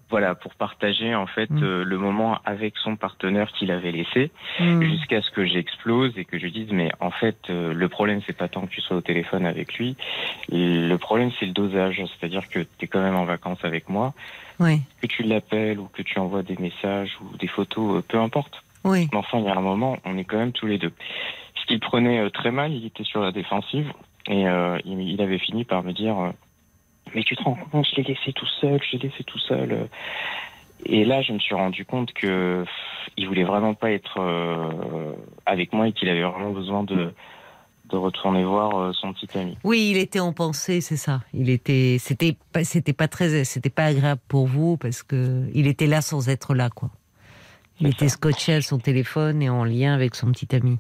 Voilà, pour partager en fait Mm. euh, le moment avec son partenaire qu'il avait laissé, Hmm. jusqu'à ce que j'explose et que je dise mais en fait euh, le problème c'est pas tant que tu sois au téléphone avec lui, le problème c'est le dosage, c'est-à-dire que tu es quand même en vacances avec moi, Oui, que tu l'appelles ou que tu envoies des messages ou des photos, euh, peu importe. oui. Mais enfin, il y a un moment, on est quand même tous les deux. Ce qu'il prenait euh, très mal, il était sur la défensive et euh, il, il avait fini par me dire Mais tu te rends compte, je l'ai laissé tout seul, je l'ai laissé tout seul. euh. Et là, je me suis rendu compte que pff, il voulait vraiment pas être euh, avec moi et qu'il avait vraiment besoin de, de retourner voir euh, son petit ami. Oui, il était en pensée, c'est ça. Il était, c'était pas, c'était pas très, c'était pas agréable pour vous parce que il était là sans être là, quoi. Il était scotché à son téléphone et en lien avec son petit ami.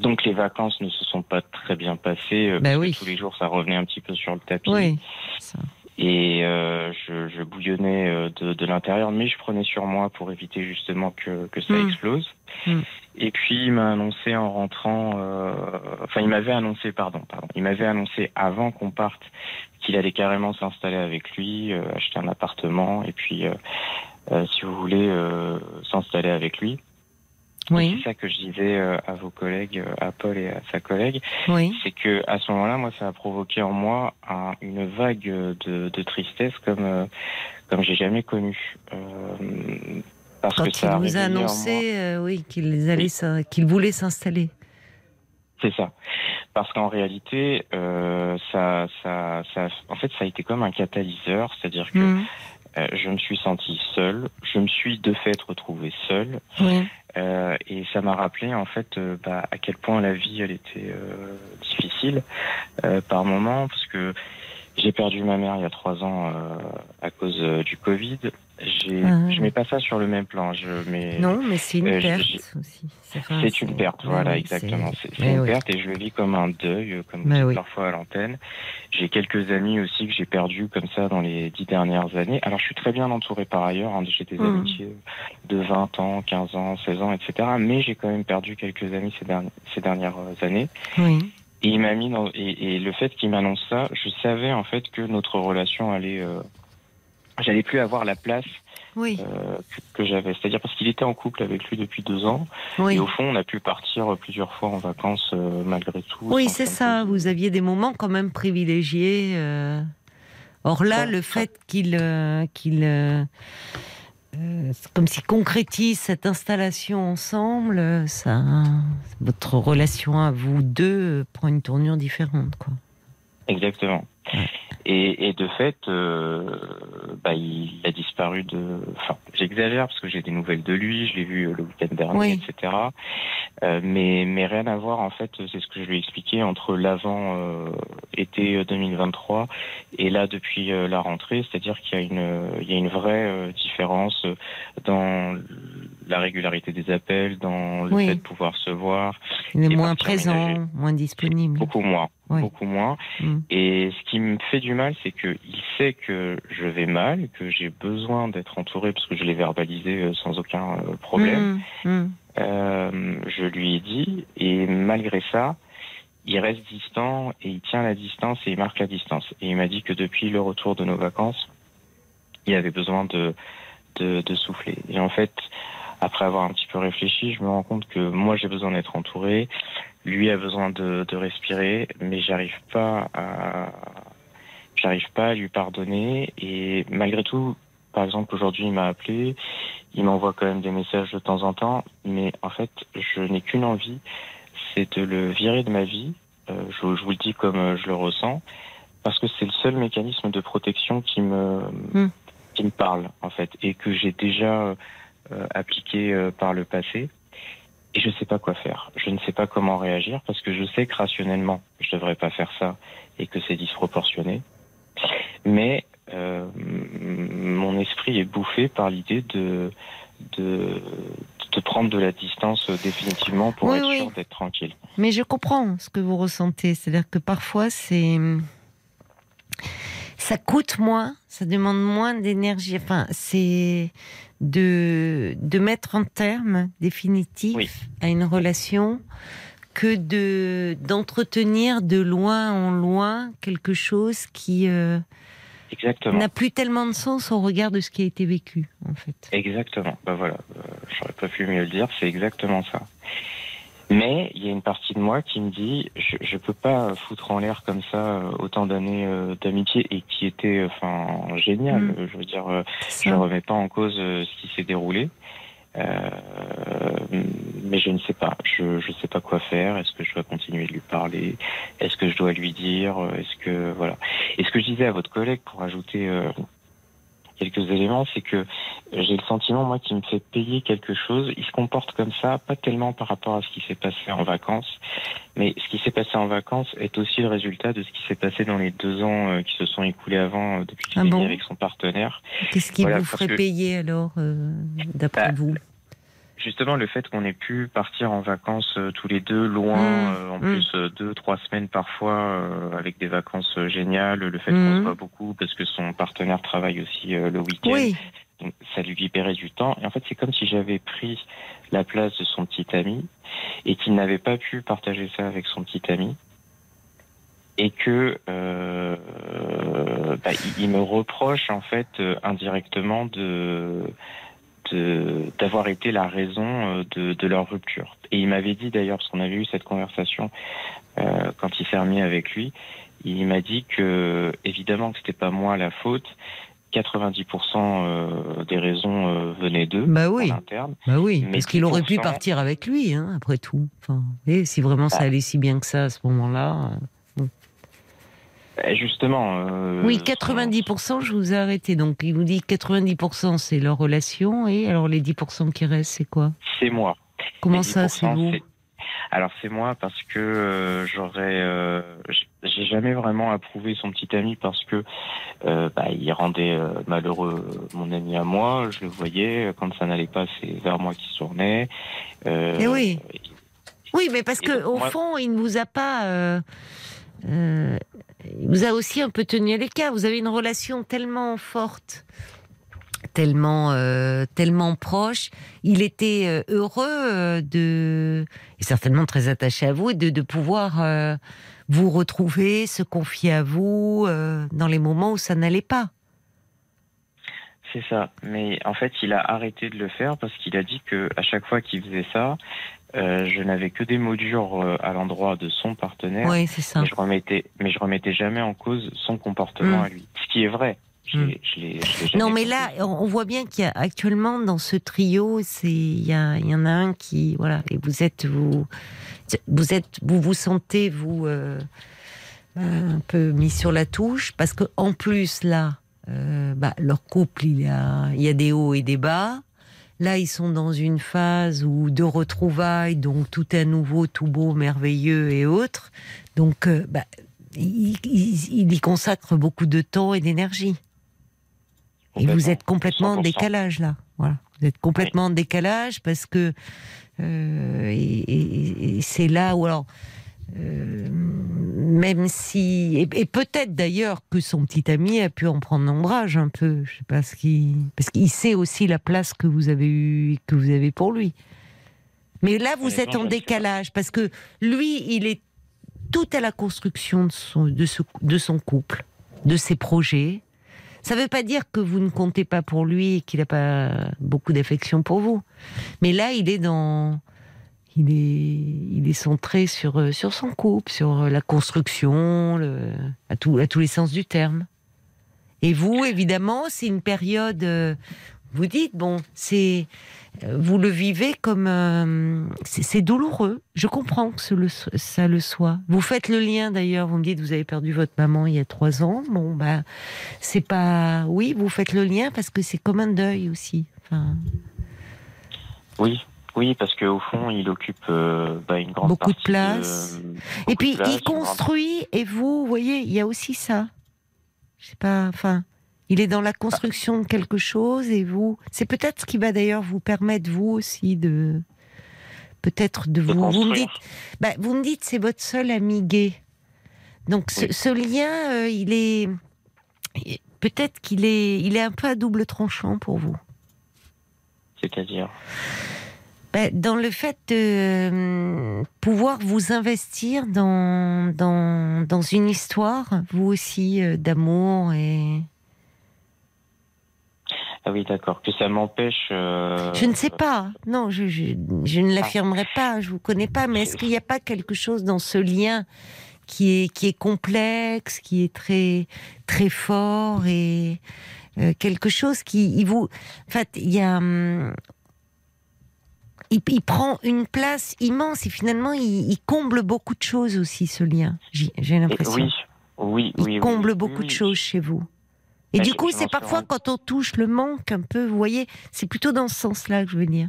Donc les vacances ne se sont pas très bien passées. euh, Bah parce oui. que tous les jours, ça revenait un petit peu sur le tapis. Oui. Ça. Et euh, je, je bouillonnais euh, de, de l'intérieur, mais je prenais sur moi pour éviter justement que, que ça Mm. explose. Mm. Et puis il m'a annoncé en rentrant, euh, enfin il m'avait annoncé, pardon, pardon, il m'avait annoncé avant qu'on parte qu'il allait carrément s'installer avec lui, euh, acheter un appartement et puis, euh, euh, si vous voulez, euh, s'installer avec lui. Oui, C'est ça que je disais euh, à vos collègues, euh, à Paul et à sa collègue oui. c'est que à ce moment-là, moi, ça a provoqué en moi un- une vague de, de tristesse comme euh, comme j'ai jamais connu. Euh, parce Quand que il a annoncé, euh, oui, qu'il allait, Oui. s'in- qu'il voulait s'installer. C'est ça. Parce qu'en réalité, euh, ça, ça, ça, en fait, ça a été comme un catalyseur, c'est-à-dire que Hmm. Euh, je me suis senti seul, je me suis de fait retrouvé seul, Oui. Euh, et ça m'a rappelé en fait euh, bah, à quel point la vie elle était euh, difficile euh, par moments parce que j'ai perdu ma mère il y a trois ans euh, à cause du Covid. J'ai, Ah. je mets pas ça sur le même plan. Je mets, Non, mais c'est une Euh, perte aussi. C'est une perte, voilà, oui, exactement. C'est, une oui. perte et je le vis comme un deuil, euh, comme oui. parfois à l'antenne. J'ai quelques amis aussi que j'ai perdus comme ça dans les dix dernières années. Alors je suis très bien entouré par ailleurs. hein. J'ai des Mhm. amitiés de 20 ans, 15 ans, 16 ans, etc. Mais j'ai quand même perdu quelques amis ces, derni- ces dernières années. Oui. Et il m'a mis dans, et, et le fait qu'il m'annonce ça, je savais en fait que notre relation allait, euh, j'allais plus avoir la place oui, euh, que, que j'avais. C'est-à-dire parce qu'il était en couple avec lui depuis deux ans. oui. Et au fond, on a pu partir plusieurs fois en vacances euh, malgré tout. Oui, c'est ça. Vous aviez des moments quand même privilégiés. euh. Or là, le fait qu'il, qu'il, comme s'il concrétise cette installation ensemble, ça, votre relation à vous deux prend une tournure différente, quoi. Exactement. Et, et de fait, euh, bah, il a disparu de. Enfin, j'exagère parce que j'ai des nouvelles de lui. Je l'ai vu euh, le week-end dernier, Oui. etc. Euh, mais mais rien à voir en fait. C'est ce que je lui ai expliqué entre l'avant euh, été 2023 et là depuis euh, la rentrée. C'est-à-dire qu'il y a une il y a une vraie euh, différence dans la régularité des appels, dans le Oui. fait de pouvoir se voir. Il est moins présent, moins disponible. Beaucoup moins. Oui. Beaucoup moins. Mm. Et ce qui me fait du mal, c'est que il sait que je vais mal, que j'ai besoin d'être entouré parce que je l'ai verbalisé euh, sans aucun euh, problème. Mm, mm. Euh, je lui ai dit, et malgré ça, il reste distant et il tient la distance et il marque la distance. Et il m'a dit que depuis le retour de nos vacances, il avait besoin de, de, de souffler. Et en fait, après avoir un petit peu réfléchi, je me rends compte que moi j'ai besoin d'être entouré, lui a besoin de, de respirer, mais j'arrive pas à j'arrive pas à lui pardonner. Et malgré tout, par exemple aujourd'hui il m'a appelé, il m'envoie quand même des messages de temps en temps, mais en fait je n'ai qu'une envie, c'est de le virer de ma vie. Euh, je, je vous le dis comme euh, je le ressens, parce que c'est le seul mécanisme de protection qui me Hmm. qui me parle en fait et que j'ai déjà euh, appliqué euh, par le passé. Et je sais pas quoi faire. Je ne sais pas comment réagir parce que je sais que rationnellement, je devrais pas faire ça et que c'est disproportionné. Mais euh, mon esprit est bouffé par l'idée de, de de prendre de la distance définitivement pour Oui, être oui. sûr d'être tranquille. Mais je comprends ce que vous ressentez. C'est-à-dire que parfois, c'est. Ça coûte moins, ça demande moins d'énergie. Enfin, c'est de, de mettre en terme définitif Oui. à une relation que de d'entretenir de loin en loin quelque chose qui euh, n'a plus tellement de sens au regard de ce qui a été vécu, en fait. Exactement. Bah voilà, euh, j'aurais pas pu mieux le dire, c'est exactement ça. Mais il y a une partie de moi qui me dit, je, je peux pas foutre en l'air comme ça euh, autant d'années euh, d'amitié et qui était, euh, enfin, génial. Mm. Je veux dire, euh, je remets pas en cause ce qui s'est déroulé. Euh, mais je ne sais pas. Je je sais pas quoi faire. Est-ce que je dois continuer de lui parler? Est-ce que je dois lui dire? Est-ce que voilà Et ce que je disais à votre collègue pour ajouter euh, quelques éléments, c'est que j'ai le sentiment moi qu'il me fait payer quelque chose. Il se comporte comme ça, pas tellement par rapport à ce qui s'est passé en vacances, mais ce qui s'est passé en vacances est aussi le résultat de ce qui s'est passé dans les deux ans euh, qui se sont écoulés avant euh, depuis qu'il Ah est bon avec son partenaire. Qu'est-ce qui Voilà, vous ferait que- payer alors, euh, d'après Bah, vous? Justement, le fait qu'on ait pu partir en vacances euh, tous les deux, loin, Mmh, euh, en mmh. plus euh, deux, trois semaines parfois, euh, avec des vacances géniales, le fait qu'on Mmh. se voit beaucoup parce que son partenaire travaille aussi euh, le week-end, Oui, donc ça lui libérait du temps. Et en fait, c'est comme si j'avais pris la place de son petit ami et qu'il n'avait pas pu partager ça avec son petit ami. Et que euh, bah, il, me reproche en fait euh, indirectement de de- d'avoir été la raison euh, de, de leur rupture. Et il m'avait dit d'ailleurs, parce qu'on avait eu cette conversation euh, quand il s'est remis avec lui, il m'a dit que évidemment que c'était pas moi la faute. 90% euh, des raisons venaient d'eux bah oui. en interne. Bah oui, Mais parce qu'il aurait pu 10%, partir avec lui, hein, après tout. Enfin, et si vraiment ça Ah. allait si bien que ça à ce moment-là. Euh, Justement. euh, oui, son- 90%, je vous ai arrêté. Donc, il vous dit 90% c'est leur relation, et alors les 10% qui restent, c'est quoi? C'est moi. Comment ça, c'est 10%, vous? Alors c'est moi parce que euh, j'aurais, euh, j'ai jamais vraiment approuvé son petit ami parce que bah, il rendait malheureux mon ami à moi. Je le voyais quand ça n'allait pas, c'est vers moi qu'il se tournait. Eh oui. Oui, mais parce Et que donc, au moi- fond, il ne vous a pas. Euh, il vous a aussi un peu tenu à l'écart. Vous avez une relation tellement forte, tellement, euh, tellement proche. Il était euh, heureux euh, de, et certainement très attaché à vous, de, de pouvoir vous retrouver, se confier à vous dans les moments où ça n'allait pas. C'est ça. Mais en fait, il a arrêté de le faire parce qu'il a dit que à chaque fois qu'il faisait ça, euh, je n'avais que des mots durs euh, à l'endroit de son partenaire. Oui, c'est ça. Mais je remettais, mais je remettais jamais en cause son comportement Mm. à lui. Ce qui est vrai. Je Mm. je je jamais Non, mais là, on voit bien qu'il y a actuellement dans ce trio, c'est il y, a- il y en a un qui voilà et vous êtes vous vous êtes vous vous sentez vous euh, un peu mis sur la touche parce que en plus là, bah, leur couple il y a il y a des hauts et des bas. Là, ils sont dans une phase où de retrouvailles, donc tout est nouveau, tout beau, merveilleux et autres. Donc, euh, bah, il, il- il y consacre beaucoup de temps et d'énergie. Et vous êtes complètement en 100%. décalage là. Voilà. Vous êtes complètement en décalage parce que euh, et, et- et c'est là où alors euh, même si et, et peut-être d'ailleurs que son petit ami a pu en prendre ombrage un peu. Je sais pas ce qu'il parce qu'il sait aussi la place que vous avez eu que vous avez pour lui. Mais là, vous êtes en décalage parce que lui, il est tout à la construction de son, de, ce- de son couple, de ses projets. Ça ne veut pas dire que vous ne comptez pas pour lui et qu'il n'a pas beaucoup d'affection pour vous. Mais là, il est dans. Il est, il est centré sur, euh, sur son couple, sur euh, la construction, à, tout, à tous les sens du terme. Et vous, évidemment, c'est une période. euh, vous dites, bon, c'est. Vous le vivez comme. c'est douloureux. Je comprends que ça le soit. Vous faites le lien d'ailleurs. Vous me dites, vous avez perdu votre maman il y a trois ans. Bon, bah, c'est pas. Oui, vous faites le lien parce que c'est comme un deuil aussi. Enfin, Oui, oui, parce qu'au fond, il occupe euh, bah, une grande Beaucoup de partie place. beaucoup Et de puis place, il construit, et vous, vous voyez, il y a aussi ça. Je sais pas, enfin, il est dans la construction de quelque chose, et vous, c'est peut-être ce qui va d'ailleurs vous permettre vous aussi de, peut-être de de vous. Vous me dites, bah, vous me dites, c'est votre seul ami gay. Donc ce lien, euh, il est, peut-être qu'il est, il est un peu à double tranchant pour vous. C'est-à-dire? Ben, dans le fait de euh, pouvoir vous investir dans, dans, dans une histoire, vous aussi, euh, d'amour et... Ah oui, d'accord. Que ça m'empêche. euh, Je ne sais pas, non, je, je, je ne l'affirmerai pas, je vous connais pas, mais est-ce qu'il n'y a pas quelque chose dans ce lien qui est, qui est complexe, qui est très, très fort et euh, quelque chose qui il vous... En fait, il y a... il, il prend une place immense et finalement il, il comble beaucoup de choses aussi ce lien. J'ai l'impression. Oui, oui, il oui. oui, comble oui, beaucoup oui, de choses chez vous. Et Bah, du coup, c'est parfois quand on touche le manque un peu, vous voyez, c'est plutôt dans ce sens-là que je veux dire.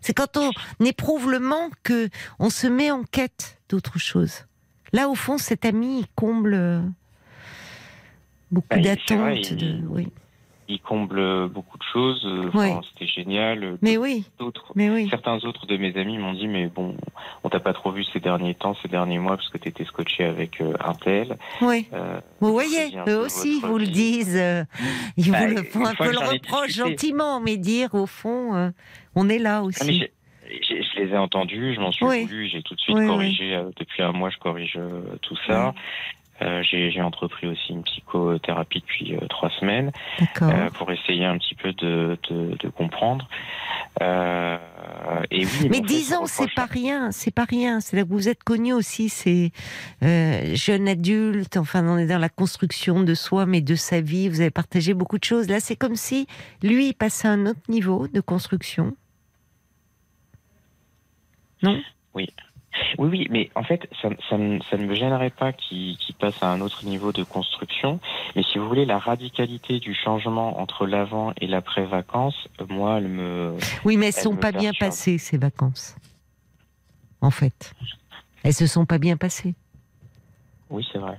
C'est quand on éprouve le manque que on se met en quête d'autre chose. Là, au fond, cet ami, il comble euh, beaucoup Bah, il- d'attentes. il- de... oui. Il comble beaucoup de choses. Ouais. enfin, C'était génial. Mais oui, mais oui. certains autres de mes amis m'ont dit mais bon, on t'a pas trop vu ces derniers temps, ces derniers mois parce que t'étais scotché avec euh, un tel. Oui. Euh, Vous voyez, eux aussi vous le disent, euh, ils Bah, vous le font un peu le reproche gentiment, mais dire au fond, euh, on est là Ah, aussi. je les ai entendus, je m'en suis Oui. voulu, j'ai tout de suite Oui, oui. corrigé. euh, depuis un mois, je corrige euh, tout ça. Euh, j'ai entrepris aussi une psychothérapie depuis euh, trois semaines euh, pour essayer un petit peu de, de, de comprendre. Euh, et oui, Mais dix ce ans, c'est pas rien, c'est pas rien. C'est là que vous êtes connu aussi, c'est euh, jeune adulte. Enfin, on est dans la construction de soi, mais de sa vie. Vous avez partagé beaucoup de choses. Là, c'est comme si lui il passait à un autre niveau de construction. Oui, oui, mais en fait, ça, ça, ne- ça ne me gênerait pas qu'il passe à un autre niveau de construction. Mais si vous voulez, la radicalité du changement entre l'avant et l'après vacances, euh, moi, elle me. Oui, mais elles Elle sont pas bien passées ces vacances. En fait, elles se sont pas bien passées. Oui, c'est vrai.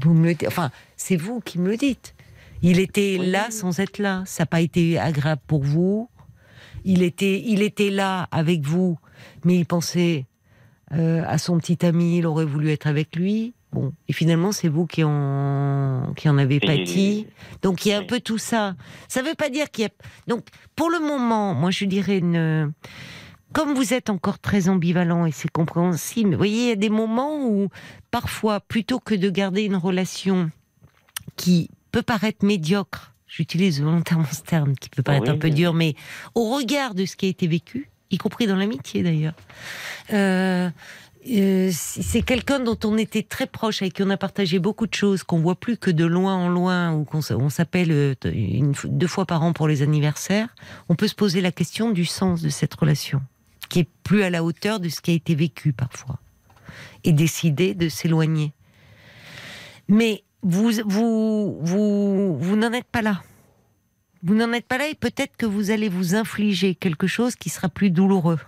Vous me le dites. Enfin, c'est vous qui me le dites. Il était Oui. là sans être là. Ça n'a pas été agréable pour vous. Il était, il était là avec vous, mais il pensait euh, à son petit ami. Il aurait voulu être avec lui. Bon, et finalement, c'est vous qui en, qui en avez pâti. Donc il y a un peu tout ça. Ça ne veut pas dire qu'il y a. Donc pour le moment, moi je dirais une. Comme vous êtes encore très ambivalent et c'est compréhensible, vous voyez, il y a des moments où parfois, plutôt que de garder une relation qui peut paraître médiocre, j'utilise volontairement ce terme qui peut paraître Oui, un peu oui. dur, mais au regard de ce qui a été vécu, y compris dans l'amitié d'ailleurs, euh, euh, c'est quelqu'un dont on était très proche, avec qui on a partagé beaucoup de choses, qu'on voit plus que de loin en loin, ou qu'on s'appelle euh, deux fois par an pour les anniversaires, on peut se poser la question du sens de cette relation, qui est plus à la hauteur de ce qui a été vécu parfois, et décider de s'éloigner. Mais vous, vous, vous, vous n'en êtes pas là. Vous n'en êtes pas là et peut-être que vous allez vous infliger quelque chose qui sera plus douloureux.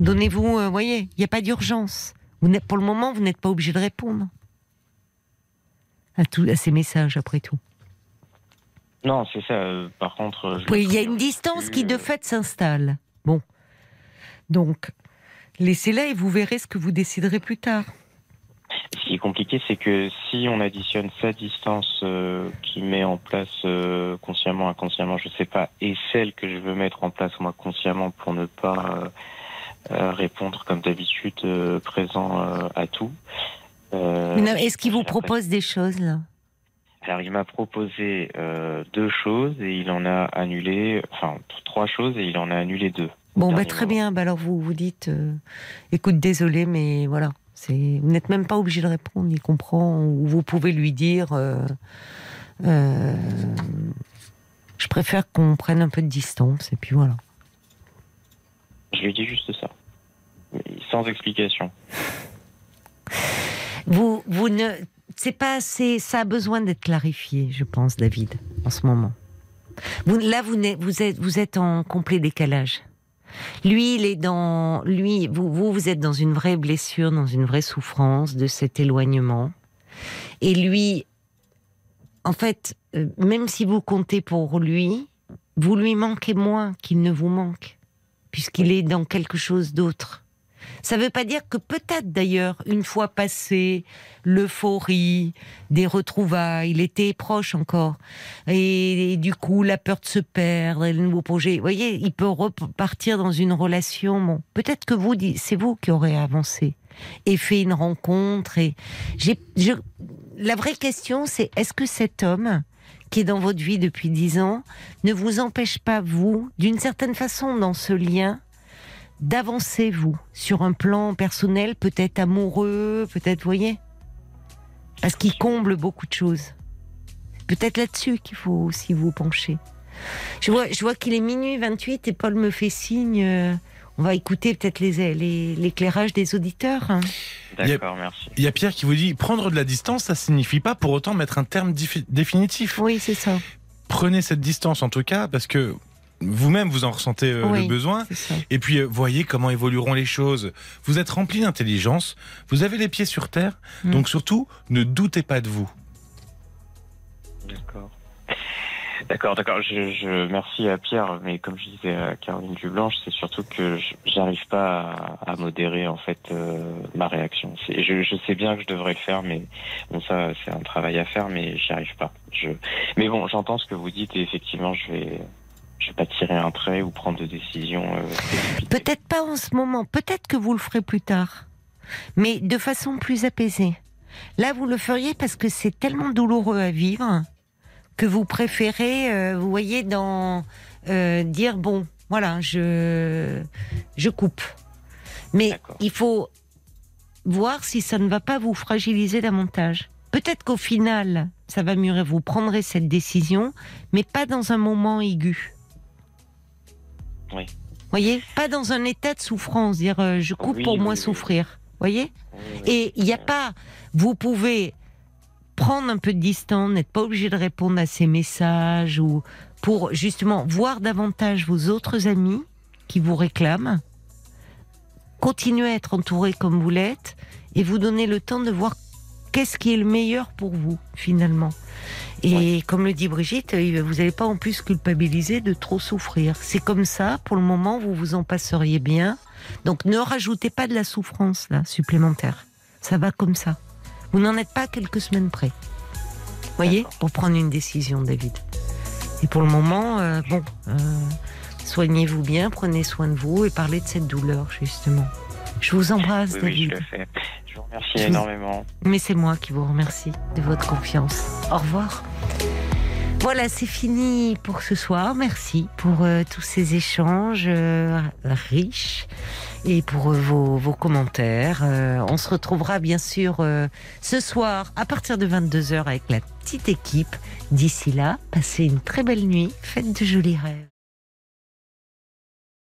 Donnez-vous, euh, voyez, il n'y a pas d'urgence. Vous n'êtes- pour le moment, vous n'êtes pas obligé de répondre à, tout, à ces messages, après tout. Non, c'est ça. euh, Par contre, euh, Oui, il y a une distance qui, de fait, s'installe. Bon. Donc, laissez-la et vous verrez ce que vous déciderez plus tard. Ce qui est compliqué, c'est que si on additionne sa distance euh, qui met en place euh, consciemment, inconsciemment, je sais pas, et celle que je veux mettre en place moi consciemment pour ne pas euh, euh, répondre comme d'habitude présent à tout. Est-ce qu'il vous propose des choses, là? Alors il m'a proposé deux choses et il en a annulé, enfin trois choses et il en a annulé deux. Bon, bah, très bien. Bah, alors, vous vous dites, écoute, désolé, mais voilà. Vous n'êtes même pas obligé de répondre. Il comprend. Ou vous pouvez lui dire, euh, euh, je préfère qu'on prenne un peu de distance. Et puis voilà. Je lui dis juste ça, Mais sans explication. Vous, vous ne, c'est pas assez. Ça a besoin d'être clarifié, je pense, David, en ce moment. Vous, là, vous, vous êtes, vous êtes en complet décalage. Lui, il est dans, lui, vous, vous, vous êtes dans une vraie blessure, dans une vraie souffrance de cet éloignement. Et lui, en fait, euh, même si vous comptez pour lui, vous lui manquez moins qu'il ne vous manque, puisqu'il est dans quelque chose d'autre. Ça ne veut pas dire que peut-être d'ailleurs, une fois passé l'euphorie des retrouvailles, il était proche encore. Et, du coup, la peur de se perdre le nouveau projet. Vous voyez, il peut repartir dans une relation. Bon, peut-être que vous, c'est vous qui aurez avancé et fait une rencontre. Et la vraie question, c'est est-ce que cet homme qui est dans votre vie depuis dix ans ne vous empêche pas, vous, d'une certaine façon, dans ce lien, d'avancer, vous, sur un plan personnel, peut-être amoureux, peut-être, vous voyez? Parce qu'il comble beaucoup de choses. Peut-être là-dessus qu'il faut aussi vous pencher. Je vois, je vois qu'il est minuit 28 et Paul me fait signe. euh, on va écouter peut-être les- les- l'éclairage des auditeurs. hein. Il y a- D'accord, merci. Il y a Pierre qui vous dit prendre de la distance, ça signifie pas pour autant mettre un terme définitif. Oui, c'est ça. Prenez cette distance en tout cas parce que vous-même vous en ressentez euh, Oui. le besoin. Et puis euh, voyez comment évolueront les choses. Vous êtes rempli d'intelligence, vous avez les pieds sur terre, Mm. donc surtout ne doutez pas de vous. D'accord. D'accord, d'accord. Je, je merci à Pierre, mais comme je disais à Caroline Dublanche, c'est surtout que je- j'arrive pas à, à modérer en fait euh, ma réaction. Je sais bien que je devrais le faire, mais bon ça c'est un travail à faire, mais j'y arrive pas. Je, mais bon, j'entends ce que vous dites et effectivement je vais, je vais pas tirer un trait ou prendre de décision. euh. Peut-être pas en ce moment, peut-être que vous le ferez plus tard, mais de façon plus apaisée. Là, vous le feriez parce que c'est tellement douloureux à vivre que vous préférez, euh, vous voyez, dans euh, dire bon, voilà, je je coupe. Mais il faut voir si ça ne va pas vous fragiliser davantage. Peut-être qu'au final, ça va mieux, vous prendrez cette décision, mais pas dans un moment aigu. Oui. Voyez, pas dans un état de souffrance, dire euh, je coupe Oui, pour oui, moins oui, souffrir. Voyez. Et il n'y a pas, vous pouvez prendre un peu de distance, n'être pas obligé de répondre à ces messages ou pour justement voir davantage vos autres amis qui vous réclament, continuer à être entouré comme vous l'êtes et vous donner le temps de voir qu'est-ce qui est le meilleur pour vous finalement? Et comme le dit Brigitte, euh, vous n'allez pas en plus culpabiliser de trop souffrir. C'est comme ça, pour le moment, vous vous en passeriez bien. Donc ne rajoutez pas de la souffrance là supplémentaire. Ça va comme ça. Vous n'en êtes pas à quelques semaines près. Voyez, pour prendre une décision, David. Et pour le moment, euh, bon, euh, soignez-vous bien, prenez soin de vous et parlez de cette douleur justement. Je vous embrasse, Oui, oui, je David. le fais. Je vous remercie énormément. Mais c'est moi qui vous remercie de votre confiance. Au revoir. Voilà, c'est fini pour ce soir. Merci pour euh, tous ces échanges euh, riches et pour euh, vos, vos commentaires. On se retrouvera bien sûr ce soir à partir de 22h avec la petite équipe. D'ici là, passez une très belle nuit. Faites de jolis rêves.